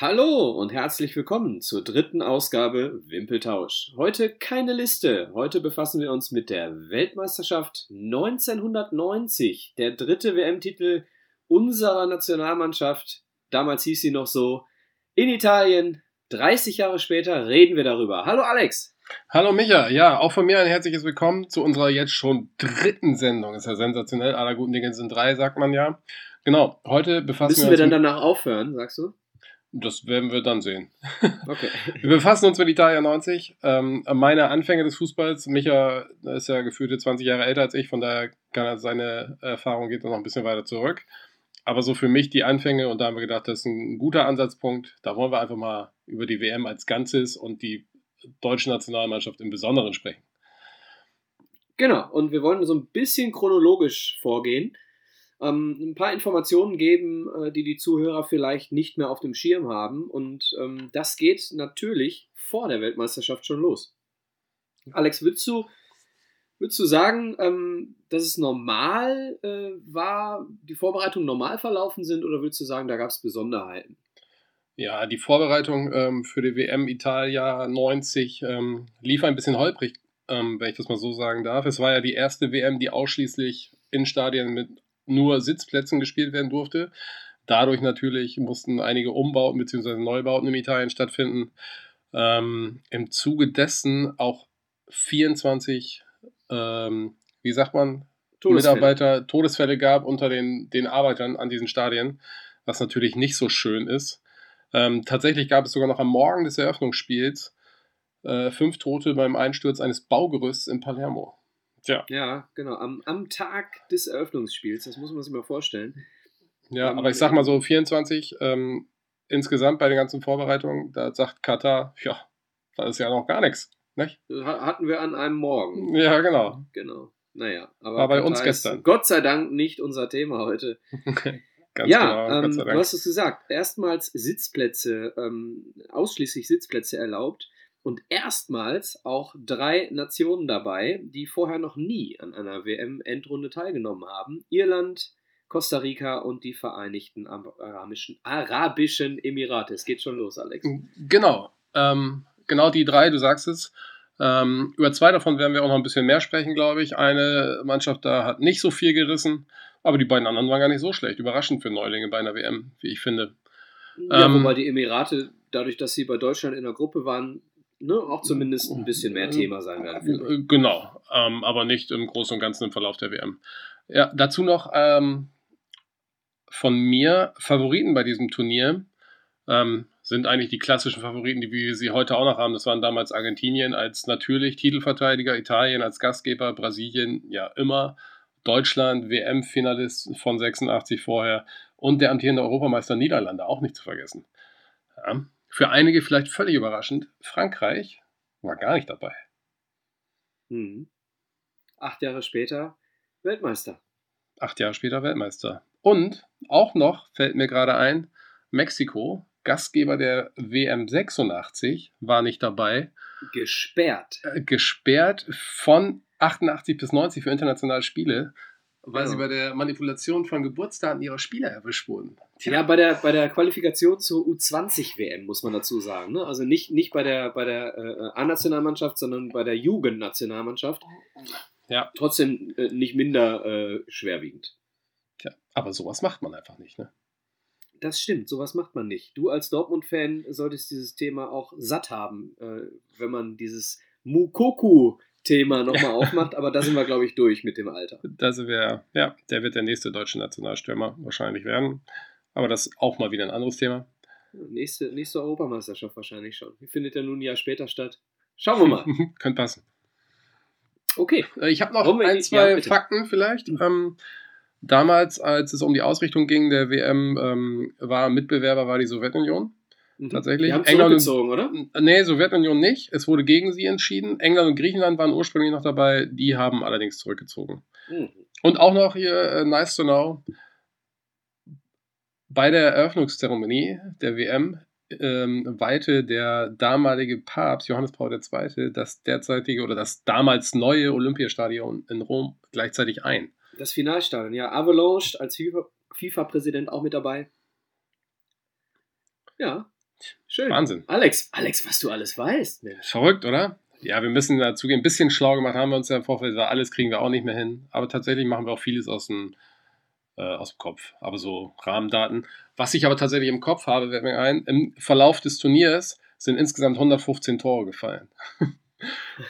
Hallo und herzlich willkommen zur dritten Ausgabe Wimpeltausch. Heute keine Liste. Heute befassen wir uns mit der Weltmeisterschaft 1990, der dritte WM-Titel unserer Nationalmannschaft. Damals hieß sie noch so. In Italien. 30 Jahre später reden wir darüber. Hallo Alex. Hallo Micha, ja, auch von mir ein herzliches Willkommen zu unserer jetzt schon dritten Sendung. Ist ja sensationell, aller guten Dinge sind drei, sagt man ja. Genau, heute befassen Müssen wir wir uns. dann danach aufhören, sagst du? Das werden wir dann sehen. Okay. Wir befassen uns mit Italia 90. Ähm, meine Anfänge des Fußballs, Micha ist ja gefühlte 20 Jahre älter als ich, von daher kann er seine Erfahrung geht noch ein bisschen weiter zurück. Aber so für mich die Anfänge und da haben wir gedacht, das ist ein guter Ansatzpunkt. Da wollen wir einfach mal über die WM als Ganzes und die deutsche Nationalmannschaft im Besonderen sprechen. Genau, und wir wollen so ein bisschen chronologisch vorgehen. Ähm, ein paar Informationen geben, äh, die die Zuhörer vielleicht nicht mehr auf dem Schirm haben. Und ähm, das geht natürlich vor der Weltmeisterschaft schon los. Alex, würdest du, würdest du sagen, ähm, dass es normal äh, war, die Vorbereitungen normal verlaufen sind, oder würdest du sagen, da gab es Besonderheiten? Ja, die Vorbereitung ähm, für die WM Italia 90 ähm, lief ein bisschen holprig, ähm, wenn ich das mal so sagen darf. Es war ja die erste WM, die ausschließlich in Stadien mit nur Sitzplätzen gespielt werden durfte. Dadurch natürlich mussten einige Umbauten bzw. Neubauten in Italien stattfinden. Ähm, Im Zuge dessen auch 24, ähm, wie sagt man, Todesfälle. Mitarbeiter Todesfälle gab unter den, den Arbeitern an diesen Stadien, was natürlich nicht so schön ist. Ähm, tatsächlich gab es sogar noch am Morgen des Eröffnungsspiels äh, fünf Tote beim Einsturz eines Baugerüsts in Palermo. Tja, Ja, genau. Am, am Tag des Eröffnungsspiels, das muss man sich mal vorstellen. ja, Ähm, aber ich sag mal so 24 ähm, insgesamt bei den ganzen Vorbereitungen, da sagt Katar, ja, da ist ja noch gar nichts. Nicht? Ha- Hatten wir an einem Morgen. Ja, genau. Genau. Naja, aber War bei Katar uns gestern. Gott sei Dank nicht unser Thema heute. Ganz ja, genau, ähm, du hast es gesagt. Erstmals Sitzplätze, ähm, ausschließlich Sitzplätze erlaubt und erstmals auch drei Nationen dabei, die vorher noch nie an einer WM-Endrunde teilgenommen haben. Irland, Costa Rica und die Vereinigten Arabischen, Arabischen Emirate. Es geht schon los, Alex. Genau. Ähm, genau die drei, du sagst es. Ähm, über zwei davon werden wir auch noch ein bisschen mehr sprechen, glaube ich. Eine Mannschaft da hat nicht so viel gerissen, aber die beiden anderen waren gar nicht so schlecht. Überraschend für Neulinge bei einer WM, wie ich finde. Ja, Ähm, wobei die Emirate, dadurch, dass sie bei Deutschland in der Gruppe waren, ne, auch zumindest ein bisschen mehr Thema sein werden. vielleicht. Äh, Genau, ähm, aber nicht im Großen und Ganzen im Verlauf der WM. Ja, dazu noch ähm, von mir Favoriten bei diesem Turnier ähm, sind eigentlich die klassischen Favoriten, die wir sie heute auch noch haben. Das waren damals Argentinien als natürlich Titelverteidiger, Italien als Gastgeber, Brasilien ja immer, Deutschland WM-Finalist von 86 vorher und der amtierende Europameister Niederlande auch nicht zu vergessen. Ja. Für einige vielleicht völlig überraschend, Frankreich war gar nicht dabei. Mhm. Acht Jahre später Weltmeister. acht Jahre später Weltmeister. Und auch noch fällt mir gerade ein, Mexiko, Gastgeber der WM 86, war nicht dabei, Gesperrt. äh, gesperrt von 88 bis 90 für internationale Spiele, weil Ja. sie bei der Manipulation von Geburtsdaten ihrer Spieler erwischt wurden. Ja, bei der, bei der Qualifikation zur U20-WM muss man dazu sagen. Ne? Also nicht, nicht bei der, bei der äh, A-Nationalmannschaft, sondern bei der Jugendnationalmannschaft. Ja. Trotzdem äh, nicht minder äh, schwerwiegend. Tja, aber sowas macht man einfach nicht, ne? Das stimmt, sowas macht man nicht. Du als Dortmund-Fan solltest dieses Thema auch satt haben, äh, wenn man dieses Mukoku-Thema nochmal aufmacht. Aber da sind wir, glaube ich, durch mit dem Alter. Das wäre, ja, der wird der nächste deutsche Nationalstürmer wahrscheinlich werden. Aber das ist auch mal wieder ein anderes Thema. Nächste, nächste Europameisterschaft wahrscheinlich schon. Die findet ja nun ein Jahr später statt. Schauen wir mal. Könnte passen. Okay. Äh, Ich habe noch Wollen wir- ein, ja, zwei bitte. Fakten vielleicht. Ähm, damals, als es um die Ausrichtung ging der WM, ähm, war Mitbewerber war die Sowjetunion. Mhm. Tatsächlich. Die haben England zurückgezogen, oder? Nee, Sowjetunion nicht. Es wurde gegen sie entschieden. England und Griechenland waren ursprünglich noch dabei. Die haben allerdings zurückgezogen. Mhm. Und auch noch hier, äh, nice to know, bei der Eröffnungszeremonie der WM ähm, weihte der damalige Papst Johannes Paul II. das derzeitige oder das damals neue Olympiastadion in Rom gleichzeitig ein. Das Finalstadion, ja. Avalanche als FIFA- FIFA-Präsident auch mit dabei. Ja, Schön. Wahnsinn. Alex, Alex, was du alles weißt. Mensch. Verrückt, oder? Ja, wir müssen dazugehen. Ein bisschen schlau gemacht haben wir uns ja im Vorfeld. weil Alles kriegen wir auch nicht mehr hin. Aber tatsächlich machen wir auch vieles aus dem, äh, aus dem Kopf. Aber so Rahmendaten. Was ich aber tatsächlich im Kopf habe, fällt mir ein, im Verlauf des Turniers sind insgesamt 115 Tore gefallen.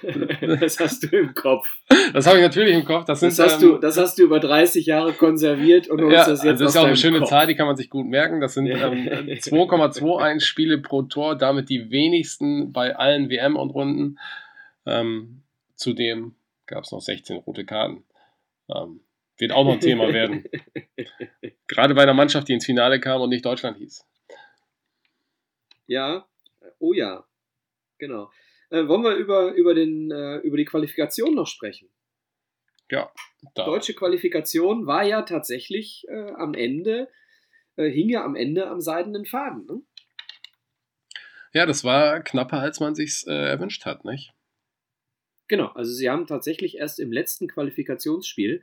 Das hast du im Kopf. Das habe ich natürlich im Kopf. Das, sind, Das hast, ähm, du, das hast du über 30 Jahre konserviert und Ja, das also jetzt das aus ist ja auch eine schöne Kopf. Zahl, die kann man sich gut merken. Das sind ähm, 2,21 Spiele pro Tor, damit die wenigsten bei allen WM und Runden. Ähm, zudem gab es noch 16 rote Karten. Ähm, wird auch noch ein Thema werden. Gerade bei einer Mannschaft, die ins Finale kam und nicht Deutschland hieß. Ja, oh ja, genau. Äh, wollen wir über, über, den, äh, über die Qualifikation noch sprechen? Ja, da. Deutsche Qualifikation war ja tatsächlich äh, am Ende, äh, hing ja am Ende am seidenen Faden. Ne? Ja, das war knapper, als man sich äh, erwünscht hat, nicht? Genau, also sie haben tatsächlich erst im letzten Qualifikationsspiel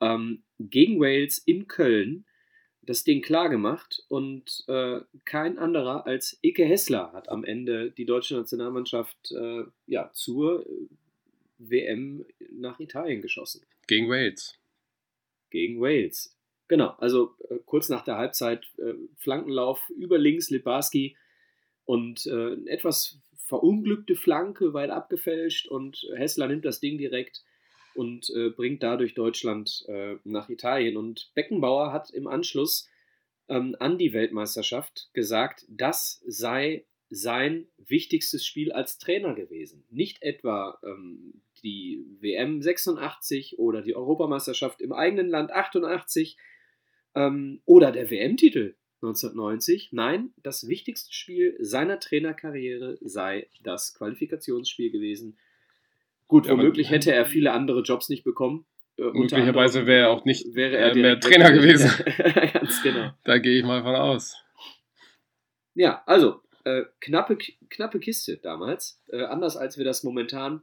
ähm, gegen Wales in Köln das Ding klar gemacht und äh, kein anderer als Ike Hessler hat am Ende die deutsche Nationalmannschaft äh, ja, zur äh, WM nach Italien geschossen. Gegen Wales. Gegen Wales. Genau, also äh, kurz nach der Halbzeit äh, Flankenlauf über links Libarski und äh, eine etwas verunglückte Flanke, weit abgefälscht und Hessler nimmt das Ding direkt und äh, bringt dadurch Deutschland äh, nach Italien. Und Beckenbauer hat im Anschluss ähm, an die Weltmeisterschaft gesagt, das sei sein wichtigstes Spiel als Trainer gewesen. Nicht etwa ähm, die WM 86 oder die Europameisterschaft im eigenen Land 88 ähm, oder der WM-Titel 1990. Nein, das wichtigste Spiel seiner Trainerkarriere sei das Qualifikationsspiel gewesen. Gut, Ja, aber- womöglich hätte er viele andere Jobs nicht bekommen. Äh, Möglicherweise wäre er auch nicht wäre äh, er mehr Trainer gewesen. Ganz genau. Da gehe ich mal von aus. Ja, also äh, knappe, knappe Kiste damals. Äh, anders als wir das momentan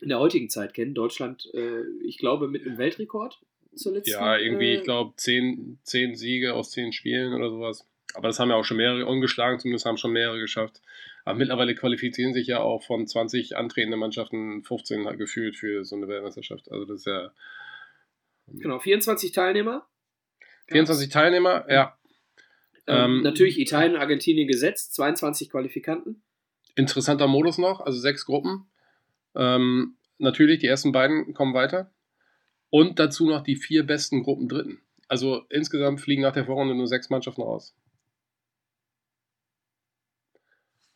in der heutigen Zeit kennen. Deutschland, äh, ich glaube, mit einem Weltrekord zuletzt. Ja, irgendwie, äh, ich glaube, zehn, zehn Siege aus zehn Spielen oder sowas. Aber das haben ja auch schon mehrere ungeschlagen, zumindest haben schon mehrere geschafft. Aber mittlerweile qualifizieren sich ja auch von 20 antretenden Mannschaften 15 halt gefühlt für so eine Weltmeisterschaft. Also das ist ja Genau, 24 Teilnehmer. 24 Teilnehmer, ja. Ähm, Ähm, natürlich Italien und Argentinien gesetzt, 22 Qualifikanten. Interessanter Modus noch, also sechs Gruppen. Ähm, natürlich, die ersten beiden kommen weiter. Und dazu noch die vier besten Gruppen Dritten. Also insgesamt fliegen nach der Vorrunde nur sechs Mannschaften raus.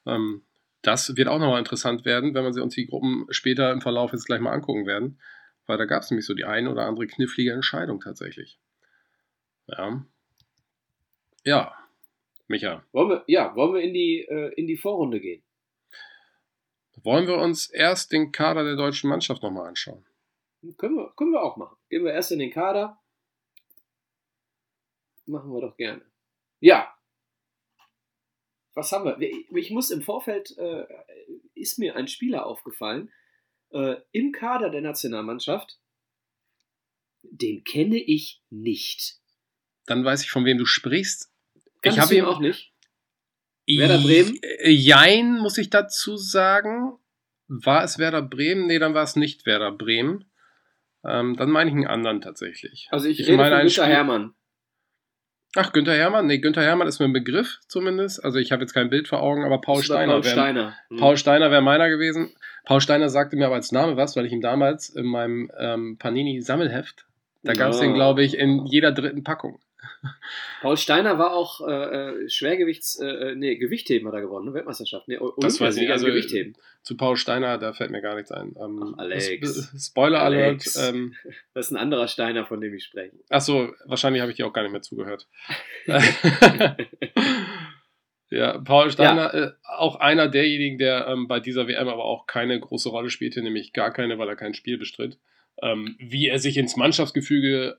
Ähm, das wird auch nochmal interessant werden, wenn wir uns die Gruppen später im Verlauf jetzt gleich mal angucken werden. Weil da gab es nämlich so die eine oder andere knifflige Entscheidung tatsächlich. Ja. Ja. Micha, Wollen wir, ja, wollen wir in die, äh, in die Vorrunde gehen? wollen wir uns erst den Kader der deutschen Mannschaft nochmal anschauen? Können wir, können wir auch machen. Gehen wir erst in den Kader. Machen wir doch gerne. Ja. Was haben wir? Ich muss im Vorfeld, äh, ist mir ein Spieler aufgefallen, äh, im Kader der Nationalmannschaft, den kenne ich nicht. Dann weiß ich, von wem du sprichst. Kannst ich habe ihn auch nicht. Werder Bremen? Jein, muss ich dazu sagen. War es Werder Bremen? Nee, dann war es nicht Werder Bremen. Ähm, dann meine ich einen anderen tatsächlich. Also ich, Ich rede meine von Günter Hermann. Ach, Günther Hermann? Nee, Günther Hermann ist mir ein Begriff zumindest. Also ich habe jetzt kein Bild vor Augen, aber Paul Steiner Paul wäre Steiner. Hm. Paul Steiner wäre meiner gewesen. Paul Steiner sagte mir aber als Name was, weil ich ihm damals in meinem ähm, Panini-Sammelheft, da gab es Ja. den, glaube ich, in jeder dritten Packung. Paul Steiner war auch äh, äh, Schwergewichts, äh, äh, nee, Gewichtheben hat er gewonnen, ne? Weltmeisterschaft. Nee, Das weiß ich, also- Gewichtheben. Zu Paul Steiner, da fällt mir gar nichts ein. Ähm, Ach, Alex. Sp- Spoiler Alex. Alert. Ähm, Das ist ein anderer Steiner, von dem ich spreche. Achso, wahrscheinlich habe ich dir auch gar nicht mehr zugehört. ja, Paul Steiner, Äh, auch einer derjenigen, der ähm, bei dieser WM aber auch keine große Rolle spielte, nämlich gar keine, weil er kein Spiel bestritt. Ähm, wie er sich ins Mannschaftsgefüge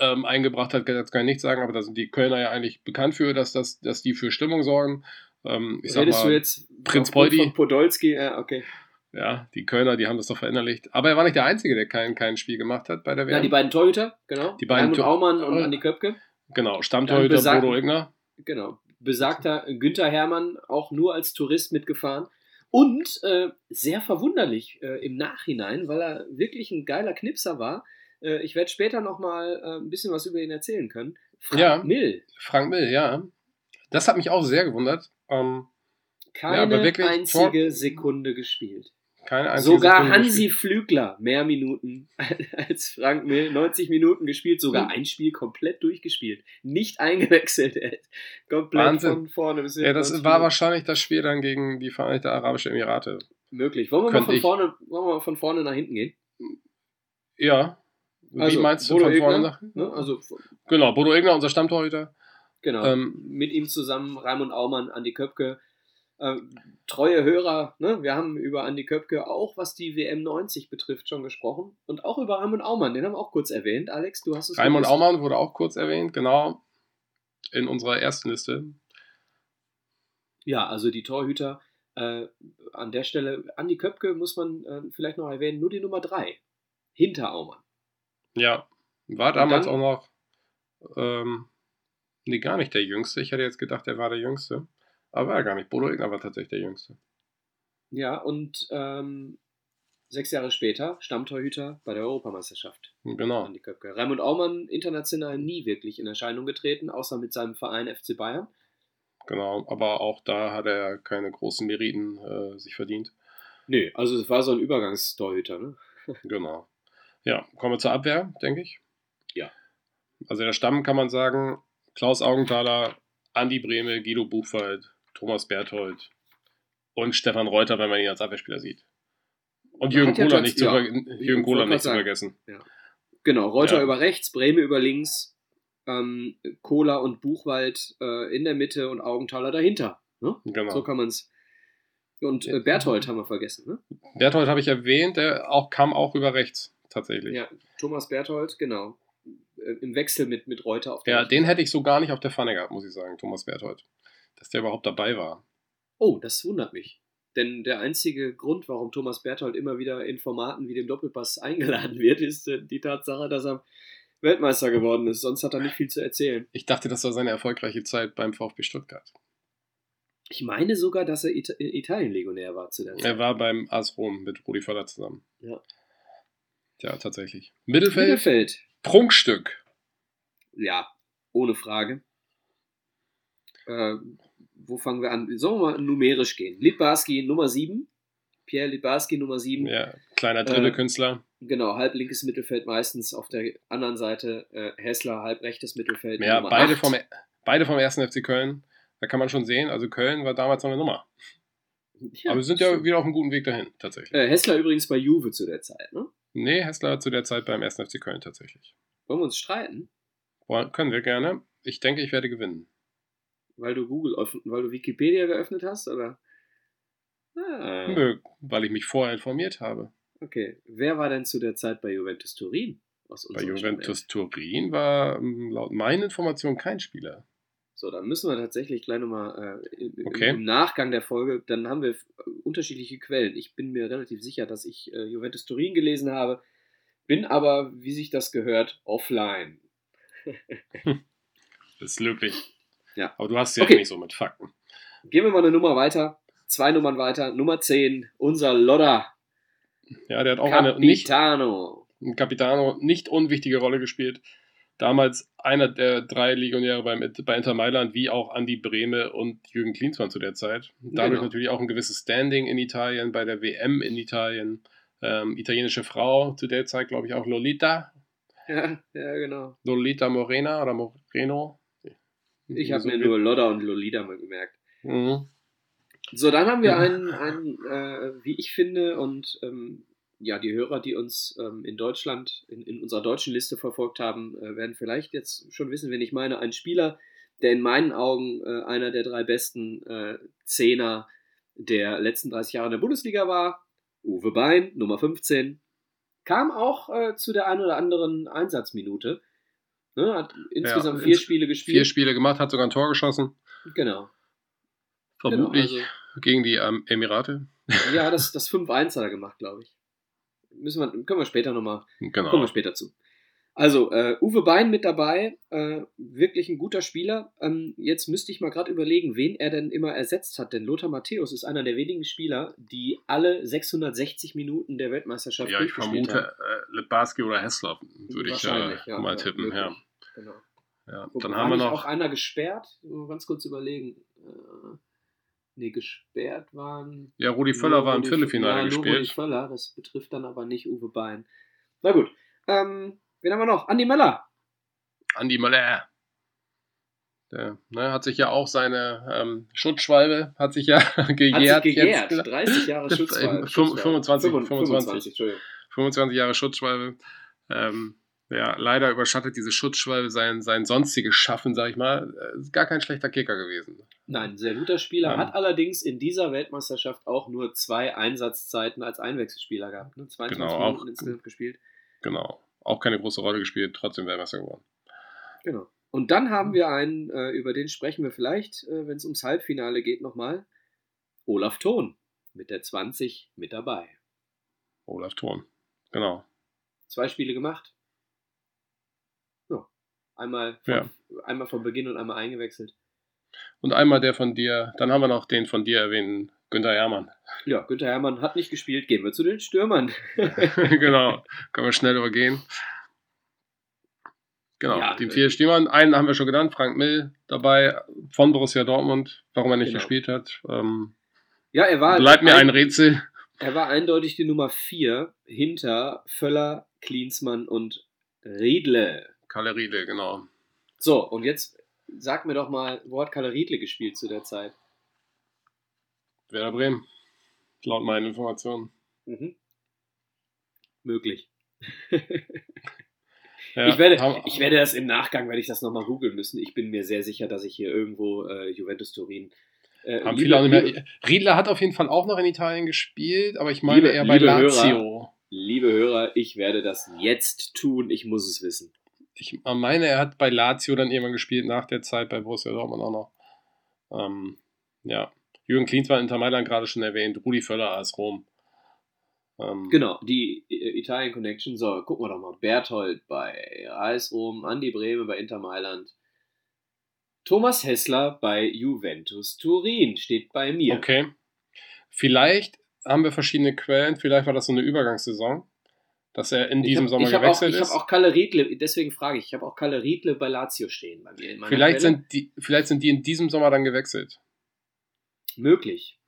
ähm, eingebracht hat, kann, ich nicht sagen, aber da sind die Kölner ja eigentlich bekannt für, dass, das, dass die für Stimmung sorgen. Ähm, ich Redest mal, du jetzt Prinz Poldi? von Podolski? Ja, okay. ja, die Kölner, die haben das doch verinnerlicht. Aber er war nicht der Einzige, der kein, kein Spiel gemacht hat bei der WM. Ja, die beiden Torhüter, genau. Die beiden Tor- Aumann und Andi Köpke. genau, Stammtorhüter Dann besagten- Bodo Igner. Genau. besagter Günther Hermann auch nur als Tourist mitgefahren. Und äh, sehr verwunderlich äh, im Nachhinein, weil er wirklich ein geiler Knipser war. Äh, ich werde später nochmal äh, ein bisschen was über ihn erzählen können. Frank Ja. Mill. Frank Mill, ja. Das hat mich auch sehr gewundert. Ähm, Keine Ja, einzige Sekunde gespielt. keine einzige Sogar Sekunde Hansi gespielt. Flügler mehr Minuten als Frank Mill. 90 Minuten gespielt, sogar Hm. ein Spiel komplett durchgespielt. Nicht eingewechselt. Hat komplett Wahnsinn. von vorne bis Ja, das 90 war wahrscheinlich das Spiel dann gegen die Vereinigten Arabischen Emirate. möglich. Wollen wir, mal von ich. vorne, wollen wir mal von vorne nach hinten gehen? Ja. Wie Also, meinst du Bodo von Egner? Ne? Also, Genau, Bodo Egner, unser Stammtorhüter. genau. Ähm, Mit ihm zusammen Raimund Aumann, Andi Köpke. Ähm, treue Hörer, ne? wir haben über Andi Köpke auch, was die WM 90 betrifft, schon gesprochen. Und auch über Raimund Aumann, den haben wir auch kurz erwähnt. Alex, du hast es Raimund. Aumann wurde auch kurz erwähnt, genau. In unserer ersten Liste. Ja, also die Torhüter. Äh, an der Stelle, Andi Köpke muss man äh, vielleicht noch erwähnen, nur die Nummer 3. Hinter Aumann. Ja. War damals dann- auch noch. Ähm, nee, gar nicht der Jüngste. Ich hätte jetzt gedacht, er war der Jüngste. Aber war er gar nicht. Bodo Egner war tatsächlich der Jüngste. Ja, und ähm, sechs Jahre später Stammtorhüter bei der Europameisterschaft. Genau. Andi Köpke. Raimund Aumann international nie wirklich in Erscheinung getreten, außer mit seinem Verein FC Bayern. Genau. Aber auch da hat er keine großen Meriten äh, sich verdient. Nö, also es war so ein Übergangstorhüter, ne? Genau. Ja, kommen wir zur Abwehr, denke ich. Ja. Also der Stamm kann man sagen, Klaus Augenthaler, Andi Brehme, Guido Buchwald, Thomas Berthold und Stefan Reuter, wenn man ihn als Abwehrspieler sieht. Und Jürgen ja Kohler nicht, zu ja, ich Jürgen Kohler nicht zu vergessen. Genau, Reuter Ja. über rechts, Breme über links, ähm, Kohler und Buchwald äh, in der Mitte und Augenthaler dahinter. Ne? Genau. So kann man es. Und äh, Berthold haben wir vergessen, ne? Berthold habe ich erwähnt, der auch, kam auch über rechts, tatsächlich. Ja, Ja, Thomas Berthold, genau. Äh, Im Wechsel mit, mit Reuter auf der rechten den Seite. hätte ich so gar nicht auf der Pfanne gehabt, muss ich sagen, Thomas Berthold. Dass der überhaupt dabei war. Oh, das wundert mich. Denn der einzige Grund, warum Thomas Berthold immer wieder in Formaten wie dem Doppelpass eingeladen wird, ist äh, die Tatsache, dass er Weltmeister geworden ist. Sonst hat er nicht viel zu erzählen. Ich dachte, das war seine erfolgreiche Zeit beim VfB Stuttgart. Ich meine sogar, dass er Ita Italien-Legionär war zu der Zeit. Er war beim AS Rom mit Rudi Völler zusammen. Ja. Ja, tatsächlich. Mittelfeld, Mittelfeld. Prunkstück. Ja, ohne Frage. Äh, wo fangen wir an? Sollen wir mal numerisch gehen? Litbarski Nummer 7. Pierre Litbarski Nummer 7. Ja, kleiner dritte Äh, Künstler. Genau, halb linkes Mittelfeld meistens. Auf der anderen Seite äh, Hessler, halb rechtes Mittelfeld. Ja, Nummer beide 8. vom, beide vom ersten FC Köln. Da kann man schon sehen, also Köln war damals noch eine Nummer. Ja, Aber wir sind ja wieder auf einem guten Weg dahin, tatsächlich. Äh, Hessler übrigens bei Juve zu der Zeit, ne? Nee, Hessler zu der Zeit beim ersten FC Köln tatsächlich. Wollen wir uns streiten? Boah, können wir gerne. Ich denke, ich werde gewinnen. Weil du Google, weil du Wikipedia geöffnet hast, oder? Ah, Nö, weil ich mich vorher informiert habe. okay. Wer war denn zu der Zeit bei Juventus Turin? Bei Juventus Turin war laut meinen Informationen kein Spieler. So, dann müssen wir tatsächlich gleich nochmal äh, im, Okay. im Nachgang der Folge, dann haben wir äh, unterschiedliche Quellen. Ich bin mir relativ sicher, dass ich äh, Juventus Turin gelesen habe, bin aber, wie sich das gehört, offline. Das ist löblich. Ja. Aber du hast ja Okay. nicht so mit Fakten. Gehen wir mal eine Nummer weiter. Zwei Nummern weiter. Nummer 10, unser Lodder. Ja, der hat auch eine nicht, Capitano. Capitano nicht unwichtige Rolle gespielt. Damals einer der drei Legionäre beim, bei Inter Mailand, wie auch Andi Brehme und Jürgen Klinsmann zu der Zeit. Dadurch Genau. natürlich auch ein gewisses Standing in Italien, bei der WM in Italien. Ähm, italienische Frau zu der Zeit, glaube ich, auch Lolita. Ja, ja, genau. Lolita Morena oder Moreno. Ich habe So mir nur Lodder und Lolita mal gemerkt. Mhm. So, dann haben wir einen, einen äh, wie ich finde, und ähm, ja, die Hörer, die uns ähm, in Deutschland, in, in unserer deutschen Liste verfolgt haben, äh, werden vielleicht jetzt schon wissen, wen ich meine. Ein Spieler, der in meinen Augen äh, einer der drei besten äh, Zehner der letzten 30 Jahre in der Bundesliga war. Uwe Bein, Nummer 15. Kam auch äh, zu der einen oder anderen Einsatzminute. Ne, hat insgesamt vier ins- Spiele Vier gespielt. Spiele gemacht, hat sogar ein Tor geschossen. Genau. Vermutlich Genau, gegen die ähm, Emirate. Ja, das, das 5-1 hat er gemacht, glaube ich. Müssen wir, können wir später nochmal, Genau. kommen wir später zu. Also, äh, Uwe Bein mit dabei, äh, wirklich ein guter Spieler. Ähm, jetzt müsste ich mal gerade überlegen, wen er denn immer ersetzt hat, denn Lothar Matthäus ist einer der wenigen Spieler, die alle 660 Minuten der Weltmeisterschaft Ja, ich durchgespielt vermute haben. äh, Lebarski oder Hessler, würde ich äh, ja, mal ja, tippen. Ja. Genau. Ja. Wobei, Dann haben wir noch. auch einer gesperrt? Ganz kurz überlegen. Nee, gesperrt waren. Ja, Rudi Völler war im Viertelfinale ja, Nur Rudi gespielt. Völler, das betrifft dann aber nicht Uwe Bein. Na gut. Ähm, wen haben wir noch? Andi Möller. Andi Möller. Der ne, hat sich ja auch seine ähm, Schutzschwalbe, hat sich ja gejährt. Hat sich gegärt. Jetzt, 30 Jahre äh, 25, 25. 25, Entschuldigung. 25 Jahre Schutzschwalbe. Ähm, ja, leider überschattet diese Schutzschwalbe sein, sein sonstiges Schaffen, sag ich mal. Äh, Ist gar kein schlechter Kicker gewesen. Nein, sehr guter Spieler. Ja. Hat allerdings in dieser Weltmeisterschaft auch nur zwei Einsatzzeiten als Einwechselspieler gehabt. Ne? 22 Genau, Minuten auch- insgesamt gespielt. Genau. Auch keine große Rolle gespielt, trotzdem Weltmeister geworden. Genau. Und dann haben wir einen, äh, über den sprechen wir vielleicht, äh, wenn es ums Halbfinale geht, nochmal. Olaf Thon mit der 20 mit dabei. Olaf Thurn. Genau. Zwei Spiele gemacht. Einmal, von, Ja. einmal von Beginn und einmal eingewechselt. Und einmal der von dir, dann haben wir noch den von dir erwähnten Günther Hermann. Ja, Günther Hermann hat nicht gespielt. Gehen wir zu den Stürmern. genau. Können wir schnell übergehen. Genau, Ja, die äh, vier Stürmer. Einen haben wir schon genannt, Frank Mill dabei von Borussia Dortmund, warum er nicht Genau. gespielt hat. Ähm, Ja, er war, bleibt mir ein ein, Rätsel. er war eindeutig die Nummer 4 hinter Völler, Klinsmann und Riedle. Kalle Riedle, genau. So, und jetzt sag mir doch mal, wo hat Kalle Riedle gespielt zu der Zeit? Werder Bremen. Laut meinen Informationen. Mhm. Möglich. Ja, ich, werde, ich werde das im Nachgang, werde ich das nochmal googeln müssen. Ich bin mir sehr sicher, dass ich hier irgendwo äh, Juventus Turin. Äh, Haben viele auch nicht mehr. Riedler hat auf jeden Fall auch noch in Italien gespielt, aber ich meine Liebe- eher bei liebe Hörer. Lazio. liebe Hörer, ich werde das jetzt tun. Ich muss es wissen. Ich meine, er hat bei Lazio dann irgendwann gespielt, nach der Zeit bei Borussia Dortmund auch noch. Ähm, ja. Jürgen Klinsmann Inter Mailand gerade schon erwähnt, Rudi Völler als Rom. Ähm, Genau, die äh, Italien Connection. So, gucken wir doch mal. Berthold bei Reis Rom, Andi Brehme bei Inter Mailand. Thomas Hessler bei Juventus Turin steht bei mir. Okay. Vielleicht haben wir verschiedene Quellen, vielleicht war das so eine Übergangssaison, dass er in Ich diesem hab- Sommer ich gewechselt auch, Ich ist. habe auch Kalle Riedle, deswegen frage ich, ich habe auch Kalle Riedle bei Lazio stehen bei mir. Vielleicht, Quelle. sind die, vielleicht sind die in diesem Sommer dann gewechselt. Möglich.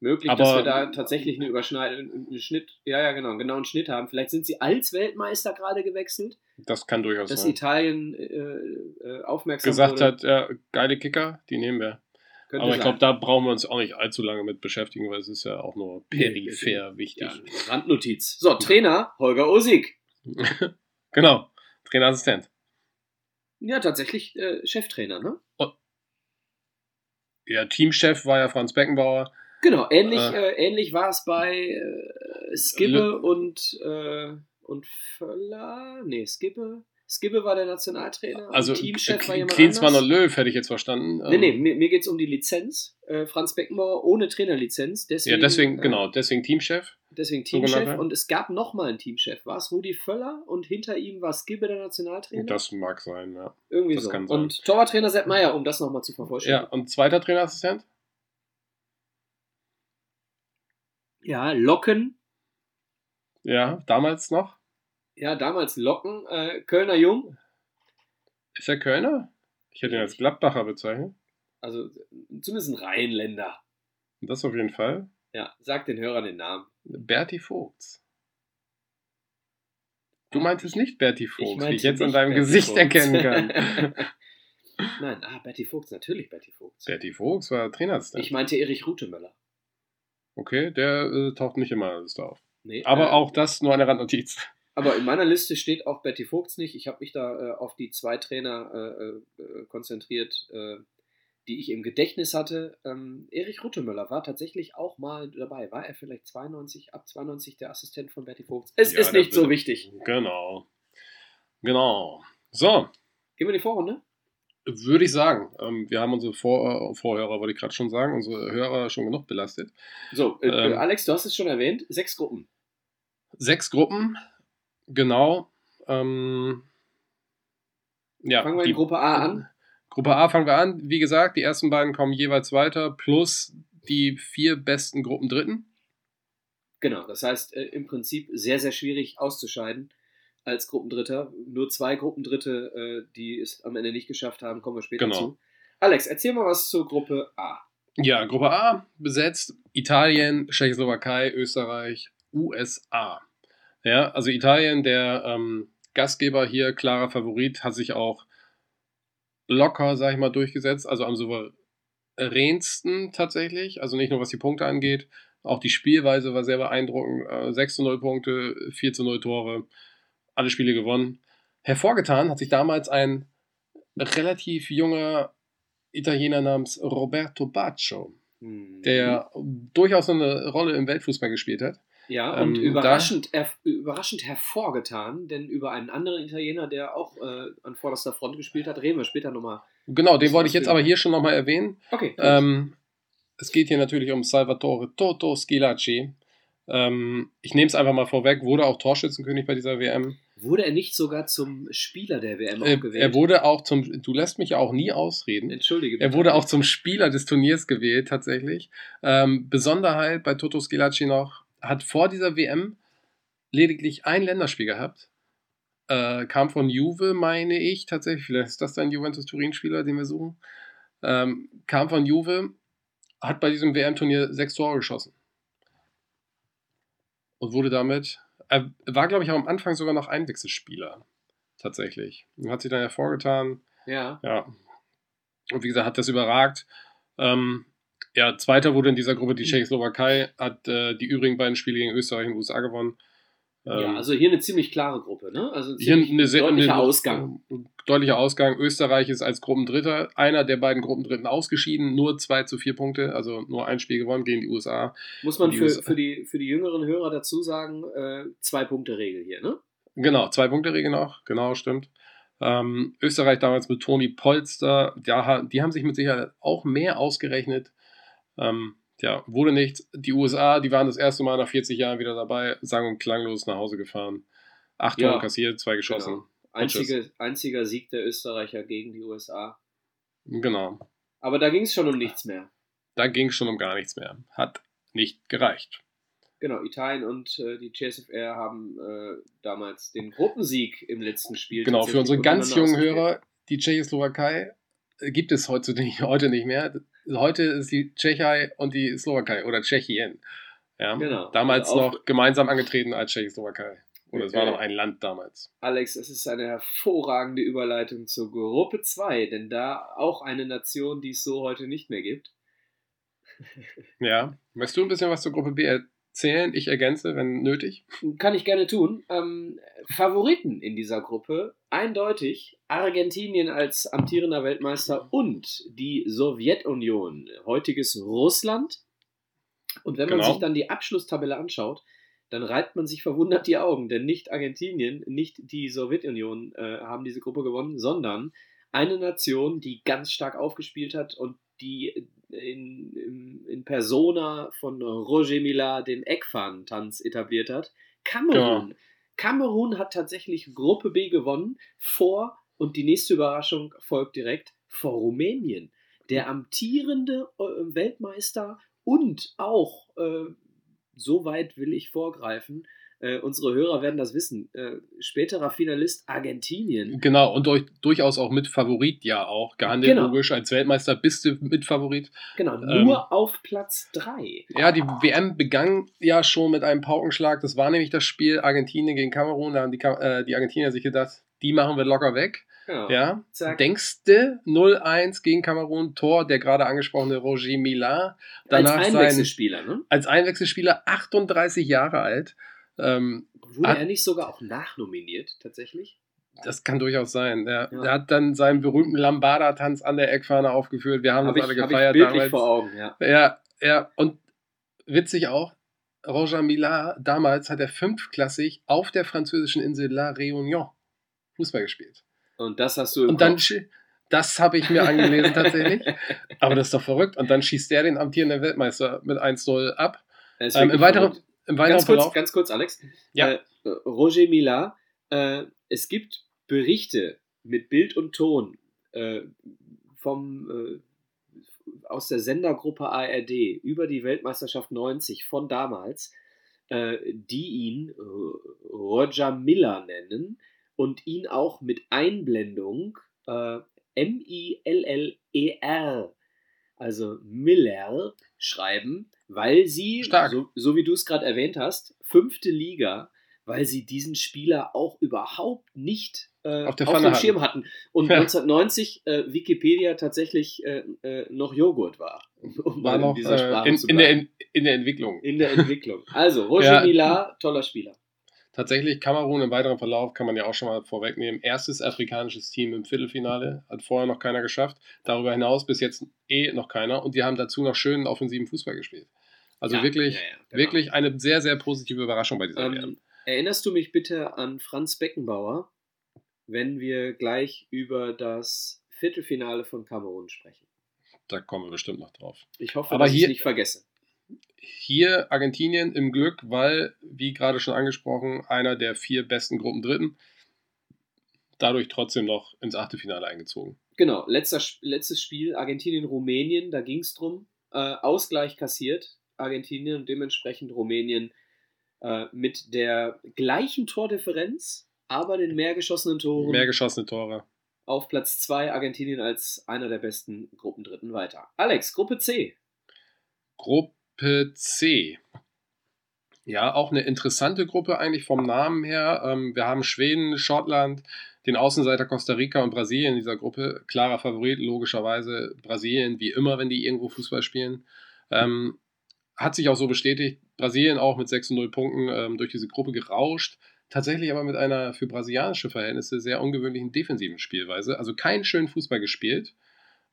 Möglich, Aber- dass wir da tatsächlich eine Überschneidung, einen Schnitt, ja, ja, genau, genau einen Schnitt haben. Vielleicht sind sie als Weltmeister gerade gewechselt, Das kann durchaus dass sein. Italien äh, äh, aufmerksam Gesagt wurde. hat, ja, geile Kicker, die nehmen wir. Könnte Aber ich glaube, da brauchen wir uns auch nicht allzu lange mit beschäftigen, weil es ist ja auch nur peripher wichtig. Ja, Randnotiz. So, Trainer Holger Osig. genau, Trainerassistent. Ja, tatsächlich äh, Cheftrainer, ne? Ja, Teamchef war ja Franz Beckenbauer. Genau, ähnlich, Äh. äh, ähnlich war es bei äh, Skibbe und, äh, und Völler. Nee, Skibbe. Skibbe war der Nationaltrainer. Also Teamchef war jemand Klinsmann anders. und Löw hätte ich jetzt verstanden. Nee, nee, Ähm, mir, mir geht es um die Lizenz. Äh, Franz Beckenbauer ohne Trainerlizenz. Deswegen, ja, deswegen, äh, genau, deswegen Teamchef. Deswegen. Teamchef. Und es gab nochmal einen Teamchef. War es Rudi Völler und hinter ihm war Skibbe der Nationaltrainer? Das mag sein, ja. Irgendwie das so. kann sein. Und Torwarttrainer Sepp Meier, um das nochmal zu Ja, vervollständigen. und zweiter Trainerassistent? Ja, Locken. Ja, damals noch. Ja, damals Locken. Äh, Kölner Jung. Ist er Kölner? Ich hätte ihn als Gladbacher bezeichnet. Also zumindest ein Rheinländer. Das auf jeden Fall. Ja, sag den Hörern den Namen. Berti Vogts. Du meintest nicht Berti Vogts, wie meinte ich jetzt an deinem Berti Gesicht Vogts. erkennen kann. Nein, ah, Berti Vogts, natürlich Berti Vogts. Berti Vogts war Trainerassistent. Ich meinte Erich Rutemöller. okay, der äh, taucht nicht immer alles da auf. Nee, Aber äh, auch das nur eine Randnotiz. Aber in meiner Liste steht auch Betty Vogts nicht. Ich habe mich da äh, auf die zwei Trainer äh, äh, konzentriert, äh, die ich im Gedächtnis hatte. Ähm, Erich Ruttemöller war tatsächlich auch mal dabei. War er vielleicht 92, ab 92 der Assistent von Betty Vogts? Es Ja, ist nicht so wichtig. Genau. Genau. So, Gehen wir in die Vorrunde? würde ich sagen. Ähm, wir haben unsere Vor äh, Vorhörer, wollte ich gerade schon sagen, unsere Hörer schon genug belastet. So, äh, Ähm. äh, Alex, du hast es schon erwähnt. Sechs Gruppen. Sechs Gruppen, genau. Ähm, Ja, Fangen wir die- in Gruppe A an. Gruppe A fangen wir an. Wie gesagt, die ersten beiden kommen jeweils weiter, plus die vier besten Gruppen Dritten. Genau, das heißt äh, im Prinzip sehr, sehr schwierig auszuscheiden als Gruppendritter. Nur zwei Gruppendritte, äh, die es am Ende nicht geschafft haben, kommen wir später Genau. zu. Alex, erzähl mal was zur Gruppe A. Ja, Gruppe A besetzt Italien, Tschechoslowakei, Österreich, USA. Ja, also Italien, der ähm, Gastgeber hier, klarer Favorit, hat sich auch locker, sag ich mal, durchgesetzt. Also am souveränsten tatsächlich. Also nicht nur was die Punkte angeht, auch die Spielweise war sehr beeindruckend. Äh, 6 zu 0 Punkte, 4 zu 0 Tore, alle Spiele gewonnen. Hervorgetan hat sich damals ein relativ junger Italiener namens Roberto Baccio, Hm. der durchaus eine Rolle im Weltfußball gespielt hat. Ja, und ähm, überraschend, erf- überraschend hervorgetan, denn über einen anderen Italiener, der auch äh, an vorderster Front gespielt hat, reden wir später nochmal. Genau, den wollte ich jetzt aber hier schon nochmal erwähnen. Okay. Ähm, es geht hier natürlich um Salvatore Toto Schilacci. Ähm, ich nehme es einfach mal vorweg, wurde auch Torschützenkönig bei dieser WM. Wurde er nicht sogar zum Spieler der WM Äh, gewählt? er wurde auch zum, du lässt mich ja auch nie ausreden. Entschuldige Er bitte. wurde auch zum Spieler des Turniers gewählt, tatsächlich. Ähm, Besonderheit bei Toto Schilacci noch, hat vor dieser WM lediglich ein Länderspiel gehabt. Äh, kam von Juve, meine ich, tatsächlich. Vielleicht ist das ein Juventus-Turin-Spieler, den wir suchen. Ähm, kam von Juve, hat bei diesem WM-Turnier sechs Tore geschossen. Und wurde damit, er war, glaube ich, auch am Anfang sogar noch Einwechselspieler. Tatsächlich. Und hat sich dann hervorgetan. Ja, Ja. Und wie gesagt, hat das überragt. Ähm, ja, Zweiter wurde in dieser Gruppe die Tschechoslowakei, hat äh, die übrigen beiden Spiele gegen Österreich und USA gewonnen. Ähm, ja, also hier eine ziemlich klare Gruppe, ne? Also ein hier eine sehr, deutlicher eine, Ausgang. Deutlicher Ausgang. Österreich ist als Gruppendritter, einer der beiden Gruppendritten ausgeschieden, nur 2 zu 4 Punkte, also nur ein Spiel gewonnen gegen die USA. Muss man die für, USA. für, die, für die jüngeren Hörer dazu sagen, äh, Zwei-Punkte-Regel hier, ne? Genau, zwei Punkte Regel noch, genau, stimmt. Ähm, Österreich damals mit Toni Polster, ja, die haben sich mit Sicherheit auch mehr ausgerechnet. Ähm, ja, wurde nichts. Die USA, die waren das erste Mal nach 40 Jahren wieder dabei, sang- und klanglos nach Hause gefahren. Acht Ja, Tore kassiert, zwei geschossen. Genau. Einzige, einziger Sieg der Österreicher gegen die USA. Genau. Aber da ging es schon um nichts mehr. Da ging es schon um gar nichts mehr. Hat nicht gereicht. Genau, Italien und äh, die CSFR haben äh, damals den Gruppensieg im letzten Spiel. Genau, für unsere ganz jungen. Hörer, die Tschechoslowakei äh, gibt es heute nicht, heute nicht mehr. Heute ist die Tschechei und die Slowakei oder Tschechien. Ja, Genau. Damals Also noch gemeinsam angetreten als Tschechoslowakei. Oder es war noch ein Land damals. Alex, es ist eine hervorragende Überleitung zur Gruppe 2, denn da auch eine Nation, die es so heute nicht mehr gibt. Ja. Möchtest du ein bisschen was zur Gruppe B erzählen? Ich ergänze, wenn nötig. Kann ich gerne tun. Ähm, Favoriten in dieser Gruppe eindeutig Argentinien als amtierender Weltmeister und die Sowjetunion, heutiges Russland. Und wenn man Genau. sich dann die Abschlusstabelle anschaut, dann reibt man sich verwundert die Augen, denn nicht Argentinien, nicht die Sowjetunion äh, haben diese Gruppe gewonnen, sondern eine Nation, die ganz stark aufgespielt hat und die in, in, Persona von Roger Mila den Eckfahnentanz etabliert hat. Kamerun. Kamerun hat tatsächlich Gruppe B gewonnen vor, und die nächste Überraschung folgt direkt, vor Rumänien. Der amtierende äh, Weltmeister und auch, äh, so weit will ich vorgreifen, äh, unsere Hörer werden das wissen, äh, späterer Finalist Argentinien. Genau, und durch, durchaus auch mit Favorit ja auch. Gehandelt Genau. logisch. Als Weltmeister bist du mit Favorit. Genau, Ähm, nur auf Platz 3. Ja, die WM begann ja schon mit einem Paukenschlag. Das war nämlich das Spiel Argentinien gegen Kamerun. Da haben die, äh, die Argentinier sich gedacht, die machen wir locker weg. Genau. Ja, Zack. denkste 0-1 gegen Kamerun, Tor, der gerade angesprochene Roger Mila. Als Danach sein, Einwechselspieler, ne? als Einwechselspieler 38 Jahre alt. Ähm, Wurde Ah. er nicht sogar auch nachnominiert, tatsächlich? das kann durchaus sein. Er, Ja. er hat dann seinen berühmten Lambada-Tanz an der Eckfahne aufgeführt. Wir haben Habe das ich, alle hab ich gefeiert damals. vor Augen, ja. Ja, ja, und witzig auch, Roger Mila, damals hat er fünfklassig auf der französischen Insel La Réunion Fußball gespielt. Und das hast du im Und dann, das habe ich mir angelesen tatsächlich. Aber das ist doch verrückt. Und dann schießt der den amtierenden Weltmeister mit 1-0 ab. Ähm, Im weiteren, im weiteren ganz kurz, ganz kurz, Alex. Ja. Äh, Roger Mila, äh, es gibt Berichte mit Bild und Ton äh, vom, äh, aus der Sendergruppe ARD über die Weltmeisterschaft 90 von damals, äh, die ihn Roger Miller nennen und ihn auch mit Einblendung äh, M-I-L-L-E-R, also Miller, schreiben, weil sie, so, so, wie du es gerade erwähnt hast, fünfte Liga, weil sie diesen Spieler auch überhaupt nicht äh, auf, auf dem Schirm hatten. Und ja. 1990 äh, Wikipedia tatsächlich äh, äh noch Joghurt war. Um war noch in, äh, in, in, der, in, der Entwicklung. In der Entwicklung. Also, Roger ja. Millar, toller Spieler. Tatsächlich Kamerun im weiteren Verlauf kann man ja auch schon mal vorwegnehmen. Erstes afrikanisches Team im Viertelfinale, hat vorher noch keiner geschafft. Darüber hinaus bis jetzt eh noch keiner. Und die haben dazu noch schönen offensiven Fußball gespielt. Also ja, wirklich, ja, ja, genau. wirklich eine sehr, sehr positive Überraschung bei dieser ähm, Erinnerst du mich bitte an Franz Beckenbauer, wenn wir gleich über das Viertelfinale von Kamerun sprechen? Da kommen wir bestimmt noch drauf. Ich hoffe, Aber dass ich es nicht vergesse hier Argentinien im Glück, weil, wie gerade schon angesprochen, einer der vier besten Gruppen Dritten dadurch trotzdem noch ins Achtelfinale eingezogen. Genau, letzter, letztes Spiel Argentinien-Rumänien, da ging es drum. Äh, Ausgleich kassiert Argentinien und dementsprechend Rumänien äh, mit der gleichen Tordifferenz, aber den mehr geschossenen Toren. Mehr geschossene Tore. Auf Platz 2 Argentinien als einer der besten Gruppendritten weiter. Alex, Gruppe C. Gruppe Gruppe C. Ja, auch eine interessante Gruppe eigentlich vom Namen her. Ähm, wir haben Schweden, Schottland, den Außenseiter Costa Rica und Brasilien in dieser Gruppe. Klarer Favorit, logischerweise Brasilien, wie immer, wenn die irgendwo Fußball spielen. Ähm, hat sich auch so bestätigt. Brasilien auch mit 6-0 Punkten ähm, durch diese Gruppe gerauscht. Tatsächlich aber mit einer für brasilianische Verhältnisse sehr ungewöhnlichen defensiven Spielweise. Also keinen schönen Fußball gespielt.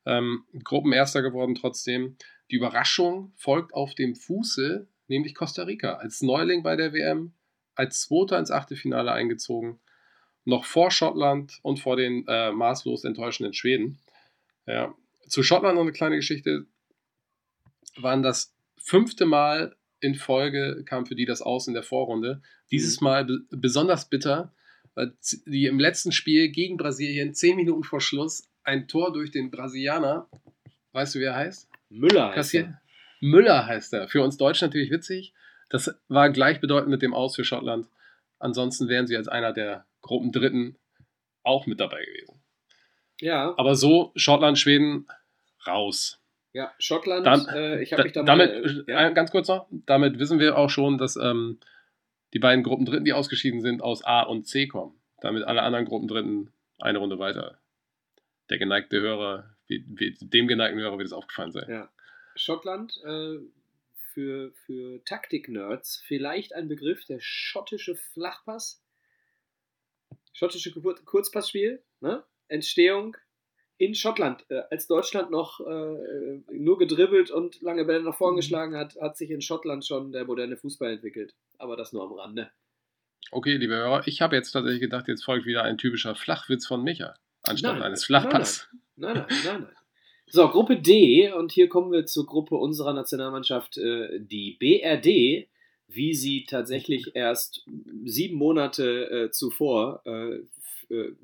Ähm, Gruppenerster geworden trotzdem. Die Überraschung folgt auf dem Fuße, nämlich Costa Rica. Als Neuling bei der WM, als Zweiter ins Achtelfinale eingezogen, noch vor Schottland und vor den äh, maßlos enttäuschenden Schweden. Ja. Zu Schottland noch eine kleine Geschichte. Waren das fünfte Mal in Folge kam für die das aus in der Vorrunde. Dieses mhm. Mal besonders bitter, weil die im letzten Spiel gegen Brasilien zehn Minuten vor Schluss ein Tor durch den Brasilianer, weißt du, wie er heißt? Müller heißt er. Müller heißt er. Für uns Deutschen natürlich witzig. Das war gleichbedeutend mit dem Aus für Schottland. Ansonsten wären sie als einer der Gruppendritten auch mit dabei gewesen. Ja. Aber so, Schottland, Schweden, raus. Ja, Schottland, Dann, äh, ich habe mich da damit, mal, äh, ja. ganz kurz noch, damit wissen wir auch schon, dass ähm, die beiden Gruppendritten, die ausgeschieden sind, aus A und C kommen. Damit alle anderen Gruppendritten eine Runde weiter. Der geneigte Hörer wie, wie, dem geneigten Hörer wird es aufgefallen sein. Ja. Schottland, äh, für, für Taktik-Nerds, vielleicht ein Begriff, der schottische Flachpass. Schottische Kurzpassspiel, ne? Entstehung in Schottland. Äh, als Deutschland noch äh, nur gedribbelt und lange Bälle nach vorn mhm. geschlagen hat, hat sich in Schottland schon der moderne Fußball entwickelt. Aber das nur am Rande. Okay, liebe Hörer, ich habe jetzt tatsächlich gedacht, jetzt folgt wieder ein typischer Flachwitz von Micha, anstatt nein, eines Flachpass. Nein, Nein, nein, nein, nein. So, Gruppe D, und hier kommen wir zur Gruppe unserer Nationalmannschaft, äh, die BRD, wie sie tatsächlich erst sieben Monate äh, zuvor äh,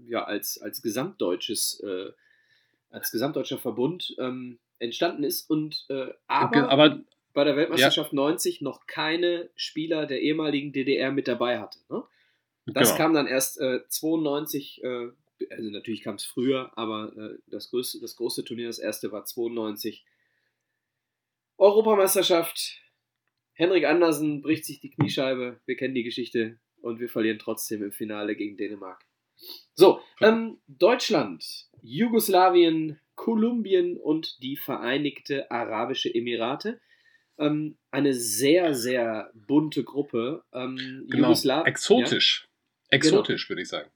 ja, als, als gesamtdeutsches, als gesamtdeutscher Verbund ähm, entstanden ist und aber, aber, bei der Weltmeisterschaft ja. 90 noch keine Spieler der ehemaligen DDR mit dabei hatte. Ne? Das genau. kam dann erst äh, 92 äh, also natürlich kam es früher, aber äh, das, größte, das große Turnier, das erste war 92. Europameisterschaft. Henrik Andersen bricht sich die Kniescheibe. Wir kennen die Geschichte und wir verlieren trotzdem im Finale gegen Dänemark. So, ähm, Deutschland, Jugoslawien, Kolumbien und die Vereinigte Arabische Emirate. Ähm, eine sehr, sehr bunte Gruppe. Ähm, genau. Exotisch. Ja? Exotisch, genau. würde ich sagen.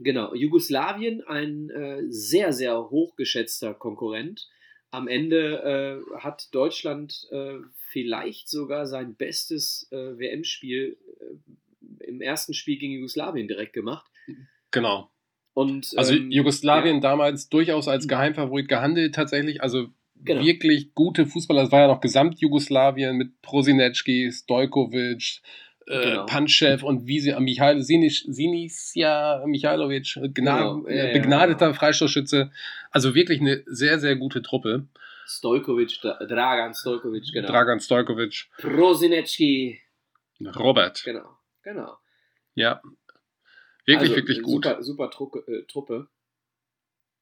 Genau, Jugoslawien, ein äh, sehr, sehr hochgeschätzter Konkurrent. Am Ende äh, hat Deutschland äh, vielleicht sogar sein bestes äh, WM-Spiel äh, im ersten Spiel gegen Jugoslawien direkt gemacht. Genau. Und, also ähm, Jugoslawien ja. damals durchaus als Geheimfavorit gehandelt tatsächlich. Also genau. wirklich gute Fußballer. Es war ja noch Gesamt-Jugoslawien mit Prosinecki, Stojkovic, äh, genau. Panchev und wie sie Michail Sinis, Sinisia Michailovic, äh, genau. äh, begnadeter ja, ja. Freistoßschütze. Also wirklich eine sehr, sehr gute Truppe. Stojkovic, Dragan Stojkovic, genau. Dragan Stojkovic. Prosinecki. Robert. Genau, genau. Ja. Wirklich, also, wirklich gut. Super, super Truppe, äh, Truppe.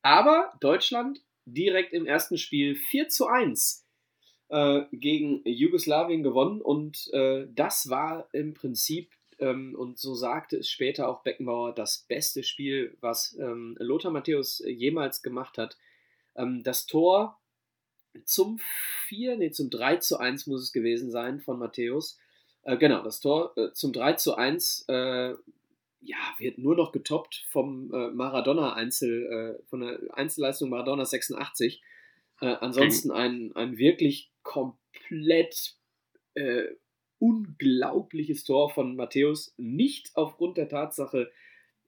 Aber Deutschland direkt im ersten Spiel 4 zu 1 äh, gegen Jugoslawien gewonnen und äh, das war im Prinzip, ähm, und so sagte es später auch Beckenbauer, das beste Spiel, was ähm, Lothar Matthäus jemals gemacht hat. Ähm, das Tor zum 4, nee, zum 3 zu 1 muss es gewesen sein von Matthäus. Äh, genau, das Tor äh, zum 3 zu 1 äh, ja, wird nur noch getoppt vom äh, Maradona-Einzel, von der Einzelleistung Maradona 86. Äh, ansonsten ein, ein wirklich komplett äh, unglaubliches Tor von Matthäus. Nicht aufgrund der Tatsache,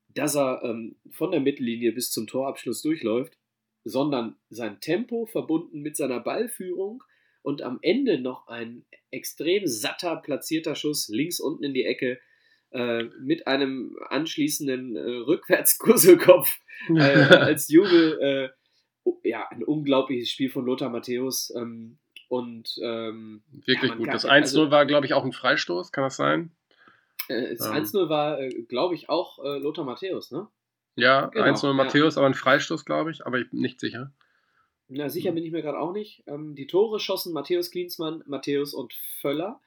dass er ähm, von der Mittellinie bis zum Torabschluss durchläuft, sondern sein Tempo verbunden mit seiner Ballführung und am Ende noch ein extrem satter platzierter Schuss links unten in die Ecke äh, mit einem anschließenden äh, Rückwärtskurselkopf äh, als Jubel. Äh, ja, ein unglaubliches Spiel von Lothar Matthäus. Ähm, und ähm, wirklich ja, gut. Das 1-0 also, war, glaube ich, auch ein Freistoß, kann das sein? Äh, das ähm. 1-0 war, äh, glaube ich, auch Lothar Matthäus, ne? Ja, genau, 1-0 Matthäus, ja. aber ein Freistoß, glaube ich, aber ich bin nicht sicher. Na, sicher hm. bin ich mir gerade auch nicht. Ähm, die Tore schossen Matthäus Klinsmann, Matthäus und Völler.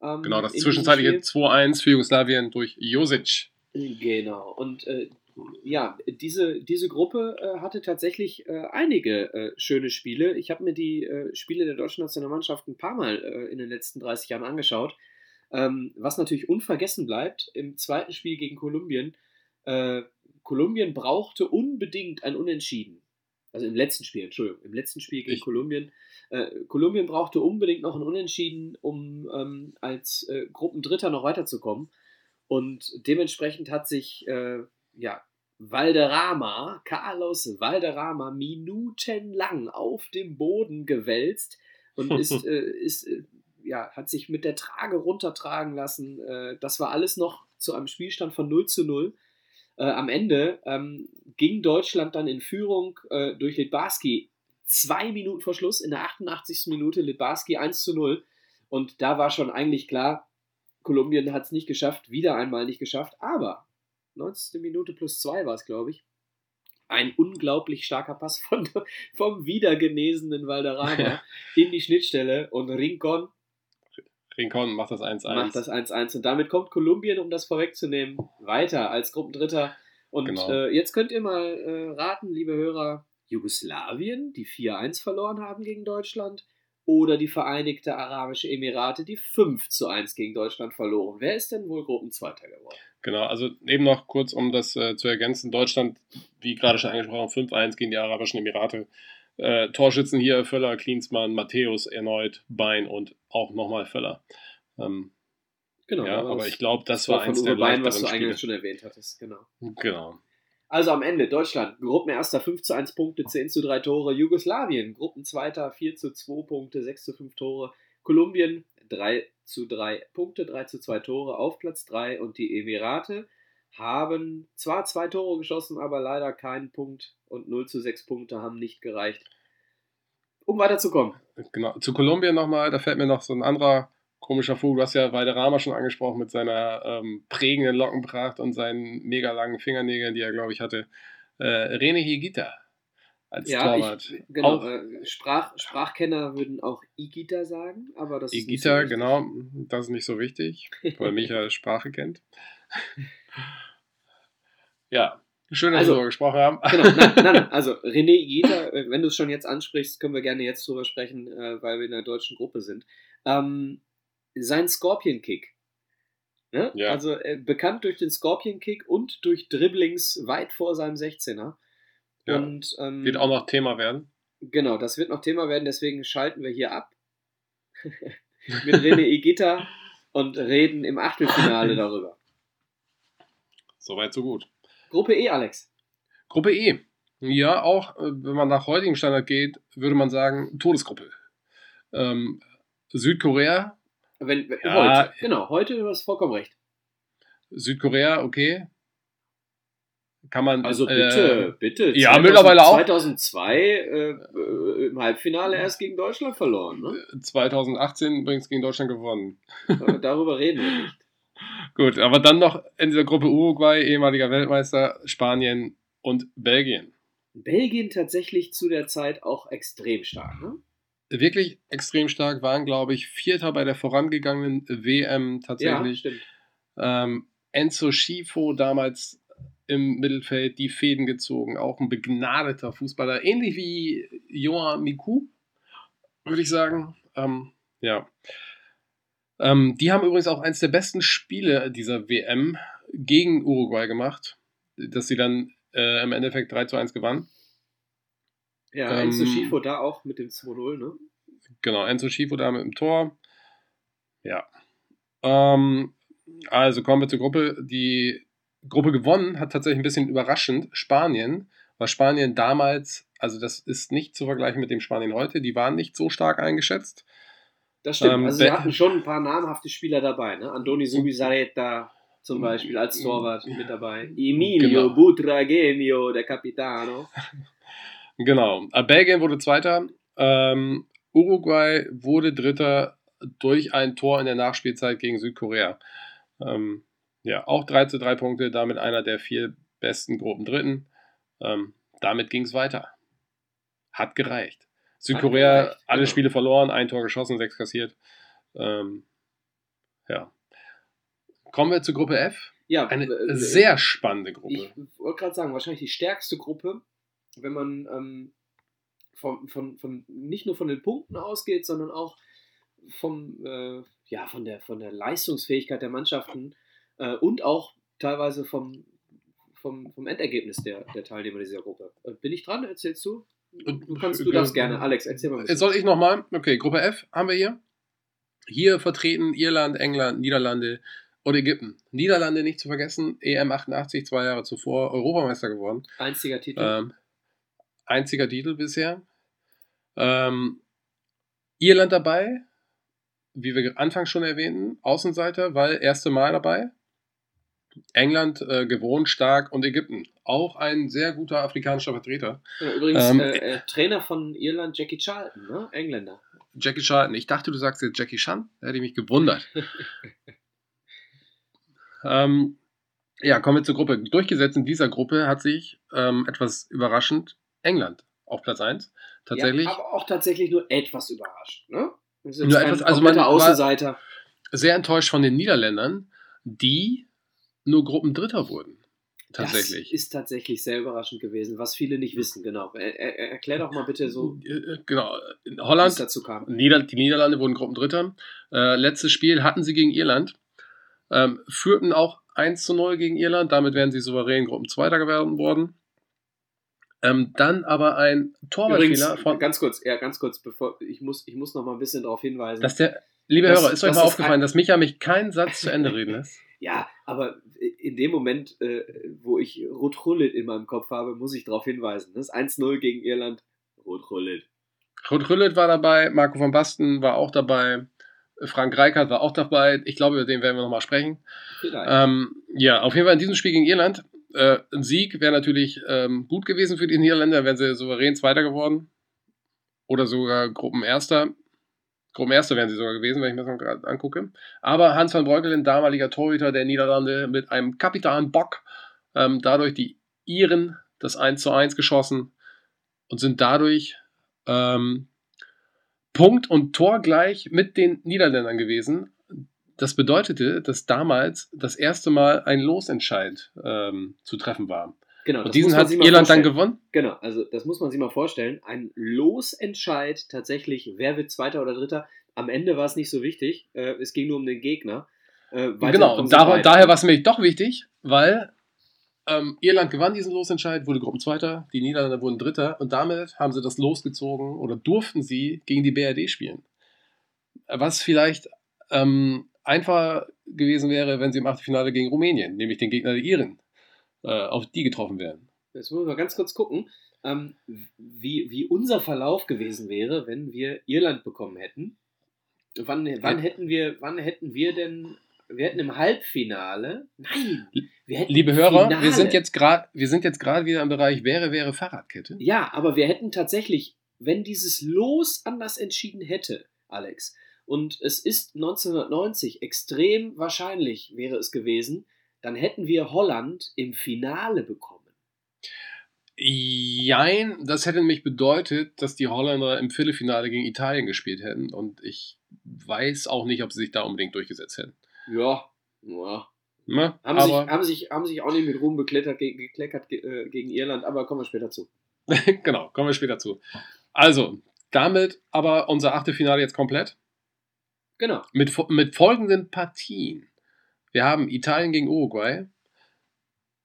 Ähm, genau, das zwischenzeitliche 2-1 für Jugoslawien durch Josic. Genau, und äh, ja, diese, diese Gruppe äh, hatte tatsächlich äh, einige äh, schöne Spiele. Ich habe mir die äh, Spiele der deutschen Nationalmannschaft ein paar Mal äh, in den letzten 30 Jahren angeschaut. Ähm, was natürlich unvergessen bleibt, im zweiten Spiel gegen Kolumbien, Kolumbien brauchte unbedingt ein Unentschieden. Also im letzten Spiel, Entschuldigung, im letzten Spiel gegen ich. Kolumbien äh, Kolumbien brauchte unbedingt noch ein Unentschieden, um ähm, als äh, Gruppendritter noch weiterzukommen. Und dementsprechend hat sich äh, ja, Valderrama, Carlos Valderrama, minutenlang auf dem Boden gewälzt und ist, äh, ist äh, ja, hat sich mit der Trage runtertragen lassen. Äh, das war alles noch zu einem Spielstand von 0 zu 0. am Ende ähm, ging Deutschland dann in Führung durch Litbarski zwei Minuten vor Schluss, in der 88. Minute, Libarski 1 zu 0. Und da war schon eigentlich klar, Kolumbien hat es nicht geschafft, wieder einmal nicht geschafft, aber 90. Minute plus 2 war es, glaube ich. Ein unglaublich starker Pass von, vom wiedergenesenen Valderrama in die Schnittstelle und Rincon. Rincon macht das 1-1. Macht das 1-1 und damit kommt Kolumbien, um das vorwegzunehmen, weiter als Gruppendritter. Und genau. äh, jetzt könnt ihr mal äh, raten, liebe Hörer, Jugoslawien, die 4-1 verloren haben gegen Deutschland, oder die Vereinigte Arabische Emirate, die 5 zu 1 gegen Deutschland verloren. Wer ist denn wohl Gruppenzweiter geworden? Genau, also eben noch kurz, um das äh, zu ergänzen. Deutschland, wie gerade schon angesprochen, 5-1 gegen die Arabischen Emirate. Äh, Torschützen hier Völler, Klinsmann, Matthäus erneut, Bein und auch nochmal Völler. Ähm, genau. Ja, aber ich glaube, das, das, war eins der Bein, was du eigentlich schon erwähnt hattest. Genau. Genau. Also am Ende Deutschland, Gruppenerster 5 zu 1 Punkte, 10 zu 3 Tore. Jugoslawien, Gruppenzweiter 4 zu 2 Punkte, 6 zu 5 Tore. Kolumbien 3 zu 3 Punkte, 3 zu 2 Tore auf Platz 3. Und die Emirate haben zwar zwei Tore geschossen, aber leider keinen Punkt. Und 0 zu 6 Punkte haben nicht gereicht, um weiterzukommen. Genau, zu Kolumbien nochmal, da fällt mir noch so ein anderer komischer Vogel. Du hast ja Valderrama schon angesprochen mit seiner ähm, prägenden Lockenpracht und seinen mega langen Fingernägeln, die er, glaube ich, hatte. Äh, Rene Higita als ja, Torwart. Ich, genau, äh, Sprach, Sprachkenner würden auch Igita sagen, aber das Igita, ist genau, das ist nicht so wichtig, weil Micha Sprache kennt. ja, Schön, dass also, wir darüber gesprochen haben. Genau, nein, nein, nein, also René Igita, äh, wenn du es schon jetzt ansprichst, können wir gerne jetzt drüber sprechen, äh, weil wir in der deutschen Gruppe sind. Ähm, sein Scorpion Kick. Ne? Ja. Also äh, bekannt durch den Scorpion Kick und durch Dribblings weit vor seinem 16er. Ja. Und, ähm, wird auch noch Thema werden. Genau, das wird noch Thema werden, deswegen schalten wir hier ab mit René Igita und reden im Achtelfinale darüber. Soweit, so gut. Gruppe E, Alex. Gruppe E. Ja, auch äh, wenn man nach heutigem Standard geht, würde man sagen, Todesgruppe. Ähm, Südkorea Wenn, wenn, Ja. Heute, genau, heute du hast vollkommen recht. Südkorea, okay. Kann man. Also äh, bitte, bitte. ja, mittlerweile auch. 2002 äh, äh, im Halbfinale erst gegen Deutschland verloren. Ne? 2018 übrigens gegen Deutschland gewonnen. Aber Darüber reden wir nicht. Gut, aber dann noch in dieser Gruppe Uruguay, ehemaliger Weltmeister, Spanien und Belgien. Belgien tatsächlich zu der Zeit auch extrem stark. Ne? Wirklich extrem stark waren, glaube ich, Vierter bei der vorangegangenen WM Ja, tatsächlich. stimmt. Ähm, Enzo Schifo damals im Mittelfeld die Fäden gezogen, auch ein begnadeter Fußballer, ähnlich wie Johan Miku, würde ich sagen. Ähm, ja. Ähm, die haben übrigens auch eins der besten Spiele dieser WM gegen Uruguay gemacht, dass sie dann äh, im Endeffekt 3 zu 1 gewannen. Ja, Ähm, Enzo Schifo da auch mit dem 2-0. Ne? Genau, Enzo Schifo da mit dem Tor. Ja. Ähm, also kommen wir zur Gruppe. Die Gruppe gewonnen hat tatsächlich ein bisschen überraschend Spanien, weil Spanien damals, also das ist nicht zu vergleichen mit dem Spanien heute, die waren nicht so stark eingeschätzt. Das stimmt. Ähm, also sie hatten schon ein paar namhafte Spieler dabei. Ne? Andoni Subizarreta zum Beispiel als Torwart mit dabei. Emilio Genau. Butragenio, der Capitano. Genau. Äh, Belgien wurde Zweiter. Ähm, Uruguay wurde Dritter durch ein Tor in der Nachspielzeit gegen Südkorea. Ähm, ja, auch 3 zu 3 Punkte, damit einer der vier besten Gruppen Dritten. Ähm, damit ging es weiter. Hat gereicht. Südkorea, gereicht, alle genau. Spiele verloren, ein Tor geschossen, sechs kassiert. Ähm, ja. Kommen wir zur Gruppe F. Ja, Eine äh, sehr spannende Gruppe. Ich wollte gerade sagen, wahrscheinlich die stärkste Gruppe, wenn man ähm, von, von, von, nicht nur von den Punkten ausgeht, sondern auch vom, äh, ja, von, der, von der Leistungsfähigkeit der Mannschaften äh, und auch teilweise vom, vom, vom Endergebnis der, der Teilnehmer dieser Gruppe. Äh, bin ich dran? Erzählst du? Du kannst, du Äh, darfst gerne. Alex, erzähl mal. bisschen. Soll ich nochmal? Okay, Gruppe F haben wir hier. Hier vertreten Irland, England, Niederlande und Ägypten. Niederlande nicht zu vergessen, EM 88, zwei Jahre zuvor Europameister geworden. Einziger Titel. Ähm, einziger Titel bisher. Ähm, Irland dabei, wie wir anfangs schon erwähnten, Außenseiter, weil erste Mal dabei. England äh, gewohnt, stark und Ägypten. Auch ein sehr guter afrikanischer Vertreter. Ja, übrigens, ähm, äh, äh, Trainer von Irland, Jackie Charlton, ne? Engländer. Jackie Charlton. Ich dachte, du sagst jetzt Jackie Chan. Da hätte ich mich gewundert. ähm, ja, kommen wir zur Gruppe. Durchgesetzt in dieser Gruppe hat sich ähm, etwas überraschend England auf Platz 1. Tatsächlich Ja, aber auch tatsächlich nur etwas überrascht. Ne? Nur etwas- also man war- Außenseiter. sehr enttäuscht von den Niederländern, die nur Gruppendritter wurden. Tatsächlich. Das ist tatsächlich sehr überraschend gewesen, was viele nicht wissen, genau. Er, er, erklär doch mal bitte so, Äh, genau. In Holland dazu kam. Nieder die Niederlande wurden Gruppendritter. Äh, letztes Spiel hatten sie gegen Irland. Ähm, führten auch 1 zu 0 gegen Irland. Damit wären sie souverän Gruppenzweiter geworden worden. Ähm, dann aber ein Torwartfehler von. ganz kurz, ja, ganz kurz, bevor ich muss, ich muss noch mal ein bisschen darauf hinweisen. Dass der, liebe Das- Hörer, ist euch mal aufgefallen, dass Micha mich keinen Satz zu Ende reden lässt? ja, aber in dem Moment, äh, wo ich Ruth Hullit in meinem Kopf habe, muss ich darauf hinweisen. Das ist 1-0 gegen Irland. Ruth Hullit. Ruud Rüllet war dabei, Marco van Basten war auch dabei, Frank Reichardt war auch dabei. Ich glaube, über den werden wir nochmal sprechen. Ähm, ja, auf jeden Fall in diesem Spiel gegen Irland. Äh, ein Sieg wäre natürlich ähm, gut gewesen für die Niederländer, wären sie souverän Zweiter geworden. Oder sogar Gruppenerster. Gruppenerster wären sie sogar gewesen, wenn ich mir das mal gerade angucke. Aber Hans van Breukelen, damaliger Torhüter der Niederlande, mit einem Kapitan Bock, ähm, dadurch die Iren das 1 zu 1 geschossen und sind dadurch ähm, Punkt und Tor gleich mit den Niederländern gewesen. Das bedeutete, dass damals das erste Mal ein Losentscheid ähm, zu treffen war. genau, Und diesen hat Irland dann gewonnen. Genau, also das muss man sich mal vorstellen. Ein Losentscheid tatsächlich, wer wird Zweiter oder Dritter. Am Ende war es nicht so wichtig. Äh, es ging nur um den Gegner. Äh, genau, und da, daher war es nämlich doch wichtig, weil ähm, Irland gewann diesen Losentscheid, wurde Gruppenzweiter, die Niederländer wurden Dritter und damit haben sie das losgezogen oder durften sie gegen die BRD spielen. Was vielleicht ähm, einfacher gewesen wäre, wenn sie im Achtelfinale gegen Rumänien, nämlich den Gegner der Iren, äh, auf die getroffen wären. Jetzt müssen wir ganz kurz gucken, ähm, wie, wie unser Verlauf gewesen wäre, wenn wir Irland bekommen hätten. Wann, wann hätten wir, wann hätten wir denn, wir hätten im Halbfinale, nein, Liebe Hörer, Finale, wir sind jetzt gerade, wir sind jetzt gerade wieder im Bereich wäre, wäre Fahrradkette. Ja, aber wir hätten tatsächlich, wenn dieses Los anders entschieden hätte, Alex, und es ist 1990 extrem wahrscheinlich wäre es gewesen, dann hätten wir Holland im Finale bekommen. Jein, das hätte nämlich bedeutet, dass die Holländer im Viertelfinale gegen Italien gespielt hätten und ich weiß auch nicht, ob sie sich da unbedingt durchgesetzt hätten. Ja, ja. Ne? Haben, sich, haben, sich, haben sich auch nicht mit Ruhm bekleckert, ge gekleckert ge äh, gegen Irland, aber kommen wir später zu. genau, kommen wir später zu. Also, damit aber unser Achtelfinale jetzt komplett. Genau. Mit, mit folgenden Partien. Wir haben Italien gegen Uruguay.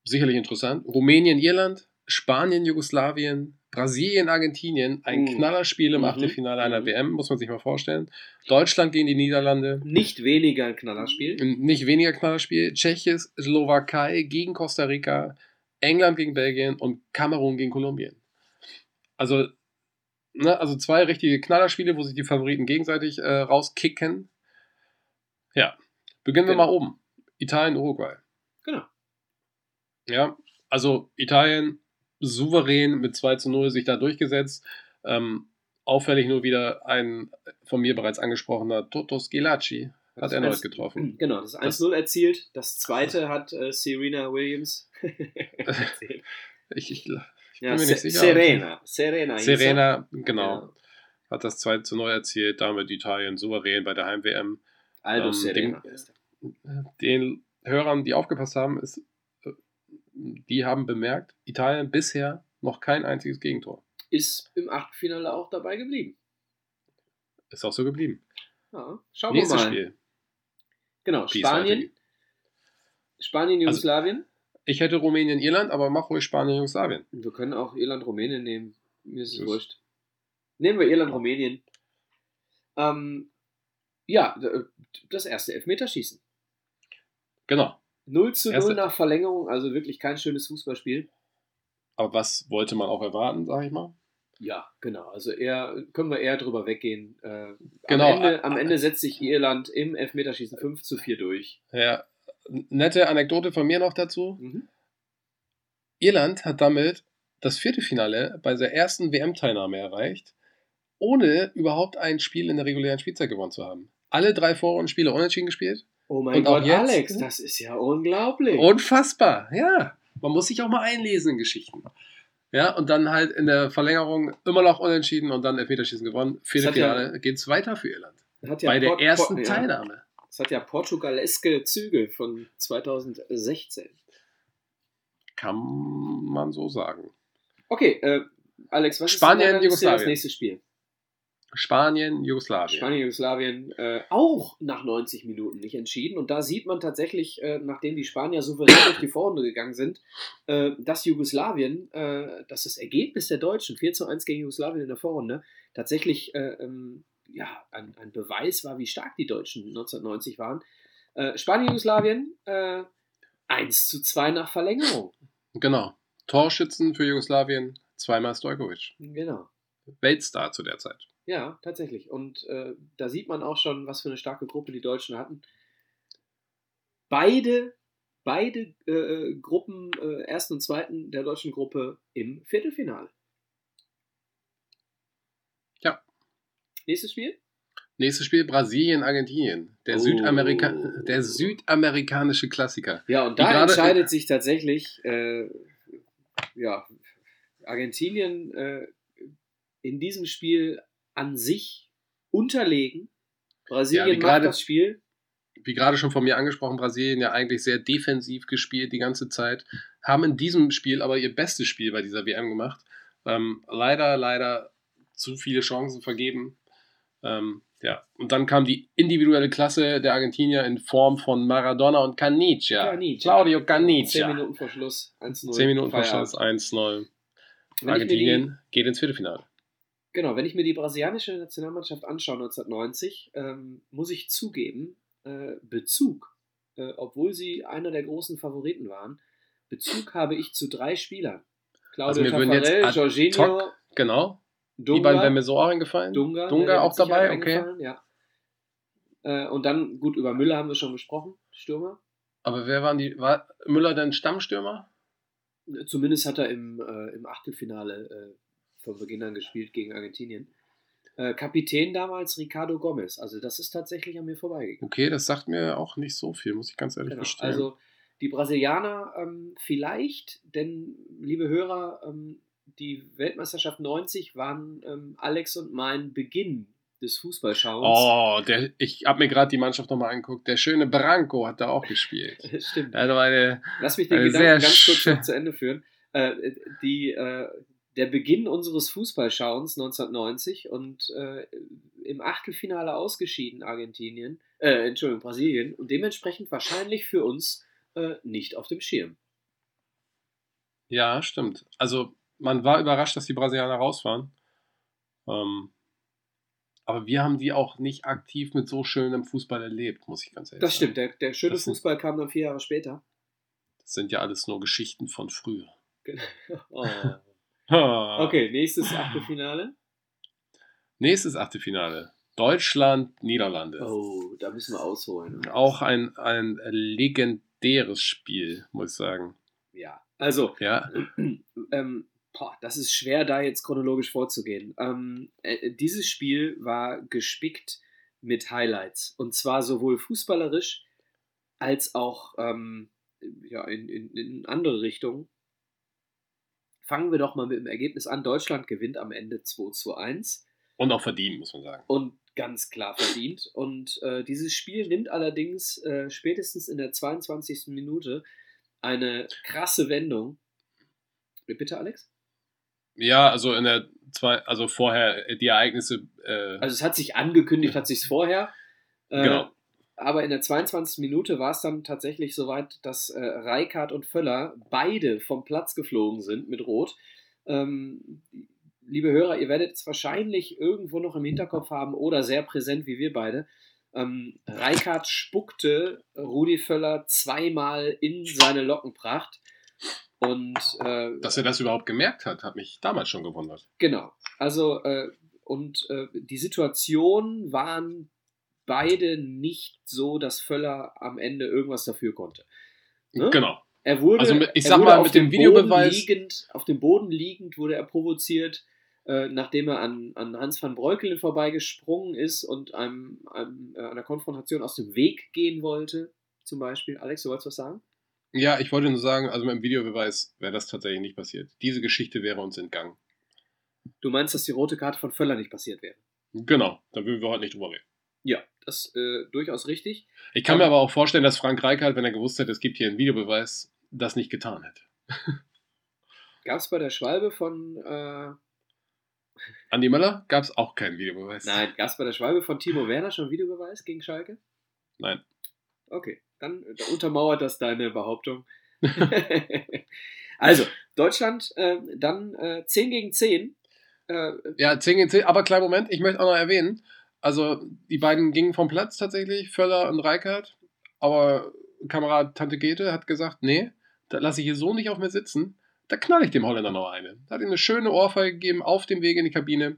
Sicherlich interessant. Rumänien, Irland. Spanien, Jugoslawien. Brasilien, Argentinien. Ein Mhm. Knallerspiel im Mhm. Achtelfinale einer Mhm. WM, muss man sich mal vorstellen. Deutschland gegen die Niederlande. Nicht weniger ein Knallerspiel. Nicht weniger Knallerspiel. Tschechien, Slowakei gegen Costa Rica. England gegen Belgien und Kamerun gegen Kolumbien. Also, ne, also zwei richtige Knallerspiele, wo sich die Favoriten gegenseitig äh, rauskicken. Ja, beginnen wir Genau. mal oben. Italien, Uruguay. Genau. Ja, also Italien souverän mit 2 zu 0 sich da durchgesetzt. Ähm, auffällig nur wieder ein von mir bereits angesprochener Toto Schillaci hat Das erneut getroffen. Genau, das 1-0 erzielt. Das zweite hat äh, Serena Williams. Ich, ich, Ja, Se sicher. Serena. Serena. er. Serena, genau, Ja. hat das 2 zu 0 erzielt, damit Italien souverän bei der Heim-WM. Aldo Ähm, Serena. heißt Den Hörern, die aufgepasst haben, ist, äh, die haben bemerkt, Italien bisher noch kein einziges Gegentor. Ist im Achtelfinale auch dabei geblieben. Ist auch so geblieben. Ja, schauen Nächstes wir mal. Spiel. Genau, Spanien. Spanien, Also- Jugoslawien. Ich hätte Rumänien, Irland, aber mach ruhig Spanien, Jugoslawien. Wir können auch Irland, Rumänien nehmen. Mir ist es wurscht. Nehmen wir Irland, Rumänien. Ähm, ja, d- das erste Elfmeterschießen. Genau. 0 zu 0 Erste- nach Verlängerung, also wirklich kein schönes Fußballspiel. Aber was wollte man auch erwarten, sag ich mal? Ja, genau. Also eher, können wir eher drüber weggehen. Äh, Genau. Am Ende, am Ende setzt sich Irland im Elfmeterschießen 5 zu 4 durch. Ja, nette Anekdote von mir noch dazu. Mhm. Irland hat damit das Viertelfinale bei der ersten WM-Teilnahme erreicht, ohne überhaupt ein Spiel in der regulären Spielzeit gewonnen zu haben. Alle drei Vorrundenspiele unentschieden gespielt. Oh mein Und Gott, jetzt- Alex, das ist ja unglaublich. Unfassbar, ja. Man muss sich auch mal einlesen in Geschichten. Ja, und dann halt in der Verlängerung immer noch unentschieden und dann Elfmeterschießen gewonnen. Viertelfinale geht's weiter für Irland. ja bei der Port- ersten Port- ja, Teilnahme. Das hat ja portugaleske Züge von 2016. Kann man so sagen. Okay, äh, Alex, was Spanien, ist dann das Jugoslawien. nächste Spiel? Spanien, Jugoslawien. Spanien, Jugoslawien äh, auch nach 90 Minuten nicht entschieden. Und da sieht man tatsächlich, äh, nachdem die Spanier souverän durch die Vorrunde gegangen sind, äh, dass Jugoslawien, äh, dass das Ergebnis der Deutschen 4 zu 1 gegen Jugoslawien in der Vorrunde tatsächlich äh, ähm, ja, ein, ein Beweis war, wie stark die Deutschen 1990 waren. Äh, Spanien, Jugoslawien äh, 1 zu 2 nach Verlängerung. Genau. Torschützen für Jugoslawien, zweimal Stojkovic. Genau. Weltstar zu der Zeit. Ja, tatsächlich. Und äh, da sieht man auch schon, was für eine starke Gruppe die Deutschen hatten. Beide, beide äh, Gruppen, äh, ersten und zweiten der deutschen Gruppe im Viertelfinale. Nächstes Spiel? Nächstes Spiel Brasilien, Argentinien. Der, Oh. Südamerika der südamerikanische Klassiker. Ja, und da entscheidet sich tatsächlich, äh, ja, Argentinien äh, in diesem Spiel an sich unterlegen. Brasilien Ja, macht gerade- das Spiel. Wie gerade schon von mir angesprochen, Brasilien ja eigentlich sehr defensiv gespielt die ganze Zeit. Haben in diesem Spiel aber ihr bestes Spiel bei dieser WM gemacht. Ähm, leider, leider zu viele Chancen vergeben. Ähm, ja, und dann kam die individuelle Klasse der Argentinier in Form von Maradona und Canicia. Canicia. Claudio Zehn Canicia. Minuten vor Schluss. 1-0. 10 Minuten vor. Schluss, 1-0. Wenn ich mir die- Argentinien geht ins Viertelfinale. Genau, wenn ich mir die brasilianische Nationalmannschaft anschaue 1990, ähm, muss ich zugeben, äh, Bezug, äh, obwohl sie einer der großen Favoriten waren, Bezug habe ich zu drei Spielern. Claudio Also Taffarel, Jorginho, hoc- Genau. Die Dunga, beiden wären mir so auch eingefallen. Dunga, Dunga auch dabei, okay. eingefallen, Ja. Äh, und dann, gut, über Müller haben wir schon gesprochen, Stürmer. Aber wer waren die? War Müller denn Stammstürmer? Zumindest hat er im, äh, im Achtelfinale äh, von Beginn an gespielt gegen Argentinien. Äh, Kapitän damals Ricardo Gomez. Also das ist tatsächlich an mir vorbeigegangen. Okay, das sagt mir auch nicht so viel, muss ich ganz ehrlich Genau. gestehen. Also die Brasilianer ähm, vielleicht, denn liebe Hörer, ähm, die Weltmeisterschaft 90 waren ähm, Alex und mein Beginn des Fußballschauens. oh, der, ich habe mir gerade die Mannschaft nochmal angeguckt. Der schöne Branco hat da auch gespielt. Stimmt. Also eine, Lass mich den Gedanken ganz kurz noch zu Ende führen. Äh, die, äh, der Beginn unseres Fußballschauens 1990 und äh, im Achtelfinale ausgeschieden Argentinien, äh, Entschuldigung, Brasilien und dementsprechend wahrscheinlich für uns äh, nicht auf dem Schirm. ja, stimmt. Also man war überrascht, dass die Brasilianer raus waren. Ähm, aber wir haben die auch nicht aktiv mit so schönem Fußball erlebt, muss ich ganz ehrlich Das sagen. stimmt, der, der schöne Das sind- Fußball kam dann vier Jahre später. Das sind ja alles nur Geschichten von früher. Oh. Ha. Okay, nächstes Achtelfinale. Nächstes Achtelfinale. Deutschland, Niederlande. Oh, da müssen wir ausholen. Auch ein, ein legendäres Spiel, muss ich sagen. Ja, also Ja, ähm, boah, das ist schwer, da jetzt chronologisch vorzugehen. Ähm, äh, dieses Spiel war gespickt mit Highlights. Und zwar sowohl fußballerisch als auch ähm, ja, in, in, in andere Richtungen. Fangen wir doch mal mit dem Ergebnis an. Deutschland gewinnt am Ende 2 zu 1 und auch verdient, muss man sagen. und ganz klar verdient. Und äh, dieses Spiel nimmt allerdings äh, spätestens in der 22. Minute eine krasse Wendung. Bitte, Alex? Ja, also in der zwei, also vorher die Ereignisse. Äh, Also es hat sich angekündigt, hat sich vorher. Äh, Genau. Aber in der 22. Minute war es dann tatsächlich soweit, dass äh, Reikart und Völler beide vom Platz geflogen sind mit Rot. Ähm, liebe Hörer, ihr werdet es wahrscheinlich irgendwo noch im Hinterkopf haben oder sehr präsent wie wir beide. Ähm, Reikart spuckte Rudi Völler zweimal in seine Lockenpracht. Und äh, dass er das überhaupt gemerkt hat, hat mich damals schon gewundert. Genau. Also, äh, und äh, die Situation waren beide nicht so, dass Völler am Ende irgendwas dafür konnte. Ne? Genau. Er wurde, Also ich sag mal, mit dem Videobeweis- Liegend, auf dem Boden liegend wurde er provoziert, äh, nachdem er an, an Hans van Breukelen vorbeigesprungen ist und einem, einem, äh, einer Konfrontation aus dem Weg gehen wollte, zum Beispiel. Alex, du wolltest was sagen? Ja, ich wollte nur sagen, also mit dem Videobeweis wäre das tatsächlich nicht passiert. Diese Geschichte wäre uns entgangen. Du meinst, dass die rote Karte von Völler nicht passiert wäre? Genau, da würden wir heute nicht drüber reden. Ja, das äh, durchaus richtig. Ich kann mir aber auch vorstellen, dass Frank Reichardt, wenn er gewusst hätte, es gibt hier einen Videobeweis, das nicht getan hätte. Gab es bei der Schwalbe von äh, Andi Möller gab es auch keinen Videobeweis. Nein, gab es bei der Schwalbe von Timo Werner schon Videobeweis gegen Schalke? Nein. Okay, dann äh, untermauert das deine Behauptung. also, Deutschland äh, dann äh, 10 gegen 10. Äh, Ja, 10 gegen 10, aber kleinen Moment, ich möchte auch noch erwähnen, also die beiden gingen vom Platz tatsächlich, Völler und Reichardt, aber Kamerad Tante Gete hat gesagt, nee, da lasse ich hier so nicht auf mir sitzen, da knall ich dem Holländer noch eine. Da hat ihm eine schöne Ohrfeige gegeben auf dem Weg in die Kabine.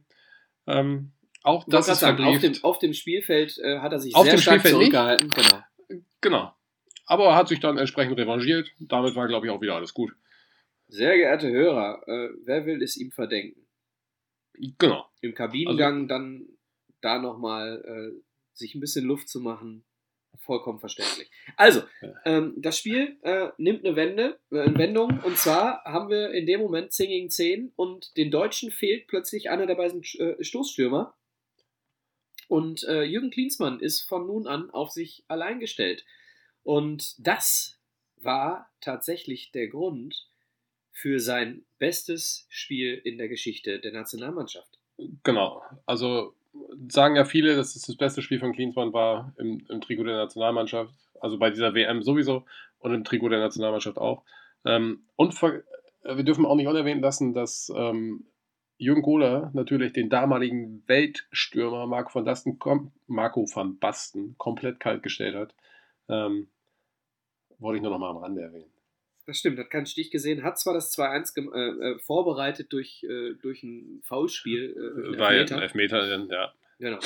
Ähm, auch das ist sagen, auf, dem, auf dem Spielfeld äh, hat er sich Auf sehr dem stark Spielfeld zurückgehalten. Genau. Genau. Aber er hat sich dann entsprechend revanchiert. Damit war, glaube ich, auch wieder alles gut. Sehr geehrte Hörer, äh, wer will es ihm verdenken? Genau. Im Kabinengang dann da nochmal äh, sich ein bisschen Luft zu machen, vollkommen verständlich. Also, ähm, das Spiel äh, nimmt eine Wende, äh, eine Wendung und zwar haben wir in dem Moment 10 gegen 10 und den Deutschen fehlt plötzlich einer der beiden äh, Stoßstürmer und äh, Jürgen Klinsmann ist von nun an auf sich allein gestellt. Und das war tatsächlich der Grund für sein bestes Spiel in der Geschichte der Nationalmannschaft. Genau. Also sagen ja viele, dass es das beste Spiel von Klinsmann war im, im Trikot der Nationalmannschaft. Also bei dieser WM sowieso und im Trikot der Nationalmannschaft auch. Ähm, und wir dürfen auch nicht unerwähnt lassen, dass ähm, Jürgen Kohler natürlich den damaligen Weltstürmer Marco van, Basten, kom Marco van Basten komplett kalt gestellt hat. Ähm, wollte ich nur noch mal am Rande erwähnen. Das stimmt, hat keinen Stich gesehen, hat zwar das 2-1 gem- äh, äh, vorbereitet durch, äh, durch ein Foulspiel. Äh, War ja Elfmeter. ein Elfmeter, ja. Genau.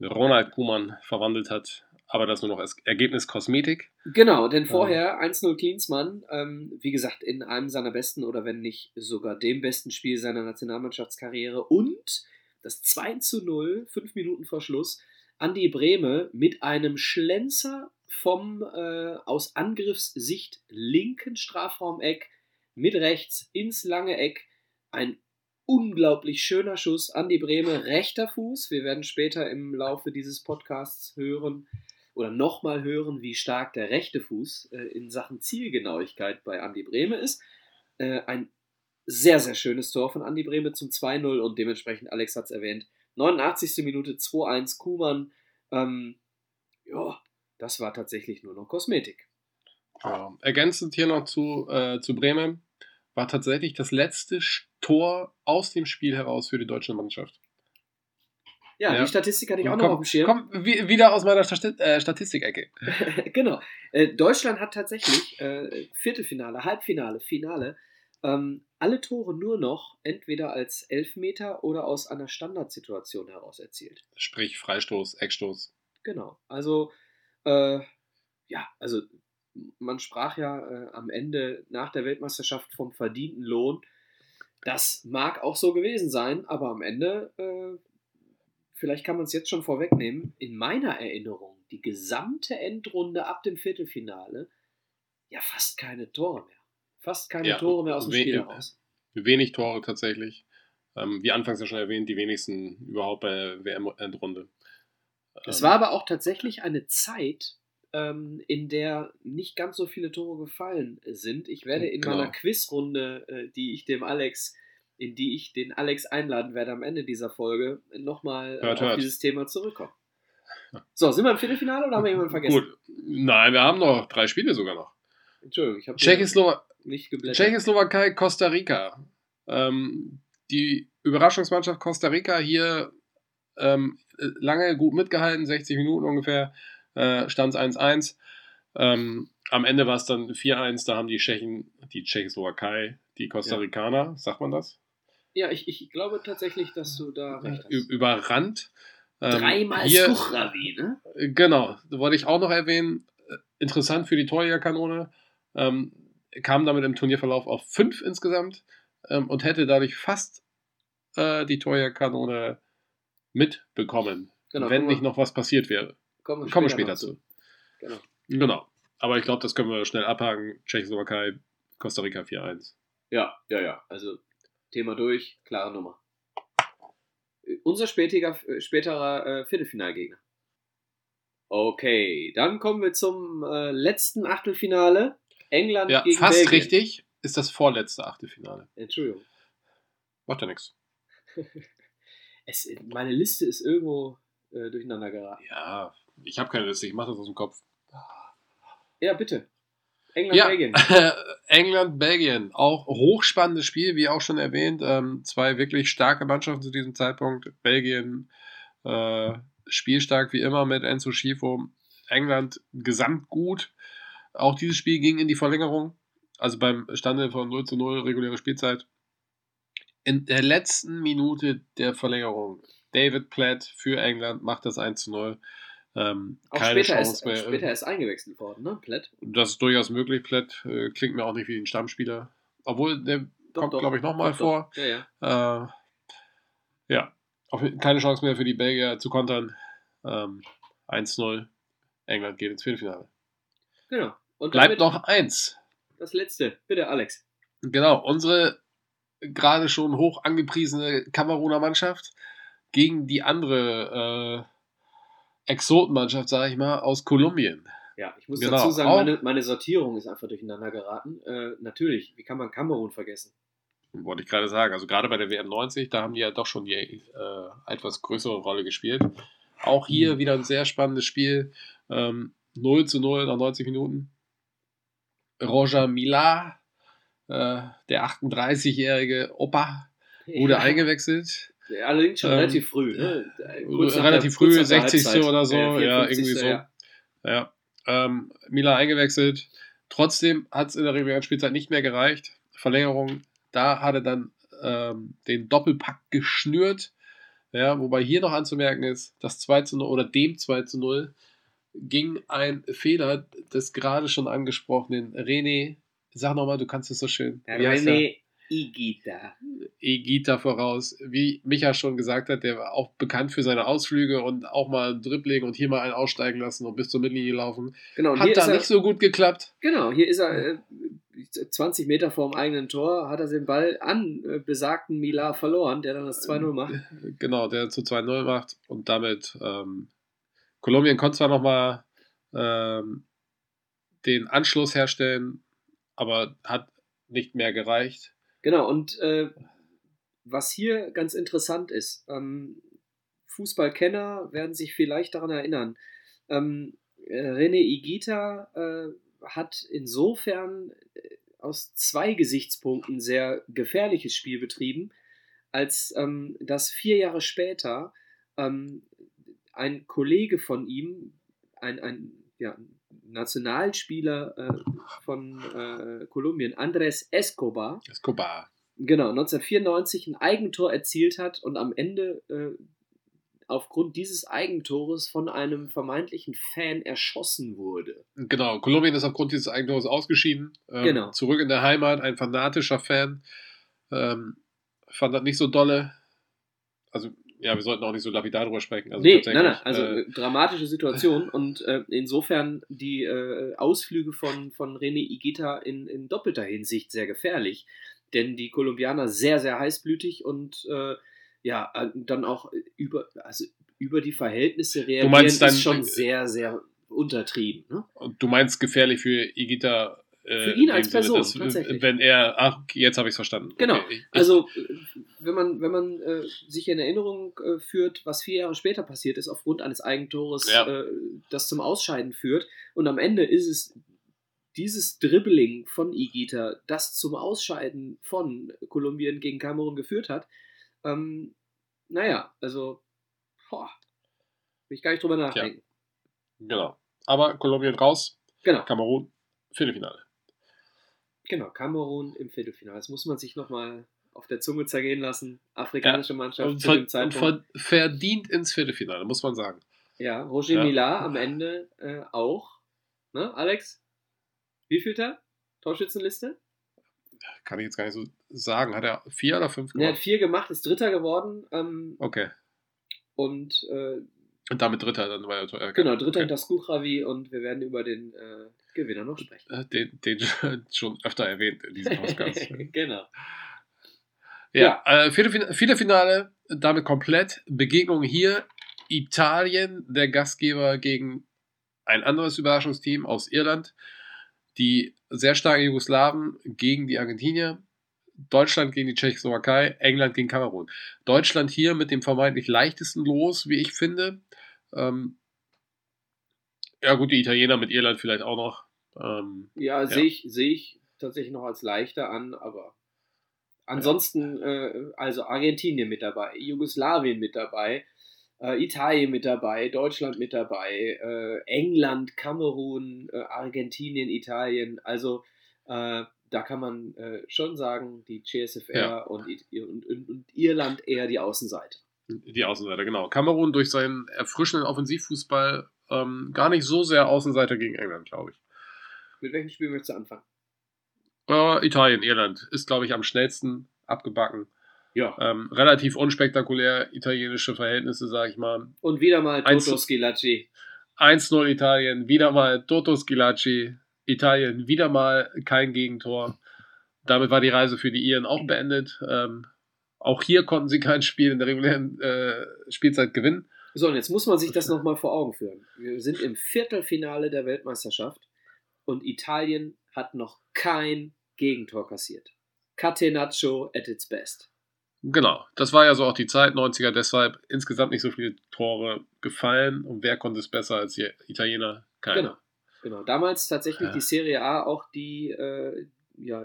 Ronald Kuhmann verwandelt hat. Aber das nur noch als Ergebnis Kosmetik. Genau, denn vorher 1-0 Klinsmann, ähm, wie gesagt, in einem seiner besten oder wenn nicht sogar dem besten Spiel seiner Nationalmannschaftskarriere und das 2 0, fünf Minuten vor Schluss, Andi Brehme mit einem Schlenzer vom äh, aus Angriffssicht linken Strafraumeck mit rechts ins lange Eck. Ein unglaublich schöner Schuss. Andi Brehme, rechter Fuß. Wir werden später im Laufe dieses Podcasts hören oder nochmal hören, wie stark der rechte Fuß äh, in Sachen Zielgenauigkeit bei Andi Brehme ist. Äh, ein sehr, sehr schönes Tor von Andi Brehme zum 2-0 und dementsprechend, Alex hat es erwähnt, 89. Minute 2-1 Kuhmann. Ähm, ja, das war tatsächlich nur noch Kosmetik. Ja. Ergänzend hier noch zu, äh, zu Bremen war tatsächlich das letzte Tor aus dem Spiel heraus für die deutsche Mannschaft. Ja, ja. die Statistik hatte ich auch komm, noch auf dem Schirm. Komm, wieder aus meiner Stati äh, Statistikecke. genau. Äh, Deutschland hat tatsächlich äh, Viertelfinale, Halbfinale, Finale ähm, alle Tore nur noch entweder als Elfmeter oder aus einer Standardsituation heraus erzielt. Sprich Freistoß, Eckstoß. Genau. Also, äh, ja, also man sprach ja am Ende nach der Weltmeisterschaft vom verdienten Lohn. Das mag auch so gewesen sein, aber am Ende, äh, vielleicht kann man es jetzt schon vorwegnehmen, in meiner Erinnerung, die gesamte Endrunde ab dem Viertelfinale, ja fast keine Tore mehr. Fast keine ja, Tore mehr aus dem Spiel heraus. Wenig Tore tatsächlich. Ähm, wie anfangs ja schon erwähnt, die wenigsten überhaupt bei der WM-Endrunde. Es ähm, war aber auch tatsächlich eine Zeit, ähm, in der nicht ganz so viele Tore gefallen sind. Ich werde in genau. meiner Quizrunde, äh, die ich dem Alex, in die ich den Alex einladen werde am Ende dieser Folge, nochmal äh, auf hört. dieses Thema zurückkommen. So, sind wir im Viertelfinale oder haben wir jemanden vergessen? Gut, nein, wir haben noch drei Spiele sogar noch. Entschuldigung, ich habe Tschechoslowa nicht geblättert. Tschechoslowakei, Costa Rica. Ähm, die Überraschungsmannschaft Costa Rica hier ähm, lange gut mitgehalten, 60 Minuten ungefähr äh, stand es 1-1. Ähm, am Ende war es dann 4-1, da haben die Tschechen, die Tschechoslowakei, die Costa Ricaner, ja. sagt man das? Ja, ich, ich glaube tatsächlich, dass du da recht hast. Überrannt. Ähm, Dreimal Suchravi, ne? Genau, wollte ich auch noch erwähnen. Interessant für die Torjägerkanone. Ähm, kam damit im Turnierverlauf auf 5 insgesamt ähm, und hätte dadurch fast äh, die Torjägerkanone mitbekommen, genau, wenn nicht noch was passiert wäre. Kommen wir später, später zu. Genau. genau. Aber ich glaube, das können wir schnell abhaken. Tschechoslowakei, Costa Rica 4-1. Ja, ja, ja. Also Thema durch, klare Nummer. Unser spätiger, späterer äh, Viertelfinalgegner. Okay, dann kommen wir zum äh, letzten Achtelfinale. England ja, gegen fast Belgien. richtig ist das vorletzte Achtelfinale. Entschuldigung. Macht ja nichts. Meine Liste ist irgendwo äh, durcheinander geraten. Ja, ich habe keine Liste, ich mache das aus dem Kopf. Ja, bitte. England-Belgien. Ja. England-Belgien. Auch hochspannendes Spiel, wie auch schon erwähnt. Ähm, zwei wirklich starke Mannschaften zu diesem Zeitpunkt. Belgien äh, spielstark wie immer mit Enzo Schifo. England gesamt gut. Auch dieses Spiel ging in die Verlängerung. Also beim Stande von 0 zu 0 reguläre Spielzeit. In der letzten Minute der Verlängerung David Platt für England macht das 1 zu 0. Ähm, auch keine später Chance ist, mehr. Später ist eingewechselt worden, ne? Platt. Das ist durchaus möglich. Platt äh, klingt mir auch nicht wie ein Stammspieler. Obwohl, der doch, kommt, glaube ich, nochmal vor. Ja, ja. Äh, ja. Auf, keine Chance mehr für die Belgier zu kontern. Ähm, 1-0. England geht ins Viertelfinale. Genau. Und Bleibt noch eins. Das letzte. Bitte, Alex. Genau. Unsere gerade schon hoch angepriesene Kameruner Mannschaft gegen die andere äh, Exotenmannschaft, sage ich mal, aus Kolumbien. Ja, ich muss genau. dazu sagen, meine, meine, Sortierung ist einfach durcheinander geraten. Äh, natürlich, wie kann man Kamerun vergessen? Wollte ich gerade sagen. Also gerade bei der WM 90, da haben die ja doch schon die äh, etwas größere Rolle gespielt. Auch hier mhm. wieder ein sehr spannendes Spiel. Ähm, 0 zu 0 nach 90 Minuten. Roger Millar, äh, der 38-jährige Opa, wurde ja. eingewechselt. Allerdings schon ähm, relativ früh, ne? Relativ früh, 60. Halbzeit. oder so, äh, ja, irgendwie so. Ja, ja. Ähm, Mila eingewechselt. Trotzdem hat es in der regulären Spielzeit nicht mehr gereicht. Verlängerung, da hat er dann ähm, den Doppelpack geschnürt. Ja, wobei hier noch anzumerken ist, das 2 zu 0 oder dem 2 zu 0 ging ein Fehler des gerade schon angesprochenen René. Sag nochmal, du kannst es so schön. Er? René Igita. Egita voraus. Wie Micha schon gesagt hat, der war auch bekannt für seine Ausflüge und auch mal Dribbling und hier mal einen aussteigen lassen und bis zur Mittellinie laufen. Genau, und Hat da er, nicht so gut geklappt. Genau, hier ist er äh, 20 Meter vorm eigenen Tor, hat er den Ball an äh, besagten Milar verloren, der dann das 2-0 macht. Genau, der zu 2-0 macht und damit ähm, Kolumbien konnte zwar nochmal ähm, den Anschluss herstellen, aber hat nicht mehr gereicht. Genau, und äh, was hier ganz interessant ist, ähm, Fußballkenner werden sich vielleicht daran erinnern. Ähm, äh, René Igita äh, hat insofern äh, aus zwei Gesichtspunkten sehr gefährliches Spiel betrieben, als ähm, dass vier Jahre später ähm, ein Kollege von ihm, ein, ein ja, Nationalspieler äh, von äh, Kolumbien, Andrés Escobar, Escobar. genau, 1994 ein Eigentor erzielt hat und am Ende äh, aufgrund dieses Eigentores von einem vermeintlichen Fan erschossen wurde. Genau, Kolumbien ist aufgrund dieses Eigentors ausgeschieden. Ähm, Genau. Zurück in der Heimat, ein fanatischer Fan. Ähm, fand das nicht so dolle. Also, ja, wir sollten auch nicht so lapidar drüber sprechen. Also nee, nein, nein, also äh, äh, dramatische Situation und äh, insofern die äh, Ausflüge von, von René Igita in, in doppelter Hinsicht sehr gefährlich, denn die Kolumbianer sehr, sehr heißblütig und äh, ja, äh, dann auch über, also über die Verhältnisse reagieren meinst dann- ist schon sehr, sehr untertrieben. Ne? Du meinst gefährlich für Igita. Äh, Für ihn als dem Sinne, Person, tatsächlich. Wenn er, ach, jetzt habe ich es verstanden. Genau. Okay, Also, äh, wenn man, wenn man äh, sich in Erinnerung äh, führt, was vier Jahre später passiert ist, aufgrund eines Eigentores, Ja. äh, das zum Ausscheiden führt, und am Ende ist es dieses Dribbling von Igita, das zum Ausscheiden von Kolumbien gegen Kamerun geführt hat, ähm, naja, also, boah, will ich gar nicht drüber nachdenken. Genau. Aber Kolumbien raus, Genau, Kamerun, Viertelfinale. Genau, Kamerun im Viertelfinale. Das muss man sich nochmal auf der Zunge zergehen lassen. Afrikanische Mannschaft Und, zu dem Zeitpunkt. ver verdient ins Viertelfinale, muss man sagen. Ja, Roger Ja. Millar am Ende äh, auch. Ne, Alex? Wie viel da? Torschützenliste? Kann ich jetzt gar nicht so sagen. Hat er vier oder fünf Er hat gemacht? vier gemacht, ist Dritter geworden. Ähm, Okay. und äh, Und damit Dritter, dann war er äh, genau, Dritter okay. hinter Skuchravi und wir werden über den äh, Gewinner noch sprechen. Äh, Den, den schon öfter erwähnt in diesem Podcast. genau. ja, Äh, Viertelfin Viertelfinale, damit komplett. Begegnung hier. Italien, der Gastgeber, gegen ein anderes Überraschungsteam aus Irland. Die sehr starken Jugoslawen gegen die Argentinier. Deutschland gegen die Tschechoslowakei, England gegen Kamerun. Deutschland hier mit dem vermeintlich leichtesten Los, wie ich finde. Ähm, ja, gut, die Italiener mit Irland vielleicht auch noch. Ähm, Ja, sehe ich, sehe ich tatsächlich noch als leichter an, aber ansonsten, äh, also Argentinien mit dabei, Jugoslawien mit dabei, äh, Italien mit dabei, Deutschland mit dabei, äh, England, Kamerun, äh, Argentinien, Italien, also äh, da kann man äh, schon sagen, die GSFR Ja. und, und, und, und Irland eher die Außenseite. Die Außenseiter, genau. Kamerun durch seinen erfrischenden Offensivfußball ähm, gar nicht so sehr Außenseiter gegen England, glaube ich. Mit welchem Spiel möchtest du anfangen? Äh, Italien, Irland ist, glaube ich, am schnellsten abgebacken. Ja. Ähm, relativ unspektakulär italienische Verhältnisse, sage ich mal. Und wieder mal Toto Schilacci. 1-0 Italien, wieder mal Toto Schilacci. Italien, wieder mal kein Gegentor. Damit war die Reise für die Iren auch beendet. Ähm, auch hier konnten sie kein Spiel in der regulären äh, Spielzeit gewinnen. So, und jetzt muss man sich das nochmal vor Augen führen. Wir sind im Viertelfinale der Weltmeisterschaft und Italien hat noch kein Gegentor kassiert. Catenaccio at its best. Genau, das war ja so auch die Zeit, 90er, deshalb insgesamt nicht so viele Tore gefallen. Und wer konnte es besser als die Italiener? Keiner. Genau. Genau. Damals tatsächlich Ja. die Serie A auch die äh, ja,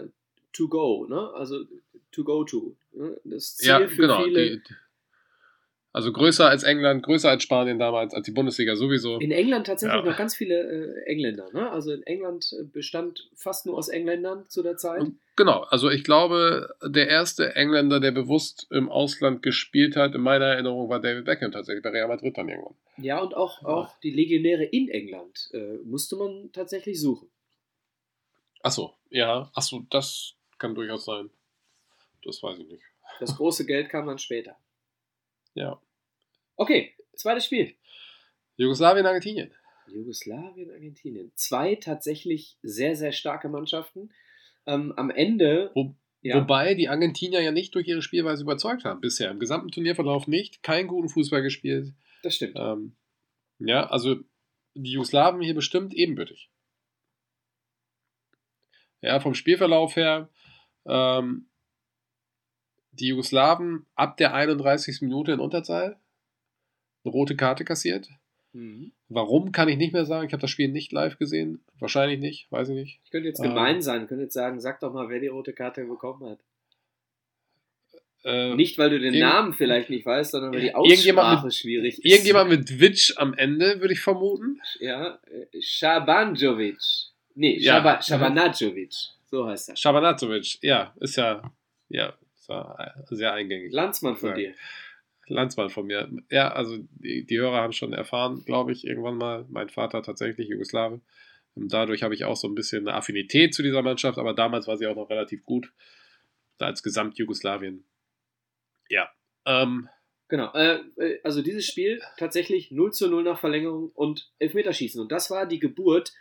to go, ne? Also to go to. Ne? Das Ziel Ja, für genau. viele. Die, also größer als England, größer als Spanien damals, als die Bundesliga sowieso. In England tatsächlich Ja. noch ganz viele äh, Engländer. Ne? Also in England äh, bestand fast nur aus Engländern zu der Zeit. Und Genau, also ich glaube, der erste Engländer, der bewusst im Ausland gespielt hat, in meiner Erinnerung war David Beckham tatsächlich bei Real Madrid dann irgendwann. Ja, und auch, auch die Legionäre in England äh, musste man tatsächlich suchen. Achso, ja, achso, das kann durchaus sein. Das weiß ich nicht. Das große Geld kam dann später. Ja. Okay, zweites Spiel. Jugoslawien, Argentinien. Jugoslawien, Argentinien. Zwei tatsächlich sehr, sehr starke Mannschaften. Ähm, am Ende. Wo, ja. Wobei die Argentinier ja nicht durch ihre Spielweise überzeugt haben bisher. Im gesamten Turnierverlauf nicht. Keinen guten Fußball gespielt. Das stimmt. Ähm, ja, also die Jugoslawen hier bestimmt ebenbürtig. Ja, vom Spielverlauf her. Ähm, die Jugoslawen ab der 31. Minute in Unterzahl. Eine rote Karte kassiert. Mhm. Warum kann ich nicht mehr sagen? Ich habe das Spiel nicht live gesehen. Wahrscheinlich nicht, weiß ich nicht. Ich könnte jetzt gemein ähm, sein, ich könnte jetzt sagen, sag doch mal, wer die rote Karte bekommen hat. Äh, nicht, weil du den Namen vielleicht nicht weißt, sondern weil die Aussprache mit, schwierig ist. Irgendjemand mit Witsch am Ende, würde ich vermuten. Ja, äh, Shabanjovic. Nee, ja. Shabanajovic. So heißt er. Shabanajovic, ja, ist ja, ja, ist ja sehr eingängig. Landsmann von dir. Landsmann von mir. Ja, also die, die Hörer haben schon erfahren, glaube ich, irgendwann mal. Mein Vater tatsächlich Jugoslawe. Und dadurch habe ich auch so ein bisschen eine Affinität zu dieser Mannschaft, aber damals war sie auch noch relativ gut. Als Gesamt-Jugoslawien. Ja. Ähm, genau. Äh, äh also dieses Spiel tatsächlich 0 zu 0 nach Verlängerung und Elfmeterschießen. Und das war die Geburt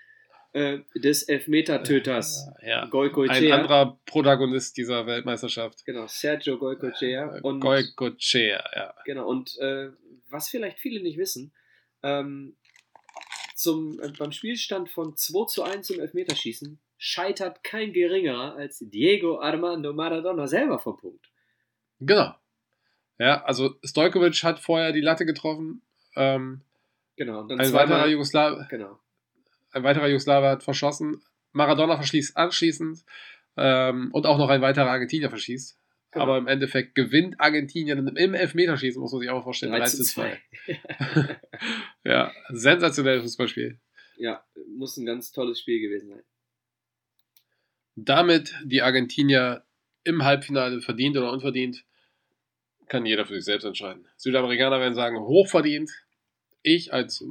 äh, des Elfmetertöters ja. Goicoechea. Ein anderer Protagonist dieser Weltmeisterschaft. Genau, Sergio Goicoechea. Äh, und, ja. Genau, und äh, was vielleicht viele nicht wissen, ähm, zum, äh, beim Spielstand von 2 zu 1 im Elfmeterschießen scheitert kein geringerer als Diego Armando Maradona selber vom Punkt. Genau. Ja, also Stojkovic hat vorher die Latte getroffen. Ähm, genau. Und dann ein weiterer Jugoslaw genau ein weiterer Jugoslawe hat verschossen. Maradona verschließt anschließend ähm, und auch noch ein weiterer Argentinier verschießt. Genau. Aber im Endeffekt gewinnt Argentinien im Elfmeterschießen, muss man sich auch vorstellen. 3 zu 2. ja, sensationelles Fußballspiel. Ja, muss ein ganz tolles Spiel gewesen sein. Damit die Argentinier im Halbfinale verdient oder unverdient, kann jeder für sich selbst entscheiden. Südamerikaner werden sagen, hochverdient. Ich als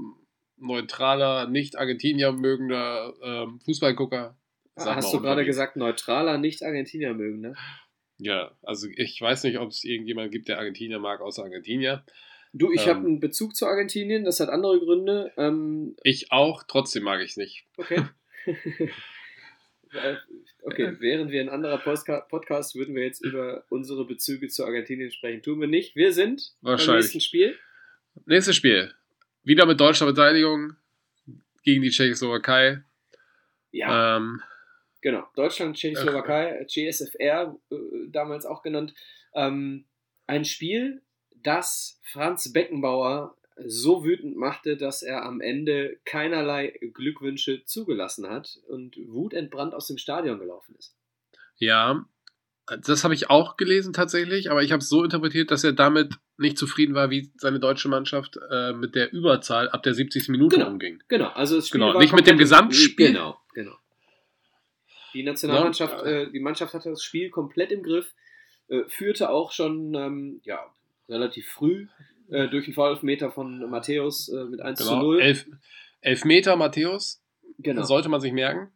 neutraler, nicht Argentinier mögender ähm, Fußballgucker. Hast du gerade gesagt, neutraler, nicht Argentinier mögen, ne? Ja, also ich weiß nicht, ob es irgendjemand gibt, der Argentinier mag, außer Argentinier. Du, ich ähm, habe einen Bezug zu Argentinien, das hat andere Gründe. Ähm, ich auch, trotzdem mag ich es nicht. Okay. Äh, okay, während wir ein anderer Podcast würden wir jetzt über unsere Bezüge zu Argentinien sprechen. Tun wir nicht. Wir sind beim nächsten Spiel. Nächstes Spiel. Wieder mit deutscher Beteiligung gegen die Tschechoslowakei. Ja. Ähm, genau. Deutschland, Tschechoslowakei, GSFR, äh, damals auch genannt. Ähm, ein Spiel, das Franz Beckenbauer so wütend machte, dass er am Ende keinerlei Glückwünsche zugelassen hat und wutentbrannt aus dem Stadion gelaufen ist. Ja, das habe ich auch gelesen tatsächlich, aber ich habe es so interpretiert, dass er damit nicht zufrieden war, wie seine deutsche Mannschaft äh, mit der Überzahl ab der 70. Minute genau, umging. Genau, also das Spiel genau, nicht mit dem Gesamtspiel. Genau, genau. Die Nationalmannschaft, ja. äh, die Mannschaft hatte das Spiel komplett im Griff, äh, führte auch schon ähm, ja, relativ früh äh, durch einen Vorelfmeter von Matthäus äh, mit 1 genau, zu 0. Elf, Elfmeter Matthäus, genau. sollte man sich merken.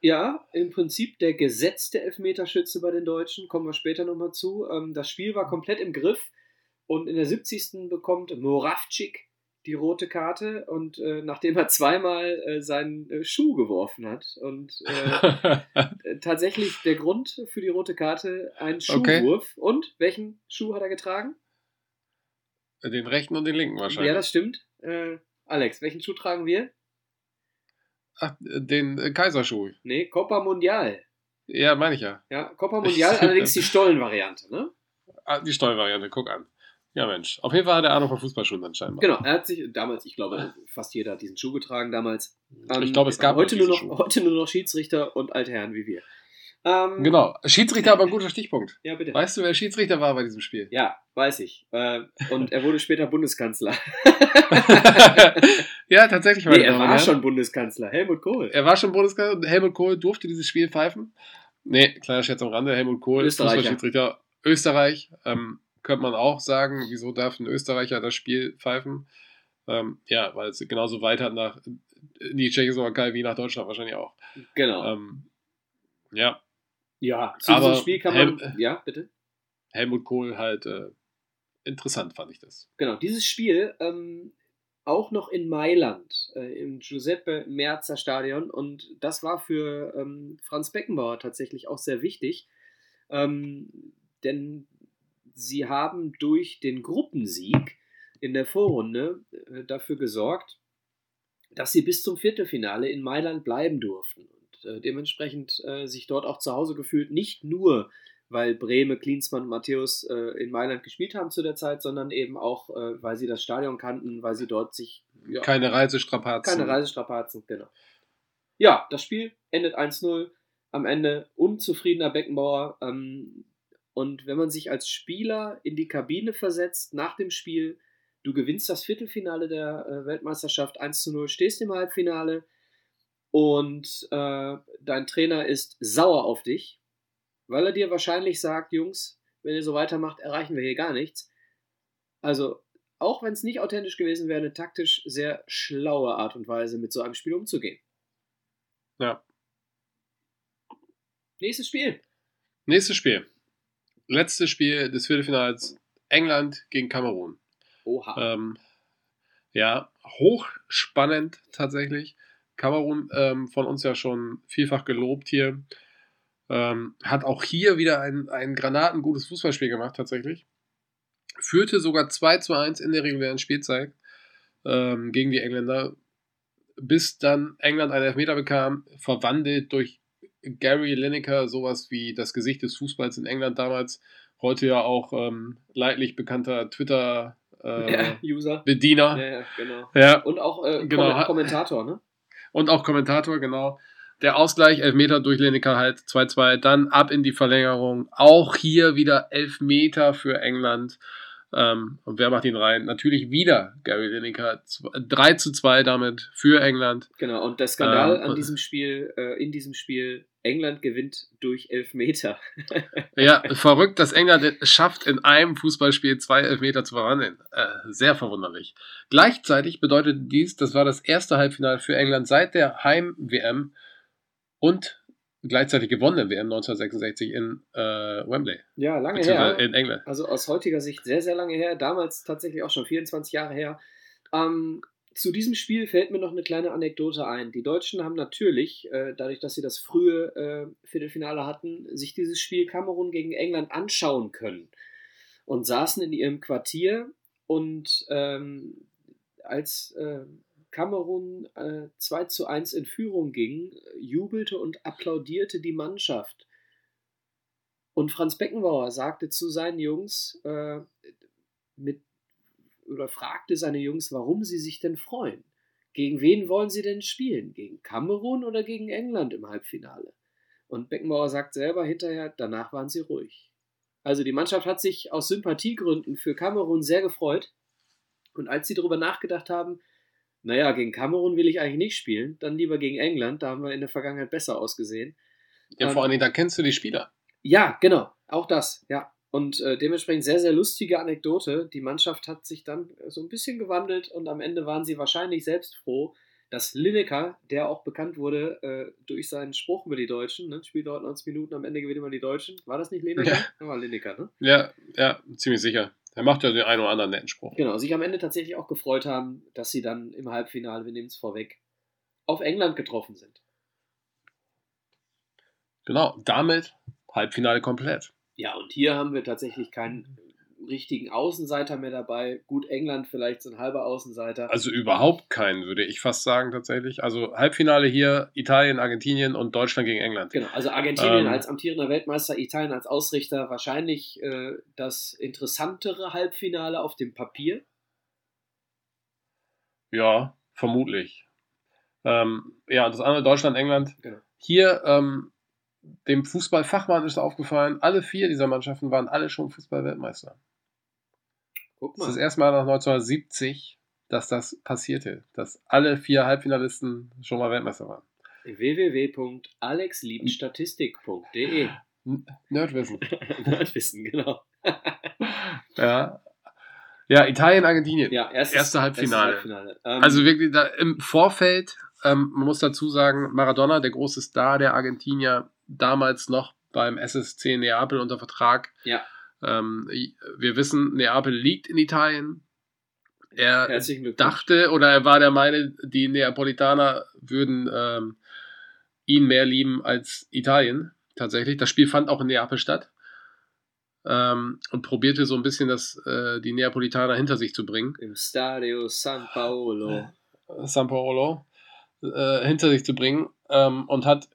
Ja, im Prinzip der gesetzte Elfmeterschütze bei den Deutschen, kommen wir später nochmal zu. Ähm, das Spiel war komplett im Griff und in der 70. bekommt Moravcik die rote Karte und äh, nachdem er zweimal äh, seinen äh, Schuh geworfen hat und tatsächlich der Grund für die rote Karte ein Schuhwurf. Okay. Und welchen Schuh hat er getragen? Den rechten und den linken wahrscheinlich. Ja, das stimmt. Alex, welchen Schuh tragen wir? Ach, den äh, Kaiserschuh. Nee, Copa Mundial. Ja, meine ich ja. Ja, Copa Mundial, allerdings die Stollenvariante, ne? Ah, die Stollenvariante, guck an. Ja, Mensch. Auf jeden Fall hat er Ahnung von Fußballschuhen anscheinend. Genau, er hat sich damals, ich glaube, fast jeder hat diesen Schuh getragen damals. Ähm, ich glaube, es gab heute nur, noch, heute nur noch Schiedsrichter und alte Herren wie wir. Ähm, genau. Schiedsrichter aber ein guter Stichpunkt. Ja, bitte. Weißt du, wer Schiedsrichter war bei diesem Spiel? Ja, weiß ich. Äh, und er wurde später Bundeskanzler. ja, tatsächlich. Nee, er war schon Bundeskanzler. Helmut Kohl. Er war schon Bundeskanzler. Helmut Kohl durfte dieses Spiel pfeifen. Nee, kleiner Scherz am Rande. Helmut Kohl, Österreicher. Fußballschiedsrichter Österreich. Ähm, könnte man auch sagen, wieso darf ein Österreicher das Spiel pfeifen? Ähm, ja, weil es genauso weit hat nach in die Tschechoslowakei wie nach Deutschland wahrscheinlich auch. Genau. Ähm, ja, ja, zu aber diesem Spiel kann man. Helm- ja, bitte. Helmut Kohl halt äh, interessant fand ich das. Genau, dieses Spiel ähm, auch noch in Mailand, äh, im Giuseppe Merzer Stadion. Und das war für ähm, Franz Beckenbauer tatsächlich auch sehr wichtig. Ähm, denn sie haben durch den Gruppensieg in der Vorrunde äh, dafür gesorgt, dass sie bis zum Viertelfinale in Mailand bleiben durften. Und äh, dementsprechend äh, sich dort auch zu Hause gefühlt, nicht nur weil Breme, Klinsmann und Matthäus äh, in Mailand gespielt haben zu der Zeit, sondern eben auch, äh, weil sie das Stadion kannten, weil sie dort sich ja, Keine Reisestrapazen. keine Reisestrapazen, genau. Ja, das Spiel endet 1-0. Am Ende unzufriedener Beckenbauer. Ähm, und wenn man sich als Spieler in die Kabine versetzt nach dem Spiel, du gewinnst das Viertelfinale der äh, Weltmeisterschaft 1-0, stehst im Halbfinale und äh, dein Trainer ist sauer auf dich, weil er dir wahrscheinlich sagt, Jungs, wenn ihr so weitermacht, erreichen wir hier gar nichts. Also, auch wenn es nicht authentisch gewesen wäre, eine taktisch sehr schlaue Art und Weise, mit so einem Spiel umzugehen. Ja. Nächstes Spiel. Nächstes Spiel. Letztes Spiel des Viertelfinals England gegen Kamerun. Oha. Ähm, ja, hochspannend tatsächlich. Kamerun ähm, von uns ja schon vielfach gelobt hier. Ähm, hat auch hier wieder ein, ein granatengutes Fußballspiel gemacht, tatsächlich. Führte sogar 2 zu 1 in der regulären Spielzeit ähm, gegen die Engländer, bis dann England einen Elfmeter bekam, verwandelt durch Gary Lineker, sowas wie das Gesicht des Fußballs in England damals. Heute ja auch ähm, leidlich bekannter Twitter- äh, ja. Bediener. Ja, ja, genau. Ja, Und auch äh, Genau. Kommen- Kommentator, ne? Und auch Kommentator, genau. Der Ausgleich, Elfmeter durch Lineker halt 2-2, dann ab in die Verlängerung. Auch hier wieder Elfmeter für England. Ähm, und wer macht ihn rein? Natürlich wieder Gary Lineker. 3 zu 2 damit für England. Genau. Und der Skandal Ähm, an diesem Spiel, äh, in diesem Spiel, England gewinnt durch Elfmeter. Ja, verrückt, dass England es schafft, in einem Fußballspiel zwei Elfmeter zu verwandeln. Äh, sehr verwunderlich. Gleichzeitig bedeutet dies, das war das erste Halbfinale für England seit der Heim-WM und gleichzeitig gewonnene WM 1966 in äh, Wembley, Ja, lange her. in England. Also aus heutiger Sicht sehr, sehr lange her. Damals tatsächlich auch schon 24 Jahre her. Ähm, zu diesem Spiel fällt mir noch eine kleine Anekdote ein. Die Deutschen haben natürlich, äh, dadurch, dass sie das frühe äh, Viertelfinale hatten, sich dieses Spiel Kamerun gegen England anschauen können und saßen in ihrem Quartier und ähm, als äh, Kamerun äh, 2 zu 1 in Führung ging, jubelte und applaudierte die Mannschaft. Und Franz Beckenbauer sagte zu seinen Jungs, äh, mit, oder fragte seine Jungs, warum sie sich denn freuen. Gegen wen wollen sie denn spielen? Gegen Kamerun oder gegen England im Halbfinale? Und Beckenbauer sagt selber hinterher, danach waren sie ruhig. Also die Mannschaft hat sich aus Sympathiegründen für Kamerun sehr gefreut. Und als sie darüber nachgedacht haben, naja, gegen Kamerun will ich eigentlich nicht spielen, dann lieber gegen England, da haben wir in der Vergangenheit besser ausgesehen. Ja, vor allen Dingen, da kennst du die Spieler. Ja, genau, auch das, ja. Und äh, dementsprechend sehr, sehr lustige Anekdote. Die Mannschaft hat sich dann äh, so ein bisschen gewandelt und am Ende waren sie wahrscheinlich selbst froh, dass Lineker, der auch bekannt wurde äh, durch seinen Spruch über die Deutschen, ne, spielt dort 90 Minuten, am Ende gewinnen immer die Deutschen. War das nicht Lineker? Ja. Ja. War Lineker, ne? Ja, ja, ziemlich sicher. Er macht ja den einen oder anderen netten Spruch. Genau, sich am Ende tatsächlich auch gefreut haben, dass sie dann im Halbfinale, wir nehmen es vorweg, auf England getroffen sind. Genau, damit Halbfinale komplett. Ja, und hier haben wir tatsächlich keinen richtigen Außenseiter mehr dabei. Gut, England vielleicht so ein halber Außenseiter. Also überhaupt keinen, würde ich fast sagen, tatsächlich. Also Halbfinale hier Italien, Argentinien und Deutschland gegen England. Genau, also Argentinien Ähm. als amtierender Weltmeister, Italien als Ausrichter, wahrscheinlich äh, das interessantere Halbfinale auf dem Papier. Ja, vermutlich. Ähm, ja, das andere Deutschland, England. Genau. Hier, ähm, dem Fußballfachmann ist aufgefallen, alle vier dieser Mannschaften waren alle schon Fußballweltmeister. Das ist das mal. erste Mal nach 1970, dass das passierte, dass alle vier Halbfinalisten schon mal Weltmeister waren. www.alexliebenstatistik.de Nerdwissen. Nerdwissen, genau. ja. Ja, Italien, Argentinien. Ja, erstes, Erste Halbfinale. erstes Halbfinale. Ähm, Also wirklich da im Vorfeld, ähm, man muss dazu sagen, Maradona, der große Star der Argentinier, damals noch beim SSC Neapel unter Vertrag. Ja. Ähm, wir wissen, Neapel liegt in Italien. Er dachte oder er war der Meinung, die Neapolitaner würden ähm, ihn mehr lieben als Italien. Tatsächlich. Das Spiel fand auch in Neapel statt. Ähm, und probierte so ein bisschen das, äh, die Neapolitaner hinter sich zu bringen. Im Stadio San Paolo. San Paolo äh, hinter sich zu bringen ähm, und hat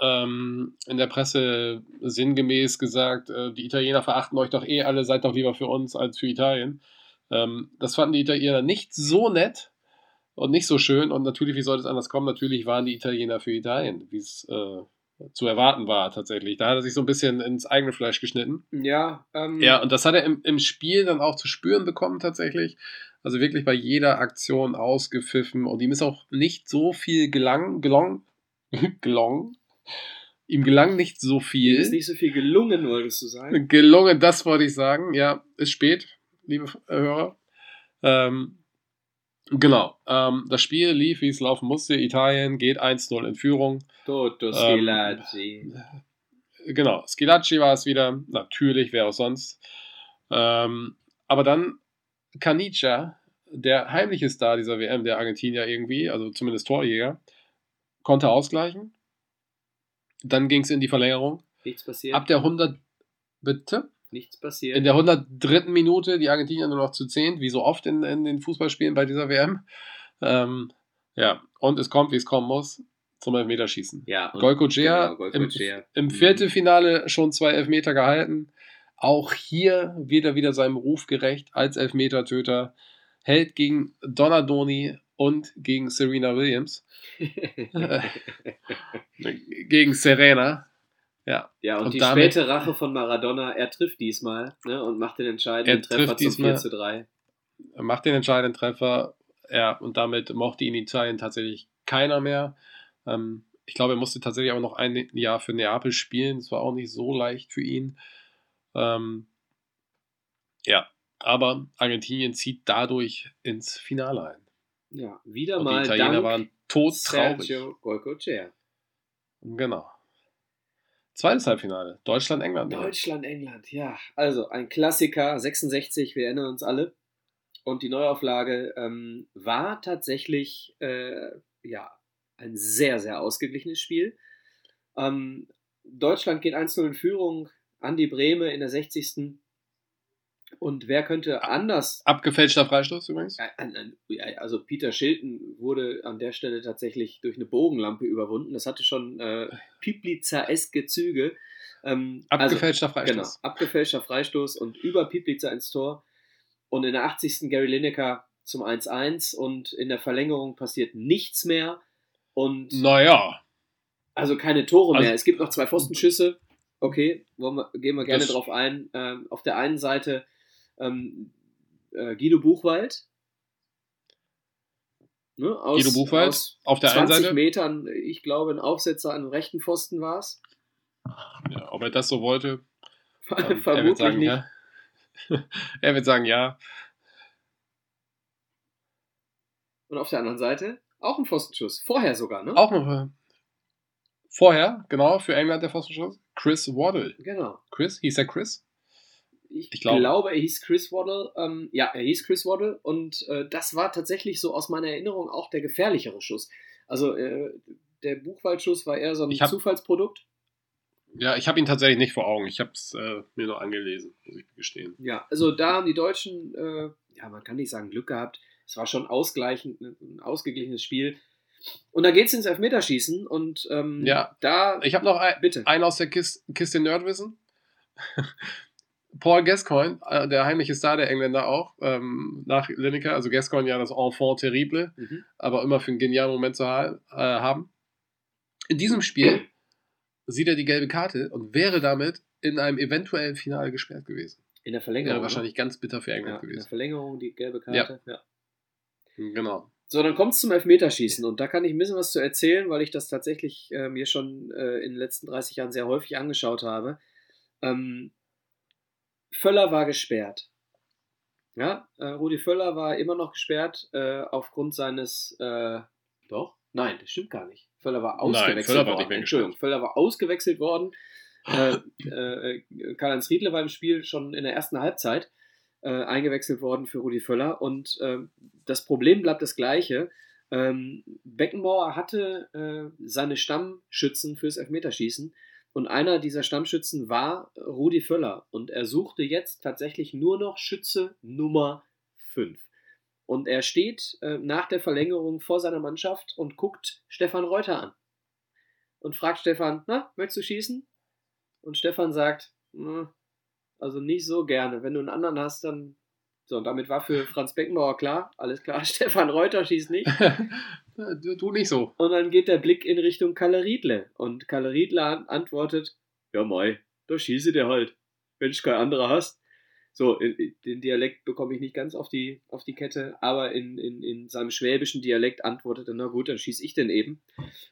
ähm, in der Presse sinngemäß gesagt, äh, die Italiener verachten euch doch eh alle, seid doch lieber für uns als für Italien. Ähm, das fanden die Italiener nicht so nett und nicht so schön und natürlich, wie sollte es anders kommen? Natürlich waren die Italiener für Italien, wie es äh, zu erwarten war tatsächlich. Da hat er sich so ein bisschen ins eigene Fleisch geschnitten. Ja, ähm, Ja, und das hat er im, im Spiel dann auch zu spüren bekommen tatsächlich. Also wirklich bei jeder Aktion ausgepfiffen und ihm ist auch nicht so viel gelang, gelong, gelong. Ihm gelang nicht so viel. ist nicht so viel gelungen, wolltest du sagen. Gelungen, das wollte ich sagen. Ja, ist spät, liebe Hörer. Ähm, genau. Ähm, das Spiel lief, wie es laufen musste. Italien geht 1-0 in Führung. Toto Ähm, Schilacci. Genau, Schilacci war es wieder. Natürlich, wer auch sonst. Ähm, aber dann Canicia, der heimliche Star dieser WM, der Argentinier irgendwie, also zumindest Torjäger, konnte ausgleichen. Dann ging es in die Verlängerung. Nichts passiert. Ab der 100, bitte? Nichts passiert. In der 103. Minute die Argentinier nur noch zu 10, wie so oft in, in den Fußballspielen bei dieser WM. Ähm, ja, und es kommt, wie es kommen muss, zum Elfmeterschießen. ja, und- Goicoechea genau, im, im Mhm. Viertelfinale schon zwei Elfmeter gehalten. Auch hier wird er wieder seinem Ruf gerecht als Elfmetertöter. Hält gegen Donadoni und gegen Serena Williams. gegen Serena. Ja, ja, und, Und die damit- späte Rache von Maradona, er trifft diesmal ne, und macht den entscheidenden Er Treffer zum diesmal. 4 zu 3. er macht den entscheidenden Treffer. Ja, und damit mochte ihn Italien tatsächlich keiner mehr. Ähm, ich glaube, er musste tatsächlich auch noch ein Jahr für Neapel spielen. Das war auch nicht so leicht für ihn. Ähm, ja, aber Argentinien zieht dadurch ins Finale ein. Ja, wieder Und mal die Italiener dank waren todtraurig. Sergio. Genau. Zweites Halbfinale. Deutschland-England. Digga. Deutschland, England, ja. Also ein Klassiker, 66, wir erinnern uns alle. Und die Neuauflage ähm, war tatsächlich äh, ja, ein sehr, sehr ausgeglichenes Spiel. Ähm, Deutschland geht 1-0 in Führung, Andi Brehme in der 60. Und wer könnte anders Abgefälschter Freistoß übrigens. Also Peter Shilton wurde an der Stelle tatsächlich durch eine Bogenlampe überwunden. Das hatte schon äh, Pipliza-eske Züge. Ähm, also, Abgefälschter genau, Freistoß. abgefälschter Freistoß und über Pipliza ins Tor. Und in der 80. Gary Lineker zum 1-1 und in der Verlängerung passiert nichts mehr. Und Naja. also keine Tore Also- mehr. Es gibt noch zwei Pfostenschüsse. Okay, wir, gehen wir gerne Das- drauf ein. Ähm, auf der einen Seite ähm, äh, Guido Buchwald. Ne, aus, Guido Buchwald Aus auf der einen 20 Seite. Metern, ich glaube, ein Aufsetzer an den rechten Pfosten war es. Ja, ob er das so wollte, ähm, er wird Vermutlich sagen, nicht. ja. er wird sagen, ja. Und auf der anderen Seite auch ein Pfostenschuss. Vorher sogar, ne? Auch noch äh, vorher, genau, für England der Pfostenschuss, Chris Waddle. Genau. Chris, hieß er Chris? Ich, Ich glaube. glaube, er hieß Chris Waddle. Ähm, ja, er hieß Chris Waddle und äh, das war tatsächlich so aus meiner Erinnerung auch der gefährlichere Schuss. Also äh, der Buchwaldschuss war eher so ein hab- Zufallsprodukt. Ja, ich habe ihn tatsächlich nicht vor Augen. Ich habe es äh, mir nur angelesen, muss ich gestehen. Ja, also da haben die Deutschen, äh, ja, man kann nicht sagen Glück gehabt. Es war schon ausgleichend, ein ausgeglichenes Spiel. Und da geht es ins Elfmeterschießen und ähm, Ja. da, Ich habe noch ein, bitte. einen aus der Kiste, Kiste Nerdwissen. Paul Gascoigne, äh, der heimliche Star der Engländer auch, ähm, nach Lineker, also Gascoigne ja das Enfant terrible, Mhm. aber immer für einen genialen Moment zu ha äh, haben. In diesem Spiel sieht er die gelbe Karte und wäre damit in einem eventuellen Finale gesperrt gewesen. In der Wäre Verlängerung. ne? wahrscheinlich ganz bitter für ja, England in der gewesen. Verlängerung die gelbe Karte. Ja. Genau. So, dann kommt es zum Elfmeterschießen und da kann ich ein bisschen was zu erzählen, weil ich das tatsächlich äh, mir schon äh, in den letzten 30 Jahren sehr häufig angeschaut habe. Ähm, Völler war gesperrt. Ja, äh, Rudi Völler war immer noch gesperrt äh, aufgrund seines. Äh, doch? Nein, das stimmt gar nicht. Völler war ausgewechselt Nein, Völler war worden. nicht mehr Entschuldigung, gesperrt. Völler war ausgewechselt worden. äh, äh, Karl-Heinz Riedle war im Spiel schon in der ersten Halbzeit äh, eingewechselt worden für Rudi Völler und das Problem bleibt das gleiche. Ähm, Beckenbauer hatte äh, seine Stammschützen fürs Elfmeterschießen und einer dieser Stammschützen war Rudi Völler und er suchte jetzt tatsächlich nur noch Schütze Nummer 5. Und er steht äh, nach der Verlängerung vor seiner Mannschaft und guckt Stefan Reuter an und fragt Stefan, na, möchtest du schießen? Und Stefan sagt, "Hm, also nicht so gerne. Wenn du einen anderen hast, dann. So, und damit war für Franz Beckenbauer klar, alles klar, Stefan Reuter schießt nicht. du, du nicht so. Und dann geht der Blick in Richtung Kalle Riedle. Und Kalle Riedle an- antwortet, ja mei, da schieße der halt, wenn du kein anderer hast. So, den Dialekt bekomme ich nicht ganz auf die, auf die Kette, aber in, in, in seinem schwäbischen Dialekt antwortet er, na gut, dann schieße ich den eben.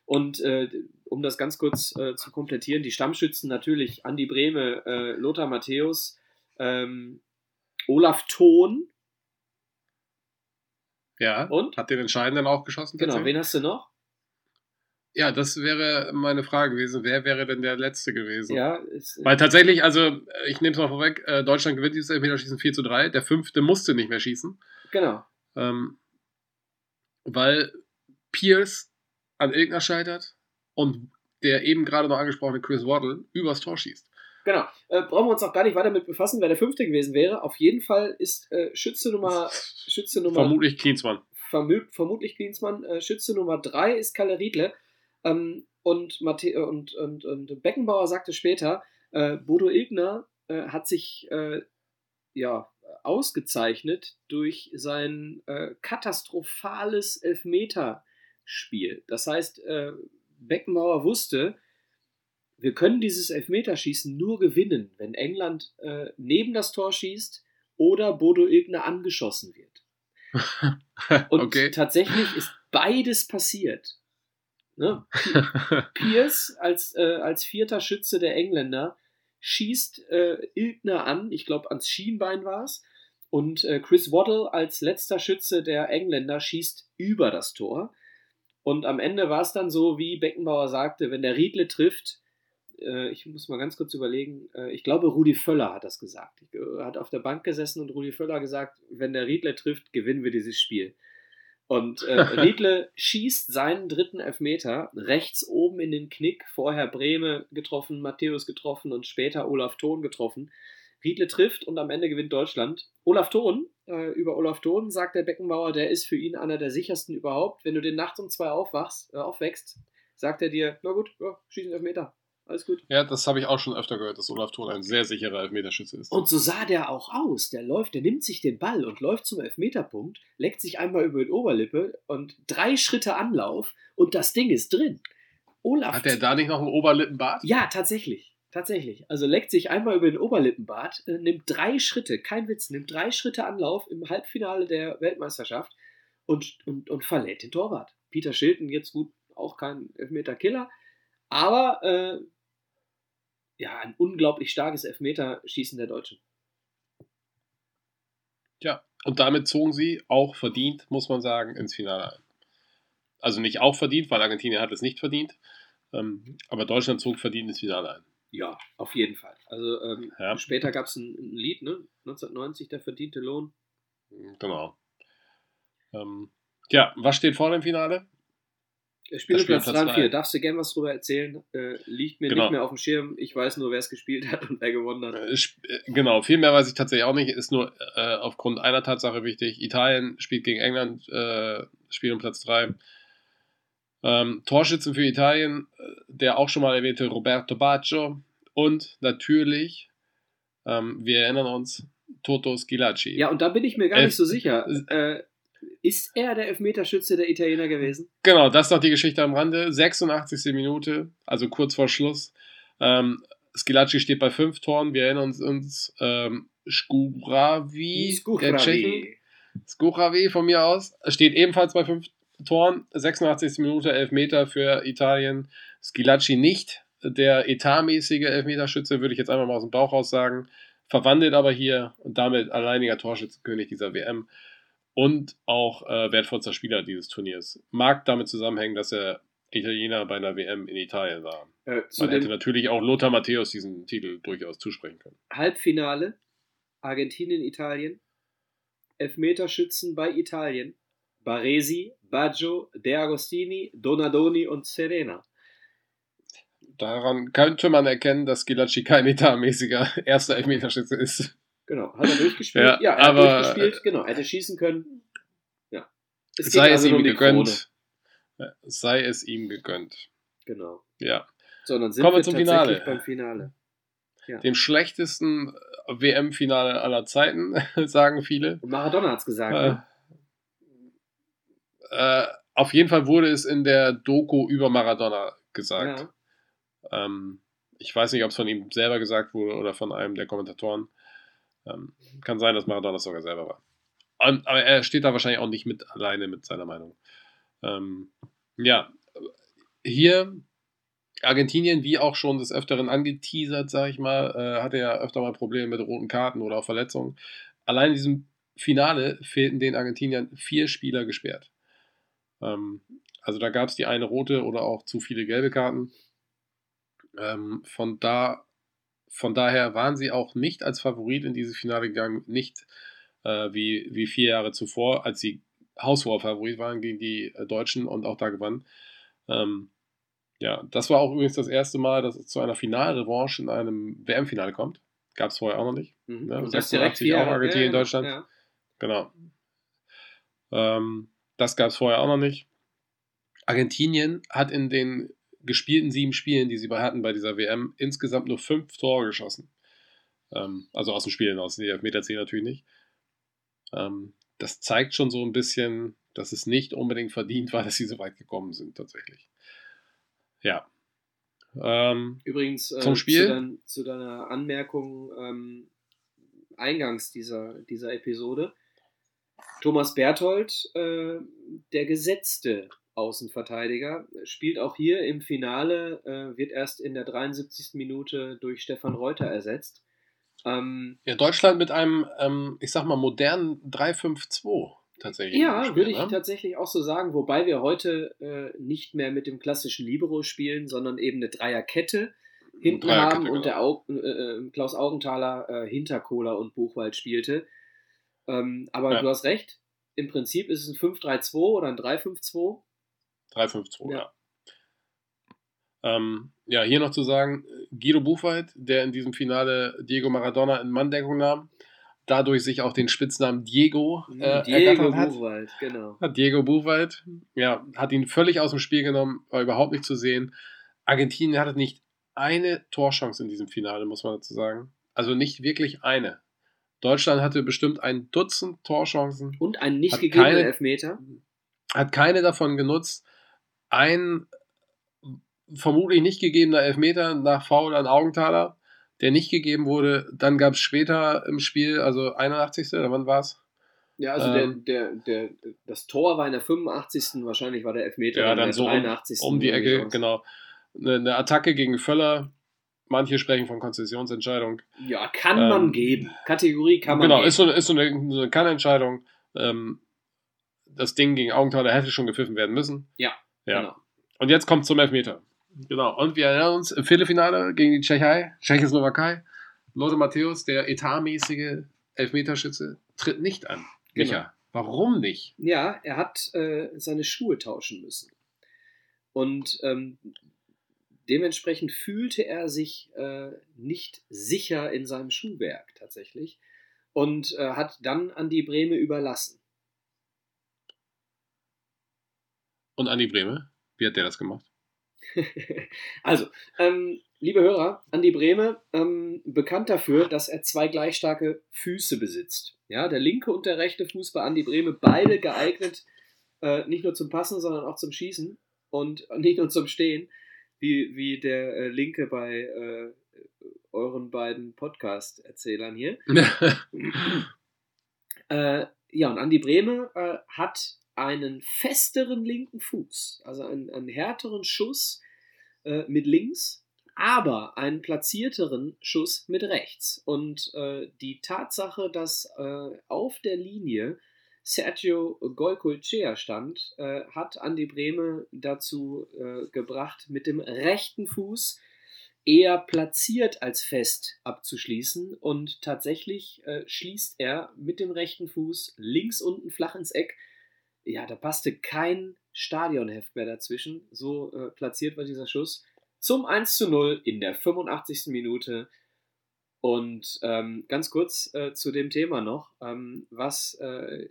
Und äh, um das ganz kurz äh, zu komplettieren, die Stammschützen natürlich Andi Brehme, äh, Lothar Matthäus, ähm, Olaf Thon Ja. und, Hat den Entscheidenden auch geschossen? genau, wen hast du noch? Ja, das wäre meine Frage gewesen. Wer wäre denn der Letzte gewesen? Ja, ist, Weil tatsächlich, also äh, ich nehme es mal vorweg, äh, Deutschland gewinnt dieses Elfmeterschießen 4 zu 3. Der fünfte musste nicht mehr schießen, genau. ähm, weil Pierce an Ilgner scheitert und der eben gerade noch angesprochene Chris Waddle übers Tor schießt. Genau. Äh, brauchen wir uns auch gar nicht weiter mit befassen, wer der fünfte gewesen wäre. Auf jeden Fall ist äh, Schütze Nummer, Schütze Nummer Vermutlich Klinsmann. vermü vermutlich Klinsmann. Äh, Schütze Nummer drei ist Kalle Riedle. Ähm, und, Mathe und, und, und Beckenbauer sagte später, äh, Bodo Ilgner äh, hat sich äh, ja, ausgezeichnet durch sein katastrophales Elfmeterspiel. Das heißt, Beckenbauer wusste, wir können dieses Elfmeterschießen nur gewinnen, wenn England äh, neben das Tor schießt oder Bodo Ilgner angeschossen wird. Und okay. tatsächlich ist beides passiert. Ne? Pierce als, äh, als vierter Schütze der Engländer schießt äh, Ilgner an, ich glaube ans Schienbein war es, und äh, Chris Waddle als letzter Schütze der Engländer schießt über das Tor. Und am Ende war es dann so, wie Beckenbauer sagte, wenn der Riedle trifft, äh, ich muss mal ganz kurz überlegen, äh, ich glaube Rudi Völler hat das gesagt. Ich, äh, hat auf der Bank gesessen und Rudi Völler gesagt, wenn der Riedle trifft, gewinnen wir dieses Spiel. Und äh, Riedle schießt seinen dritten Elfmeter rechts oben in den Knick. Vorher Brehme getroffen, Matthäus getroffen und später Olaf Thon getroffen. Riedle trifft und am Ende gewinnt Deutschland. Olaf Thon, äh, über Olaf Thon sagt der Beckenbauer, der ist für ihn einer der sichersten überhaupt. Wenn du den nachts um zwei aufwachst, äh, aufwächst, sagt er dir, na gut, ja, schieß einen Elfmeter. Alles gut. Ja, das habe ich auch schon öfter gehört, dass Olaf Thon ein sehr sicherer Elfmeterschütze ist. Und so sah der auch aus. Der läuft, der nimmt sich den Ball und läuft zum Elfmeterpunkt, leckt sich einmal über die Oberlippe und drei Schritte Anlauf und das Ding ist drin. Olaf. Hat er da nicht noch einen Oberlippenbart? Ja, tatsächlich. Tatsächlich. Also leckt sich einmal über den Oberlippenbart, äh, nimmt drei Schritte, kein Witz, nimmt drei Schritte Anlauf im Halbfinale der Weltmeisterschaft und, und, und verlädt den Torwart. Peter Schilton jetzt gut, auch kein Elfmeter-Killer, aber äh, ja, ein unglaublich starkes Elfmeterschießen der Deutschen. Ja, und damit zogen sie auch verdient, muss man sagen, ins Finale ein. Also nicht auch verdient, weil Argentinien hat es nicht verdient, ähm, aber Deutschland zog verdient ins Finale ein. Ja, auf jeden Fall. Also ähm, Ja. später gab es ein, ein Lied, ne? 1990, der verdiente Lohn. Genau. Ähm, ja, was steht vor dem Finale? Der Spielplatz Spielplatz 3 und drei. 4. Darfst du gern was drüber erzählen? Äh, liegt mir Genau. nicht mehr auf dem Schirm. Ich weiß nur, wer es gespielt hat und wer gewonnen hat. Äh, äh, Genau, viel mehr weiß ich tatsächlich auch nicht. Ist nur äh, aufgrund einer Tatsache wichtig. Italien spielt gegen England, äh, spielt um Platz 3. Ähm, Torschützen für Italien, äh, der auch schon mal erwähnte Roberto Baggio. Und natürlich, ähm, wir erinnern uns, Toto Schilacci. Ja, und da bin ich mir gar Elf- nicht so sicher. Äh, ist er der Elfmeterschütze der Italiener gewesen? Genau, das ist noch die Geschichte am Rande. 86. Minute, also kurz vor Schluss. Ähm, Skilacci steht bei fünf Toren. Wir erinnern uns, uns ähm, Skuravi, der Tschechen, von mir aus steht ebenfalls bei fünf Toren. 86. Minute, Elfmeter für Italien. Skilacci nicht. Der etatmäßige Elfmeterschütze, würde ich jetzt einfach mal aus dem Bauch raus sagen. Verwandelt aber hier und damit alleiniger Torschützenkönig dieser WM und auch äh, wertvollster Spieler dieses Turniers. Mag damit zusammenhängen, dass er Italiener bei einer WM in Italien war. Äh, Man hätte natürlich auch Lothar Matthäus diesen Titel durchaus zusprechen können. Halbfinale, Argentinien, Italien, Elfmeterschützen bei Italien, Baresi, Baggio, De Agostini, Donadoni und Serena. Daran könnte man erkennen, dass Gilacci kein etatmäßiger erster Elfmeterschütze ist. Genau, hat er durchgespielt? ja, ja er aber, hat durchgespielt, genau, hätte schießen können. Ja. Es sei also es ihm gegönnt. Krone. Sei es ihm gegönnt. Genau. Ja. So, dann sind Kommen wir zum Finale. beim Finale. Ja. Dem schlechtesten WM-Finale aller Zeiten, sagen viele. Und Maradona hat es gesagt. Äh, ne? äh, auf jeden Fall wurde es in der Doku über Maradona gesagt. Ja. Ähm, ich weiß nicht, ob es von ihm selber gesagt wurde oder von einem der Kommentatoren. Ähm, kann sein, dass Maradona sogar selber war. Und, aber er steht da wahrscheinlich auch nicht mit alleine mit seiner Meinung. Ähm, ja, hier Argentinien, wie auch schon des Öfteren angeteasert, sage ich mal, äh, hatte ja öfter mal Probleme mit roten Karten oder auch Verletzungen. Allein in diesem Finale fehlten den Argentiniern vier Spieler gesperrt. Ähm, also da gab es die eine rote oder auch zu viele gelbe Karten. Ähm, von, da, von daher waren sie auch nicht als Favorit in dieses Finale gegangen, nicht äh, wie, wie vier Jahre zuvor, als sie haushoher Favorit waren gegen die äh, Deutschen und auch da gewannen. Ähm, ja, das war auch übrigens das erste Mal, dass es zu einer Finalrevanche in einem WM-Finale kommt. Gab es vorher auch noch nicht. Mhm. Ne? Das direkt auch Argentinien, ja, Deutschland. Ja. Genau. Ähm, das gab es vorher auch noch nicht. Argentinien hat in den gespielten sieben Spielen, die sie hatten bei dieser WM, insgesamt nur fünf Tore geschossen. Ähm, also aus dem Spiel hinaus, die Elfmeter zählen natürlich nicht. Ähm, das zeigt schon so ein bisschen, dass es nicht unbedingt verdient war, dass sie so weit gekommen sind, tatsächlich. Ja. Ähm, Übrigens, äh, zum Spiel. Zu, dein, zu deiner Anmerkung ähm, eingangs dieser, dieser Episode. Thomas Berthold, äh, der gesetzte Außenverteidiger, spielt auch hier im Finale, äh, wird erst in der 73. Minute durch Stefan Reuter ersetzt. Ähm, ja, Deutschland mit einem, ähm, ich sag mal, modernen 3-5-2 tatsächlich. Ja, Spiel, würde ich ne? tatsächlich auch so sagen, wobei wir heute äh, nicht mehr mit dem klassischen Libero spielen, sondern eben eine Dreierkette hinten Dreierkette, haben und genau. der Au äh, äh, Klaus Augenthaler äh, hinter Kohler und Buchwald spielte. Ähm, aber ja. du hast recht, im Prinzip ist es ein 5-3-2 oder ein 3-5-2. 3-5-2, ja. ja. Ähm, ja, hier noch zu sagen, Guido Buchwald, der in diesem Finale Diego Maradona in Manndeckung nahm, dadurch sich auch den Spitznamen Diego äh, Diego hat. Buchwald, genau. Diego Buchwald, ja, hat ihn völlig aus dem Spiel genommen, war überhaupt nicht zu sehen. Argentinien hatte nicht eine Torchance in diesem Finale, muss man dazu sagen. Also nicht wirklich eine. Deutschland hatte bestimmt ein Dutzend Torchancen. Und einen nicht gegebenen Elfmeter. Hat keine davon genutzt. Ein vermutlich nicht gegebener Elfmeter nach Foul an Augenthaler der nicht gegeben wurde. Dann gab es später im Spiel, also 81. oder wann war es? Ja, also ähm, der, der, der, das Tor war in der 85. Wahrscheinlich war der Elfmeter ja, dann so 83. Um, um die Ecke, genau. Eine, eine, Attacke gegen Völler. Manche sprechen von Konzessionsentscheidung. Ja, kann ähm, man geben. Kategorie kann man genau, geben. Genau, ist so, ist so eine, so eine Kannentscheidung. Ähm, das Ding gegen Augenthaler hätte schon gepfiffen werden müssen. Ja, ja. Genau. Und jetzt kommt zum Elfmeter. Genau, und wir erinnern uns im Viertelfinale gegen die Tschechei, Tschechoslowakei. Lothar Matthäus, der etatmäßige Elfmeterschütze, tritt nicht an. Genau. Micha, warum nicht? Ja, er hat äh, seine Schuhe tauschen müssen. Und ähm, dementsprechend fühlte er sich äh, nicht sicher in seinem Schuhwerk tatsächlich und äh, hat dann an die Breme überlassen. Und Andi Breme, wie hat der das gemacht? also, ähm, liebe Hörer, Andi Brehme, ähm, bekannt dafür, dass er zwei gleich starke Füße besitzt. Ja, der linke und der rechte Fuß bei Andi Brehme, beide geeignet, äh, nicht nur zum Passen, sondern auch zum Schießen und nicht nur zum Stehen, wie, wie der äh, linke bei äh, euren beiden Podcast-Erzählern hier. äh, ja, und Andi Brehme äh, hat einen festeren linken Fuß, also einen, einen härteren Schuss äh, mit links, aber einen platzierteren Schuss mit rechts. Und äh, die Tatsache, dass äh, auf der Linie Sergio Golcochea stand, äh, hat Andi Brehme dazu äh, gebracht, mit dem rechten Fuß eher platziert als fest abzuschließen. Und tatsächlich äh, schließt er mit dem rechten Fuß links unten flach ins Eck. Ja, da passte kein Stadionheft mehr dazwischen. So äh, platziert war dieser Schuss. Zum 1 zu 0 in der 85. Minute. Und ähm, ganz kurz äh, zu dem Thema noch, ähm, was äh,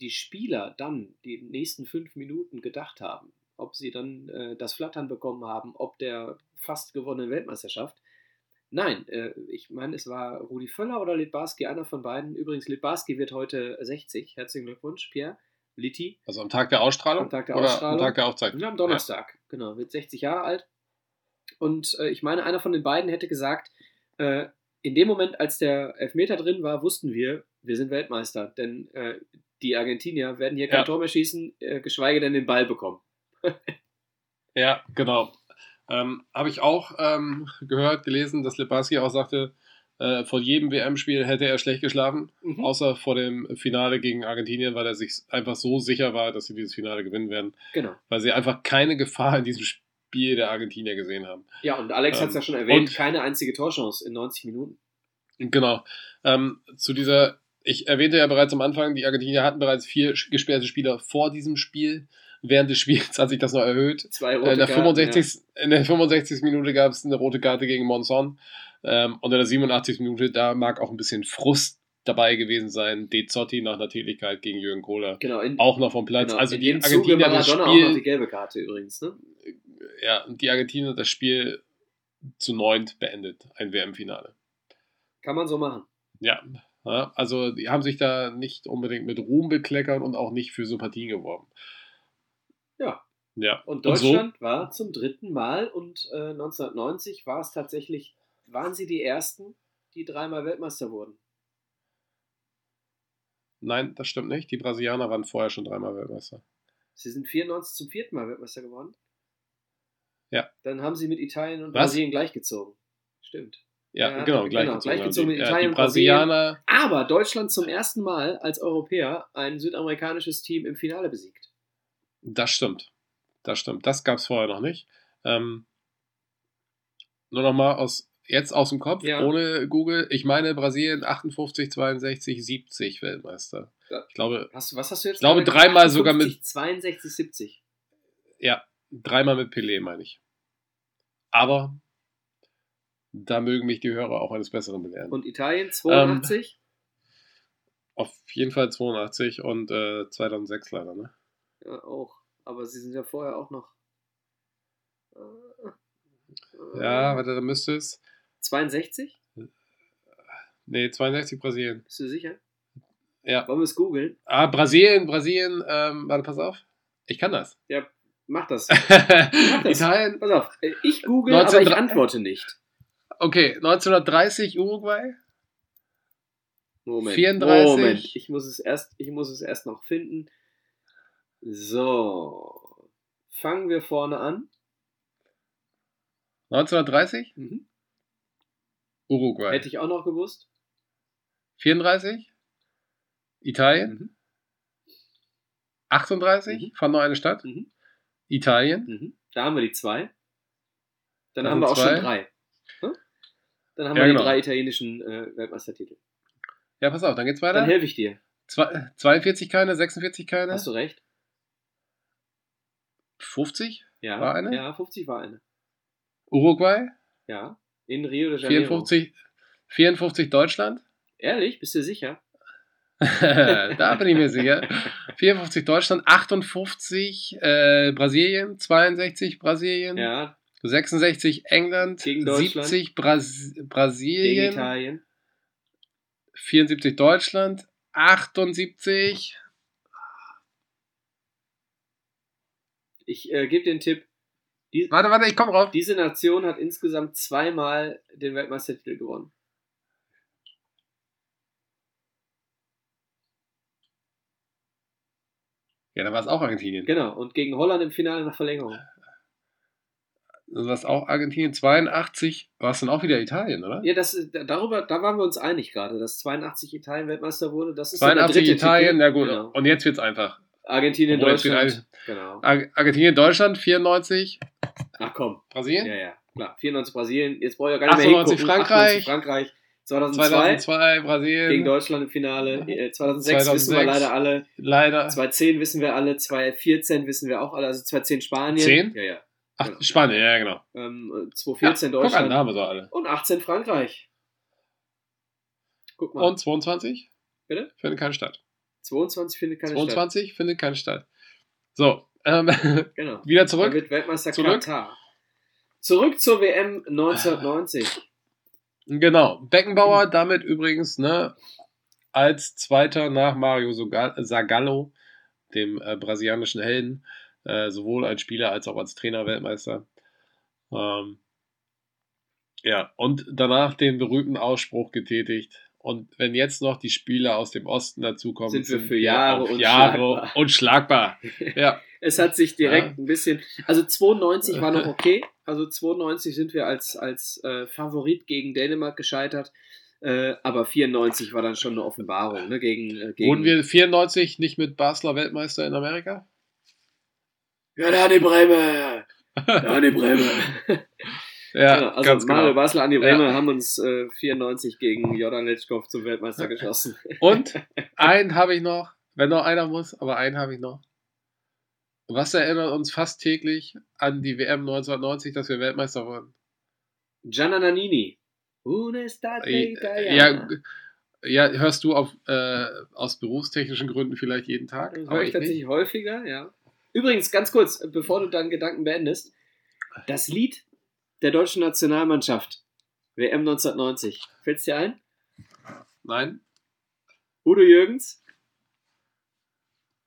die Spieler dann die nächsten fünf Minuten gedacht haben, ob sie dann äh, das Flattern bekommen haben, ob der fast gewonnenen Weltmeisterschaft. Nein, äh, ich meine, es war Rudi Völler oder Litbarski, einer von beiden. Übrigens, Litbarski wird heute 60. Herzlichen Glückwunsch, Pierre. Litti. Also am Tag der Ausstrahlung? Am Tag der oder Ausstrahlung. am Tag der Aufzeichnung? Ja, am Donnerstag, ja. genau. Wird 60 Jahre alt. Und äh, ich meine, einer von den beiden hätte gesagt, äh, in dem Moment, als der Elfmeter drin war, wussten wir, wir sind Weltmeister. Denn äh, die Argentinier werden hier kein Ja. Tor mehr schießen, äh, geschweige denn den Ball bekommen. Ja, genau. Ähm, Habe ich auch ähm, gehört, gelesen, dass Lebarski auch sagte, äh, vor jedem WM-Spiel hätte er schlecht geschlafen, Mhm. außer vor dem Finale gegen Argentinien, weil er sich einfach so sicher war, dass sie dieses Finale gewinnen werden, Genau. weil sie einfach keine Gefahr in diesem Spiel der Argentinier gesehen haben. Ja, und Alex Ähm, hat es ja schon erwähnt, und- keine einzige Torchance in 90 Minuten. Genau. Ähm, zu dieser, ich erwähnte ja bereits am Anfang, die Argentinier hatten bereits vier gesperrte Spieler vor diesem Spiel. Während des Spiels hat sich das noch erhöht. Zwei Äh, rote in, der Karten, 65, in der 65. Minute gab es eine rote Karte gegen Monson. Ähm, und in der 87. Minute, da mag auch ein bisschen Frust dabei gewesen sein. De Zotti nach einer Tätigkeit gegen Jürgen Kohler. Ja. Genau, in, Auch noch vom Platz. genau, also die Argentinier das Maradona auch noch die Spiel, gelbe Karte übrigens. Ne? ja, die Argentinier das Spiel zu neunt beendet. Ein WM-Finale. Kann man so machen. Ja. ja, also die haben sich da nicht unbedingt mit Ruhm bekleckert und auch nicht für Sympathien geworben. Ja. Ja. Und so- Deutschland war zum dritten Mal und äh, 1990 war es tatsächlich, waren sie die Ersten, die dreimal Weltmeister wurden. Nein, das stimmt nicht. Die Brasilianer waren vorher schon dreimal Weltmeister. Sie sind 94 zum vierten Mal Weltmeister geworden. Ja. Dann haben sie mit Italien und Was? Brasilien gleichgezogen. Stimmt. Ja, Ja, genau, genau, gleichgezogen. gleichgezogen haben die. mit Italien die und Brasilien. Brasilianer, Aber Deutschland zum ersten Mal als Europäer ein südamerikanisches Team im Finale besiegt. das stimmt. Das stimmt. Das gab es vorher noch nicht. Ähm, nur nochmal aus, jetzt aus dem Kopf, Ja. ohne Google. Ich meine Brasilien 58, 62, 70 Weltmeister. Ich glaube, Hast, was hast du jetzt? Ich glaube, dreimal sogar mit- 58, 62, 70. ja, dreimal mit Pelé, meine ich. Aber da mögen mich die Hörer auch eines Besseren belehren. Und Italien 82. Auf jeden Fall 82 und äh, 2006 leider, ne? Ja, auch. Aber sie sind ja vorher auch noch. äh, Ja, äh, warte, da müsste es. 62? Nee, 62 Brasilien. Bist du sicher? Ja. Wollen wir es googeln? Ah, Brasilien, Brasilien, ähm, warte, pass auf. Ich kann das. Ja, mach das. das. Italien, Pass auf. äh, Ich google, aber ich 1903 antworte nicht. okay, 1930 Uruguay, Moment. 34. Moment. Ich muss es erst, ich muss es erst noch finden. So. Fangen wir vorne an. 1930 Mhm. Uruguay, Hätte ich auch noch gewusst. 34 Italien, Mhm. 38 Mhm. fand noch eine Stadt, Mhm. Italien, Mhm. Da haben wir die zwei. Dann Da haben wir auch zwei. schon drei. Hm? Dann haben Ja, wir genau. die drei italienischen äh, Weltmeistertitel. ja, pass auf, dann geht's Dann weiter. helfe ich dir. Zwei- 42 keine, 46 keine, Hast du recht? 50 Ja. War eine? Ja, 50 war eine. Uruguay, Ja. In Rio de Janeiro. 54, 54 Deutschland, Ehrlich? Bist du sicher? da bin ich mir sicher. 54 Deutschland, 58 äh, Brasilien, 62 Brasilien, Ja. 66 England, Gegen Deutschland. 70 Bras Gegen Brasilien, Italien. 74 Deutschland, 78. Ich äh, gebe den Tipp. Die, Warte, warte, ich komme drauf. diese Nation hat insgesamt zweimal den Weltmeistertitel gewonnen. Ja, dann war es auch Argentinien. Genau, und gegen Holland im Finale nach Verlängerung. Dann war es auch Argentinien. 82 war es dann auch wieder Italien, oder? Ja, das, darüber, da waren wir uns einig gerade, dass 82 Italien Weltmeister wurde. Das ist so der 82 dritte Italien, Titel. ja gut. Genau. Und jetzt wird es einfach. Argentinien, jetzt wird Deutschland. Genau. Ar Argentinien, Deutschland, 94, Ach komm. Brasilien, Ja, ja, klar. 94 Brasilien. Jetzt brauche ich ja gar nicht mehr 98 hingucken. Frankreich. 98 Frankreich. 2002, 2002 Brasilien. gegen Deutschland im Finale. Äh, 2006, wissen wir 2006. leider alle. Leider. 2010 wissen wir alle. 2014 wissen wir auch alle. Also 2010 Spanien. 10? Ja, ja. Ach, Spanien, ja, genau. Ähm, 2014 Guck an, Deutschland. da haben wir so alle. Und 18 Frankreich. Guck mal. Und 22? Bitte? Findet keine statt. 22 findet keine 22 findet keine statt. So, ähm, Stadt. Genau. wieder zurück. wird Weltmeister Zurück. Katar. Zurück zur WM 1990. Genau. Beckenbauer damit übrigens, ne, als Zweiter nach Mario Zagallo, dem äh, brasilianischen Helden, äh, sowohl als Spieler als auch als Trainer Weltmeister. Ähm, ja, und danach den berühmten Ausspruch getätigt. Und wenn jetzt noch die Spieler aus dem Osten dazukommen, Sind wir für Jahre auf unschlagbar. Jahre unschlagbar. Ja, Es hat sich direkt Ja. ein bisschen. Also 92 war noch okay. Also 92 sind wir als, als äh, Favorit gegen Dänemark gescheitert. Äh, aber 94 war dann schon eine Offenbarung. Ne? Gegen, äh, gegen wurden wir 94 nicht mit Basler Weltmeister in Amerika? Ja, da die Breme! Da Breme! Ja, Genau, also ganz Mario genau. Basler an die Bremer haben uns äh, 94 gegen Jordan Letschkow zum Weltmeister geschossen. Und einen habe ich noch, wenn noch einer muss, aber einen habe ich noch. Was erinnert uns fast täglich an die WM 1990, dass wir Weltmeister wurden? Gianna Nannini. Un'estate Ja, ja, hörst du auf, äh, aus berufstechnischen Gründen vielleicht jeden Tag? Das höre ich ich tatsächlich häufiger, ja. Übrigens, ganz kurz, bevor du deinen Gedanken beendest, das Lied der deutschen Nationalmannschaft, WM 1990, fällt es dir ein? Nein? Udo Jürgens?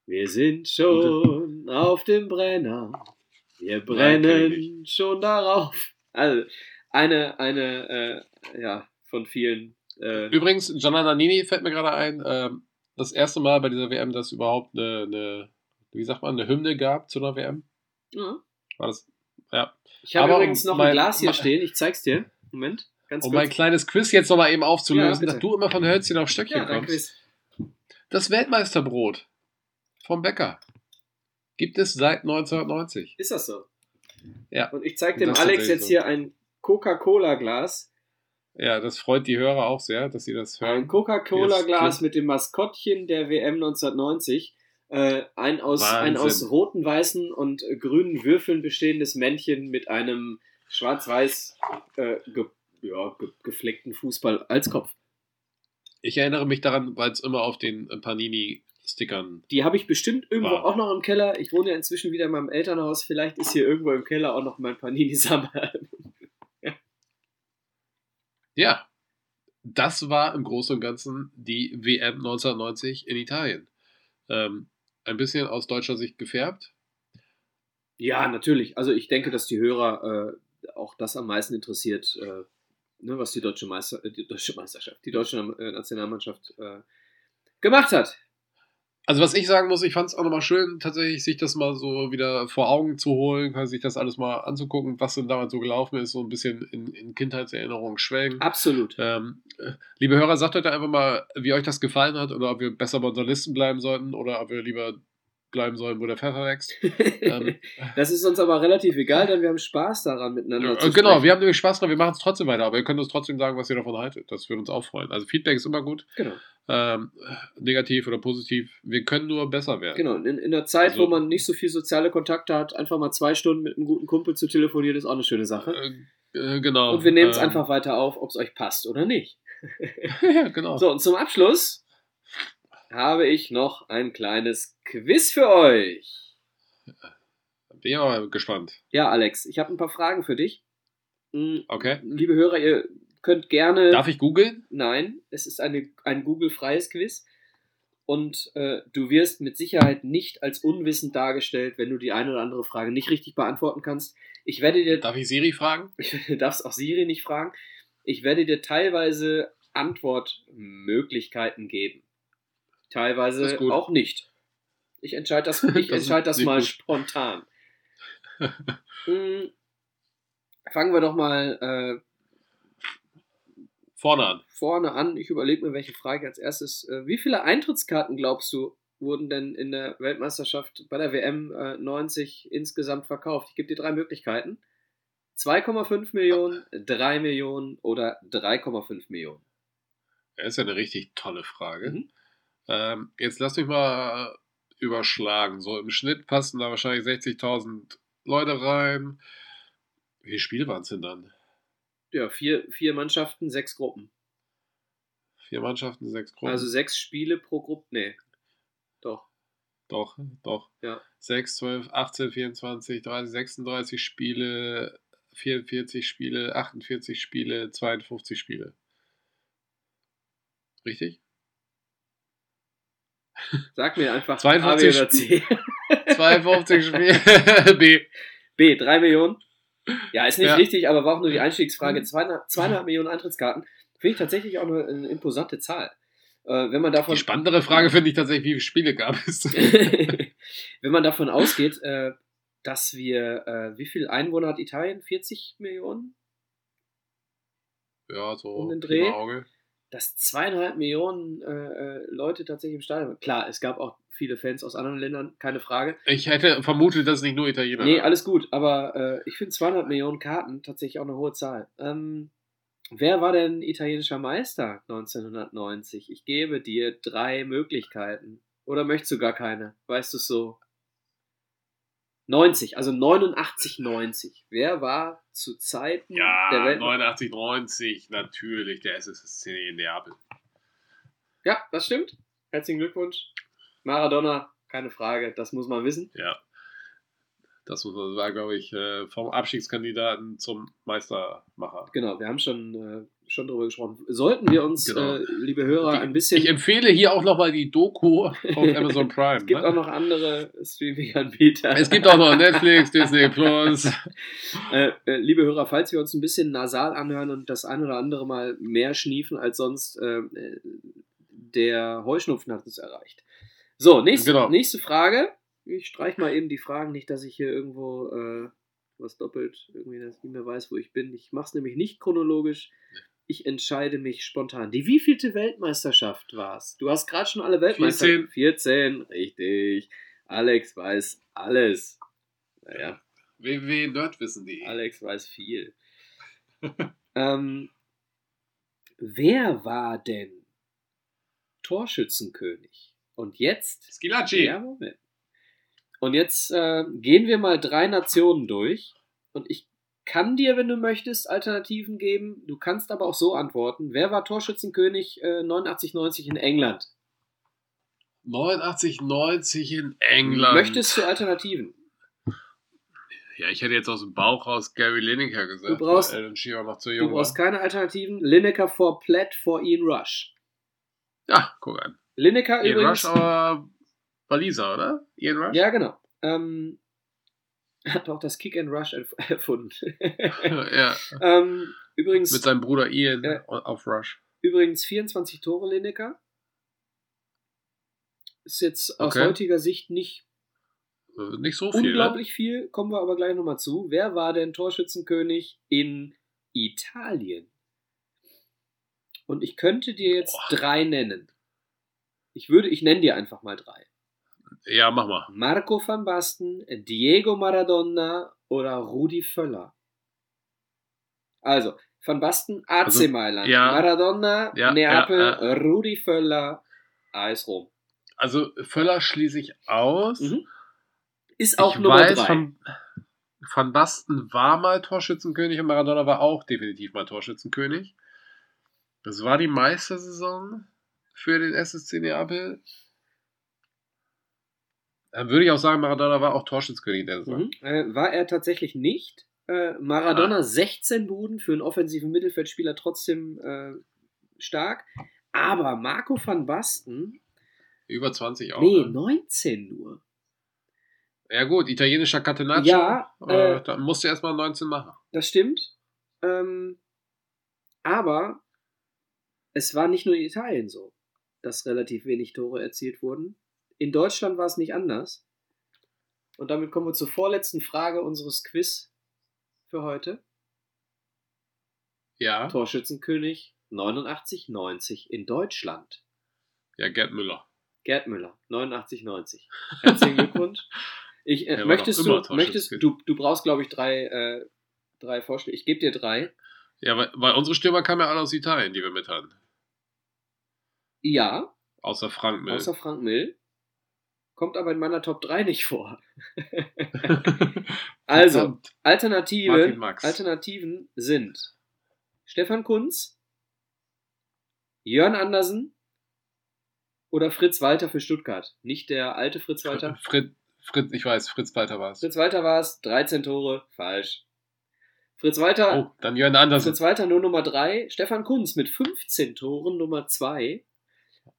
Wir sind schon auf dem Brenner, wir Nein, brennen schon darauf. Also, eine, eine, äh, ja, von vielen. Äh, Übrigens, Gianna Nannini fällt mir gerade ein, ähm, das erste Mal bei dieser WM, dass es überhaupt eine, eine, wie sagt man, eine Hymne gab zu einer WM. ja. War das, ja. Ich habe übrigens noch mein- ein Glas hier stehen, ich zeig's dir. Moment, ganz Um kurz. mein kleines Quiz jetzt nochmal eben Ja, aufzulösen, bitte. dass du immer von Hölzchen auf Stöckchen ja, kommst. Quiz. Das Weltmeisterbrot vom Bäcker gibt es seit 1990. Ist das so? Ja. Und ich zeige dem Alex jetzt so. hier ein Coca-Cola-Glas. Ja, das freut die Hörer auch sehr, dass sie das Ein hören. Coca-Cola-Glas Yes, mit dem Maskottchen der WM 1990. Äh, ein, aus, ein aus roten, weißen und grünen Würfeln bestehendes Männchen mit einem schwarz-weiß äh, ge ja, ge gefleckten Fußball als Kopf. Ich erinnere mich daran, weil es immer auf den äh, Panini-Stickern. Die habe ich bestimmt irgendwo Wow. auch noch im Keller. Ich wohne ja inzwischen wieder in meinem Elternhaus. Vielleicht ist hier irgendwo im Keller auch noch mein Panini-Sammelalbum. Ja, das war im Großen und Ganzen die WM 1990 in Italien. Ähm, ein bisschen aus deutscher Sicht gefärbt. Ja, natürlich. Also ich denke, dass die Hörer äh, auch das am meisten interessiert, äh, ne, was die deutsche, Meister, äh, die deutsche Meisterschaft, die deutsche äh, Nationalmannschaft äh, gemacht hat. Also was ich sagen muss, ich fand es auch nochmal schön, tatsächlich sich das mal so wieder vor Augen zu holen, sich das alles mal anzugucken, was denn damals so gelaufen ist, so ein bisschen in, in Kindheitserinnerungen schwelgen. Absolut. Ähm, äh, liebe Hörer, sagt heute einfach mal, wie euch das gefallen hat oder ob wir besser bei unseren Listen bleiben sollten oder ob wir lieber bleiben sollen, wo der Pfeffer wächst. Ähm, das ist uns aber relativ egal, denn wir haben Spaß daran, miteinander zu Äh, genau, wir haben nämlich Spaß dran, wir machen es trotzdem weiter, aber ihr könnt uns trotzdem sagen, was ihr davon haltet. Das würde uns auch freuen. Also Feedback ist immer gut, Genau, ähm, negativ oder positiv. Wir können nur besser werden. genau. In, in der Zeit, Also- wo man nicht so viel soziale Kontakte hat, einfach mal zwei Stunden mit einem guten Kumpel zu telefonieren, ist auch eine schöne Sache. Äh, äh, genau. Und wir nehmen es Ähm, einfach weiter auf, ob es euch passt oder nicht. ja, genau. So, und zum Abschluss habe ich noch ein kleines Quiz für euch. Bin ja mal gespannt. Ja, Alex, ich habe ein paar Fragen für dich. Mm, Okay. Liebe Hörer, ihr könnt gerne. Darf ich googeln? Nein, es ist eine, ein Google-freies Quiz. Und äh, du wirst mit Sicherheit nicht als unwissend dargestellt, wenn du die eine oder andere Frage nicht richtig beantworten kannst. Ich werde dir, Darf ich Siri fragen? du darfst auch Siri nicht fragen, ich werde dir teilweise Antwortmöglichkeiten geben. Teilweise auch nicht. Ich entscheide das, ich Das ist entscheid das mal gut. spontan. Hm, Fangen wir doch mal äh, Vorne an. vorne an. Ich überlege mir, welche Frage als erstes. Äh, wie viele Eintrittskarten glaubst du, wurden denn in der Weltmeisterschaft bei der WM äh, 90 insgesamt verkauft? Ich gebe dir drei Möglichkeiten. 2,5 Millionen, 3 Millionen oder 3,5 Millionen. Das ist ja eine richtig tolle Frage. Mhm. Ähm, jetzt lass mich mal überschlagen. So im Schnitt passen da wahrscheinlich 60.000 Leute rein. Wie viele Spiele waren es denn dann? Ja, vier, vier Mannschaften, sechs Gruppen. Vier Mannschaften, sechs Gruppen. Also sechs Spiele pro Gruppe. Nee. Doch. Doch, doch. Ja. 6, 12, 18, 24, 30, 36 Spiele, 44 Spiele, 48 Spiele, 52 Spiele. Richtig? Sag mir einfach 52 A, B oder C. 52 Spiele. B. B, 3 Millionen. Ja, ist nicht Ja. richtig, aber war auch nur die Einstiegsfrage. Zweieinhalb, zweieinhalb Millionen Eintrittskkarten. Finde ich tatsächlich auch eine, eine imposante Zahl. Äh, wenn man davon Die spannendere Frage finde ich tatsächlich, wie viele Spiele gab es? wenn man davon ausgeht, äh, dass wir, äh, wie viel Einwohner hat Italien? 40 Millionen? ja, so Um den Dreh? Auge. Dass zweieinhalb Millionen äh, äh, Leute tatsächlich im Stadion waren. Klar, es gab auch viele Fans aus anderen Ländern, keine Frage. Ich hätte vermutet, dass es nicht nur Italiener Nee, alles gut, aber äh, ich finde 200 Millionen Karten tatsächlich auch eine hohe Zahl. Ähm, wer war denn italienischer Meister 1990? Ich gebe dir drei Möglichkeiten. Oder möchtest du gar keine? Weißt du es so? 90, also 89, 90. Wer war zu Zeiten der Ja, Welt? 89, 90, natürlich, der SSC in Neapel. Ja, das stimmt. Herzlichen Glückwunsch. Maradona, keine Frage, das muss man wissen. Ja. Das war, glaube ich, äh, vom Abstiegskandidaten zum Meistermacher. Genau, wir haben schon, äh, schon drüber gesprochen. Sollten wir uns, Genau. äh, liebe Hörer, ein bisschen. Ich empfehle hier auch nochmal die Doku auf Amazon Prime. Es gibt ne? auch noch andere Streaming-Anbieter. es gibt auch noch Netflix, Disney Plus. äh, äh, liebe Hörer, falls wir uns ein bisschen nasal anhören und das ein oder andere Mal mehr schniefen als sonst, äh, äh, der Heuschnupfen hat uns erreicht. So, nächste, Genau. nächste Frage. Ich streich mal eben die Fragen, nicht, dass ich hier irgendwo äh, was doppelt, irgendwie das nicht mehr weiß, wo ich bin. Ich mache es nämlich nicht chronologisch. Ich entscheide mich spontan. Die wievielte Weltmeisterschaft war es? Du hast gerade schon alle Weltmeister. 14. 14, richtig. Alex weiß alles. Naja, www.nerdwissen.de. Alex weiß viel. ähm, wer war denn Torschützenkönig? Und jetzt Skilacci. ja, Moment. Und jetzt äh, gehen wir mal drei Nationen durch. Und ich kann dir, wenn du möchtest, Alternativen geben. Du kannst aber auch so antworten. Wer war Torschützenkönig äh, 89-90 in England? 89, 90 in England. Möchtest du Alternativen? Ja, ich hätte jetzt aus dem Bauch raus Gary Lineker gesagt. Du brauchst- Alan Shearer noch zu Du jung brauchst war. keine Alternativen. Lineker vor Platt vor Ian Rush. Ja, guck an. Lineker Ian übrigens. Rush, aber Waliser, oder? Ian Rush? Ja, genau. Ähm, hat auch das Kick and Rush erf- erfunden. ja. ähm, übrigens, Mit seinem Bruder Ian Ja. auf Rush. übrigens 24 Tore Lineker. Ist jetzt aus Okay. heutiger Sicht nicht Äh, Nicht so viel. unglaublich viel, kommen wir aber gleich nochmal zu. Wer war denn Torschützenkönig in Italien? Und ich könnte dir jetzt Boah. drei nennen. Ich würde, ich nenne dir einfach mal drei. Ja, mach mal. Marco van Basten, Diego Maradona oder Rudi Völler. Also, van Basten, AC Also, Mailand, ja. Maradona, Ja, Neapel, ja, Rudi Völler, AS Rom. Also Völler schließe ich aus. Mhm. Ist auch ich Nummer weiß, drei. Van, Van Basten war mal Torschützenkönig und Maradona war auch definitiv mal Torschützenkönig. Das war die Meistersaison für den SSC Neapel. Dann würde ich auch sagen, Maradona war auch Torschützenkönig der Saison. Mhm. Äh, war er tatsächlich nicht. Äh, Maradona Ah. 16 Buden für einen offensiven Mittelfeldspieler trotzdem äh, stark. Aber Marco van Basten, Über 20 auch. nee, ne? 19 nur. Ja gut, italienischer Catenaccio. Ja, äh, äh, dann musst du erstmal 19 machen. Das stimmt. Ähm, aber es war nicht nur in Italien so, dass relativ wenig Tore erzielt wurden. In Deutschland war es nicht anders. Und damit kommen wir zur vorletzten Frage unseres Quiz für heute. Ja. Torschützenkönig 89-90 in Deutschland. Ja, Gerd Müller. Gerd Müller, 89-90. Herzlichen Glückwunsch. Ich, äh, möchtest du, möchtest, du, du brauchst, glaube ich, drei, äh, drei Vorschläge. Ich gebe dir drei. Ja, weil, weil unsere Stürmer kamen ja alle aus Italien, die wir mit hatten. Ja, Außer Frank Mill. außer Frank Mill. Kommt aber in meiner Top 3 nicht vor. also, Verdammt. Martin Alternative, Max. Alternativen sind Stefan Kunz, Jörn Andersen oder Fritz Walter für Stuttgart. Nicht der alte Fritz Walter. Fritz, Fritz, ich weiß, Fritz Walter war es. Fritz Walter war es, 13 Tore, falsch. Fritz Walter, Oh, dann Jörn Andersen. Fritz Walter nur Nummer 3, Stefan Kunz mit 15 Toren Nummer 2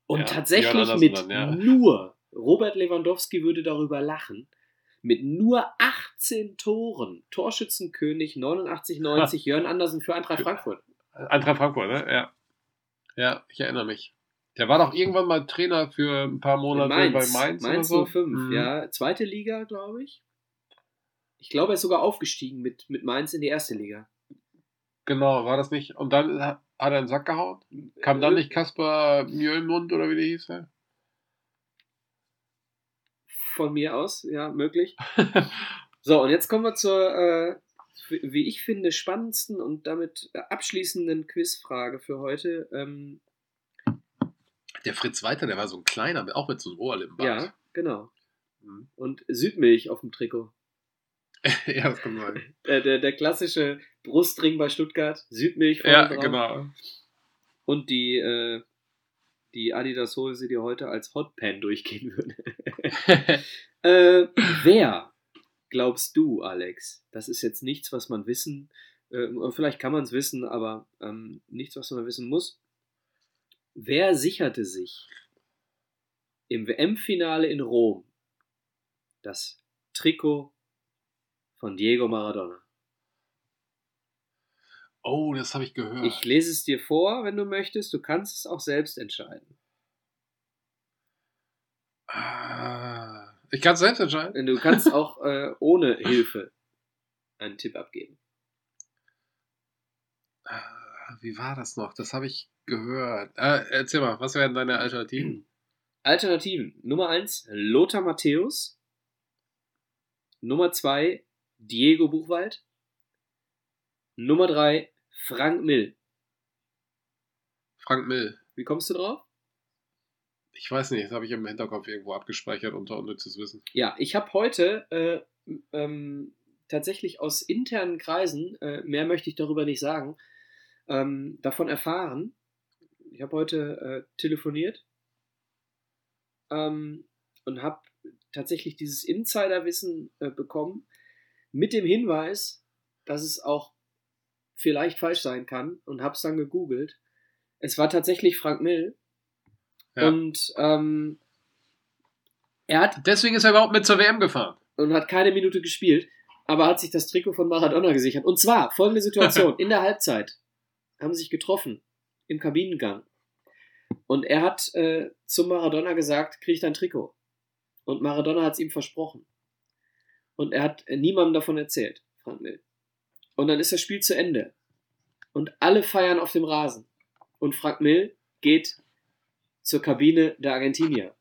und Ja, tatsächlich mit dann, ja. nur, Robert Lewandowski würde darüber lachen, mit nur 18 Toren, Torschützenkönig 89-90, Jörn Andersen für Eintracht Frankfurt. Eintracht Frankfurt, ne? Ja. Ja, ich erinnere mich. Der war doch irgendwann mal Trainer für ein paar Monate Mainz, bei Mainz, Mainz oder so. 05, Mhm. ja, zweite Liga, glaube ich. Ich glaube, er ist sogar aufgestiegen mit, mit Mainz in die erste Liga. Genau, war das nicht? Und dann hat er einen Sack gehauen? Kam dann Äh, nicht Kaspar Mjölmund oder wie der hieß? Ja? Von mir aus, ja, möglich. So, und jetzt kommen wir zur, äh, wie ich finde, spannendsten und damit abschließenden Quizfrage für heute. Ähm, Der Fritz Walter, der war so ein kleiner, auch mit so einem Ohrlippenbart. ja, genau. Mhm. Und Südmilch auf dem Trikot. ja, das kann sein. Der, der, der klassische Brustring bei Stuttgart, Südmilch vorne Ja, drauf. genau. Und die, äh, die Adidas Hose, die heute als Hotpan durchgehen würde. äh, wer glaubst du, Alex? Das ist jetzt nichts, was man wissen, äh, vielleicht kann man es wissen, aber ähm, nichts, was man wissen muss. Wer sicherte sich im WM-Finale in Rom das Trikot von Diego Maradona? oh, das habe ich gehört. Ich lese es dir vor, wenn du möchtest. Du kannst es auch selbst entscheiden. Ah, ich kann es selbst entscheiden. Du kannst auch äh, ohne Hilfe einen Tipp abgeben. Ah, Wie war das noch? Das habe ich gehört. Ah, erzähl mal, was wären deine Alternativen? Alternativen. Nummer 1, Lothar Matthäus. Nummer 2, Diego Buchwald. Nummer 3, Frank Mill. Frank Mill. Wie kommst du drauf? Ich weiß nicht, das habe ich im Hinterkopf irgendwo abgespeichert unter unnützes Wissen. Ja, ich habe heute äh, ähm, tatsächlich aus internen Kreisen, äh, mehr möchte ich darüber nicht sagen, ähm, davon erfahren. Ich habe heute äh, telefoniert ähm, und habe tatsächlich dieses Insiderwissen äh, bekommen mit dem Hinweis, dass es auch vielleicht falsch sein kann und habe es dann gegoogelt. Es war tatsächlich Frank Mill Ja. und ähm, er hat Deswegen ist er überhaupt mit zur WM gefahren. und hat keine Minute gespielt, aber hat sich das Trikot von Maradona gesichert. Und zwar folgende Situation: In der Halbzeit haben sie sich getroffen im Kabinengang und er hat äh, zum Maradona gesagt: Krieg dein Trikot. Und Maradona hat es ihm versprochen. Und er hat äh, niemandem davon erzählt, Frank Mill. Und dann ist das Spiel zu Ende. Und alle feiern auf dem Rasen. Und Frank Mill geht zur Kabine der Argentinier.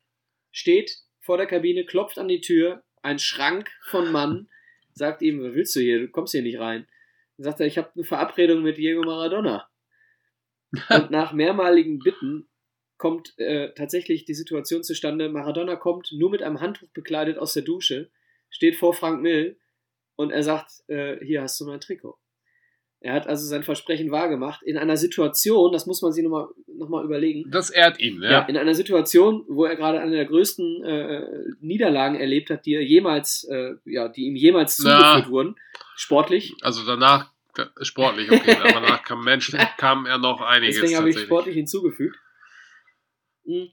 Steht vor der Kabine, klopft an die Tür, ein Schrank von Mann, sagt ihm, was willst du hier? Du kommst hier nicht rein. Dann sagt er, ich habe eine Verabredung mit Diego Maradona. Und nach mehrmaligen Bitten kommt äh, tatsächlich die Situation zustande, Maradona kommt nur mit einem Handtuch bekleidet aus der Dusche, steht vor Frank Mill und er sagt, äh, hier hast du mein Trikot. Er hat also sein Versprechen wahrgemacht in einer Situation, das muss man sich nochmal noch mal überlegen, Das ehrt ihn, ja. ja. in einer Situation, wo er gerade eine der größten äh, Niederlagen erlebt hat, die er jemals, äh, ja, die ihm jemals zugeführt wurden, sportlich. Also danach, da- sportlich, okay, aber danach kam menschlich, kam er noch einiges Deswegen habe ich sportlich hinzugefügt. Mm.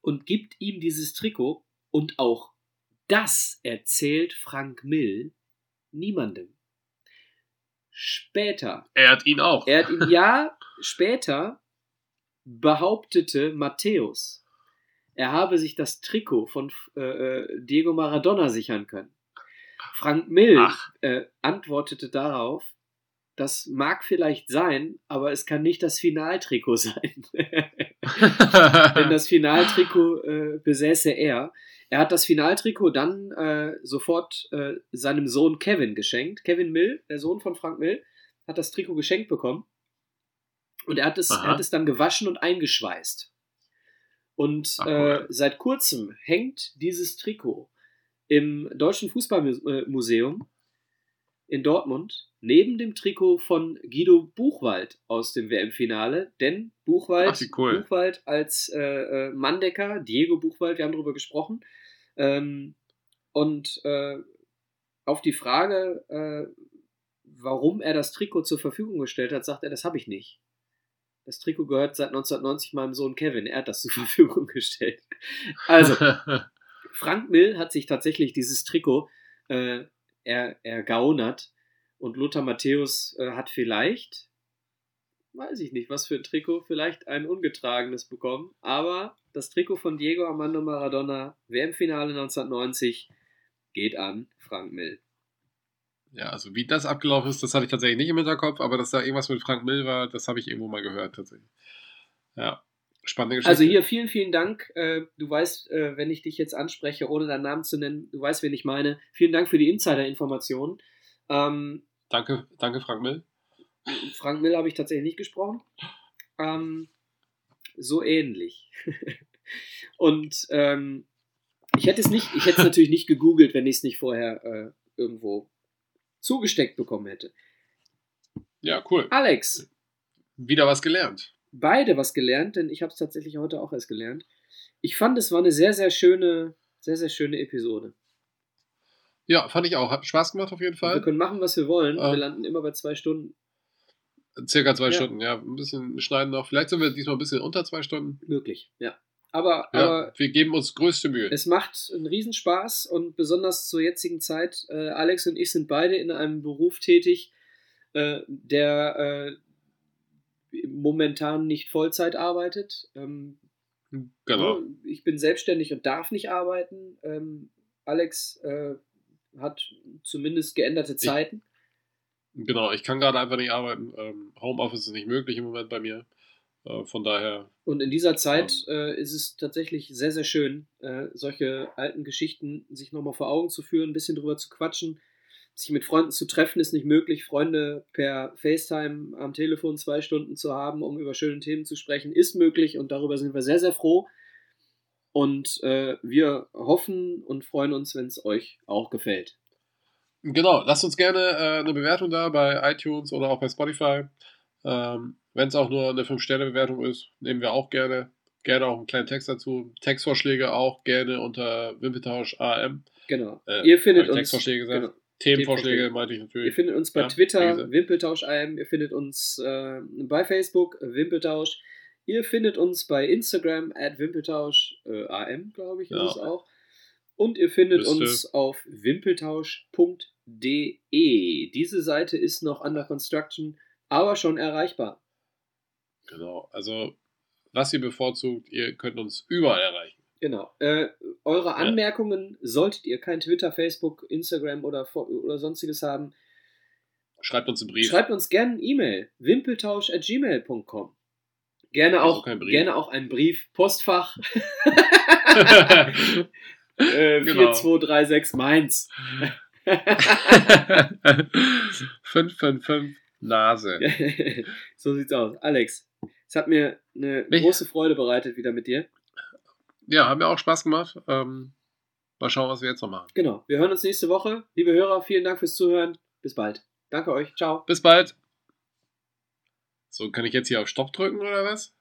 Und gibt ihm dieses Trikot und auch das erzählt Frank Mill niemandem. Später, Ehrt ihn auch. er hat ihm ja später behauptete Matthäus, er habe sich das Trikot von äh, Diego Maradona sichern können. Frank Mill äh, antwortete darauf, das mag vielleicht sein, aber es kann nicht das Finaltrikot sein. Denn das Finaltrikot äh, besäße er. Er hat das Finaltrikot dann äh, sofort äh, seinem Sohn Kevin geschenkt. Kevin Mill, der Sohn von Frank Mill, hat das Trikot geschenkt bekommen. Und er hat es, er hat es dann gewaschen und eingeschweißt. Und Ach, cool. äh, seit kurzem hängt dieses Trikot im Deutschen Fußballmuseum in Dortmund neben dem Trikot von Guido Buchwald aus dem WM-Finale. Denn Buchwald, Ach, cool. Buchwald als äh, äh, Manndecker, Diego Buchwald, wir haben darüber gesprochen. Ähm, und äh, auf die Frage, äh, warum er das Trikot zur Verfügung gestellt hat, sagt er, das habe ich nicht. Das Trikot gehört seit 1990 meinem Sohn Kevin. Er hat das zur Verfügung gestellt. Also, Frank Mill hat sich tatsächlich dieses Trikot äh, er, ergaunert. Und Lothar Matthäus äh, hat vielleicht, weiß ich nicht, was für ein Trikot, vielleicht ein ungetragenes bekommen. Aber das Trikot von Diego Armando Maradona, WM-Finale 1990, geht an Frank Mill. Ja, also wie das abgelaufen ist, das hatte ich tatsächlich nicht im Hinterkopf, aber dass da irgendwas mit Frank Mill war, das habe ich irgendwo mal gehört tatsächlich. Ja, spannende Geschichte. Also hier vielen, vielen Dank. Äh, du weißt, äh, wenn ich dich jetzt anspreche, ohne deinen Namen zu nennen, du weißt, wen ich meine. Vielen Dank für die Insider-Informationen. Ähm, danke, danke Frank Mill. Frank Mill habe ich tatsächlich nicht gesprochen. Ähm, so ähnlich. Und ähm, ich hätte es nicht, ich hätte es natürlich nicht gegoogelt, wenn ich es nicht vorher äh, irgendwo zugesteckt bekommen hätte. Ja, cool. Alex. Wieder was gelernt. Beide was gelernt, denn ich habe es tatsächlich heute auch erst gelernt. Ich fand, es war eine sehr, sehr schöne, sehr, sehr schöne Episode. Ja, fand ich auch. Hat Spaß gemacht auf jeden Fall. wir können machen, was wir wollen. Ähm, wir landen immer bei zwei Stunden. Circa zwei ja. Stunden, ja. Ein bisschen schneiden noch. Vielleicht sind wir diesmal ein bisschen unter zwei Stunden. Möglich, ja. Aber, ja, aber wir geben uns größte Mühe. Es macht einen Riesenspaß und besonders zur jetzigen Zeit. Äh, Alex und ich sind beide in einem Beruf tätig, äh, der äh, momentan nicht Vollzeit arbeitet. Ähm, genau. Ich bin selbstständig und darf nicht arbeiten. Ähm, Alex äh, hat zumindest geänderte Zeiten. Ich, genau, ich kann gerade einfach nicht arbeiten. Ähm, Homeoffice ist nicht möglich im Moment bei mir. Äh, von daher. Und in dieser Zeit ähm, äh, ist es tatsächlich sehr, sehr schön, äh, solche alten Geschichten sich nochmal vor Augen zu führen, ein bisschen drüber zu quatschen. Sich mit Freunden zu treffen ist nicht möglich. Freunde per FaceTime am Telefon zwei Stunden zu haben, um über schöne Themen zu sprechen, ist möglich und darüber sind wir sehr, sehr froh. Und wir hoffen und freuen uns, wenn es euch auch gefällt. Genau, lasst uns gerne äh, eine Bewertung da bei iTunes oder auch bei Spotify. Ähm, wenn es auch nur eine 5-Sterne-Bewertung ist, nehmen wir auch gerne. Gerne auch einen kleinen Text dazu. Textvorschläge auch gerne unter Wimpeltausch AM. Genau. Äh, Ihr findet uns. Textvorschläge. Genau. Themenvorschläge meinte ich natürlich. Ihr findet uns bei ja, Twitter, Wimpeltausch AM. Ihr findet uns äh, bei Facebook, Wimpeltausch. Ihr findet uns bei Instagram, at Wimpeltausch äh, AM, glaube ich, ja. ist es auch. Und ihr findet Müsste. uns auf wimpeltausch.de. Diese Seite ist noch under construction, aber schon erreichbar. Genau, also was ihr bevorzugt, ihr könnt uns überall erreichen. Genau. Äh, eure Anmerkungen, solltet ihr kein Twitter, Facebook, Instagram oder, oder sonstiges haben, schreibt uns einen Brief. Schreibt uns gerne eine E-Mail. wimpeltausch.gmail.com. Gerne also auch, gerne auch einen Brief. Postfach. äh, genau. 4236 Mainz. 555 Nase. so sieht's aus. Alex, es hat mir eine ich, große Freude bereitet wieder mit dir. Ja, haben mir auch Spaß gemacht. Ähm, mal schauen, was wir jetzt noch machen. Genau. Wir hören uns nächste Woche. Liebe Hörer, vielen Dank fürs Zuhören. Bis bald. Danke euch. Ciao. Bis bald. So, kann ich jetzt hier auf Stopp drücken oder was?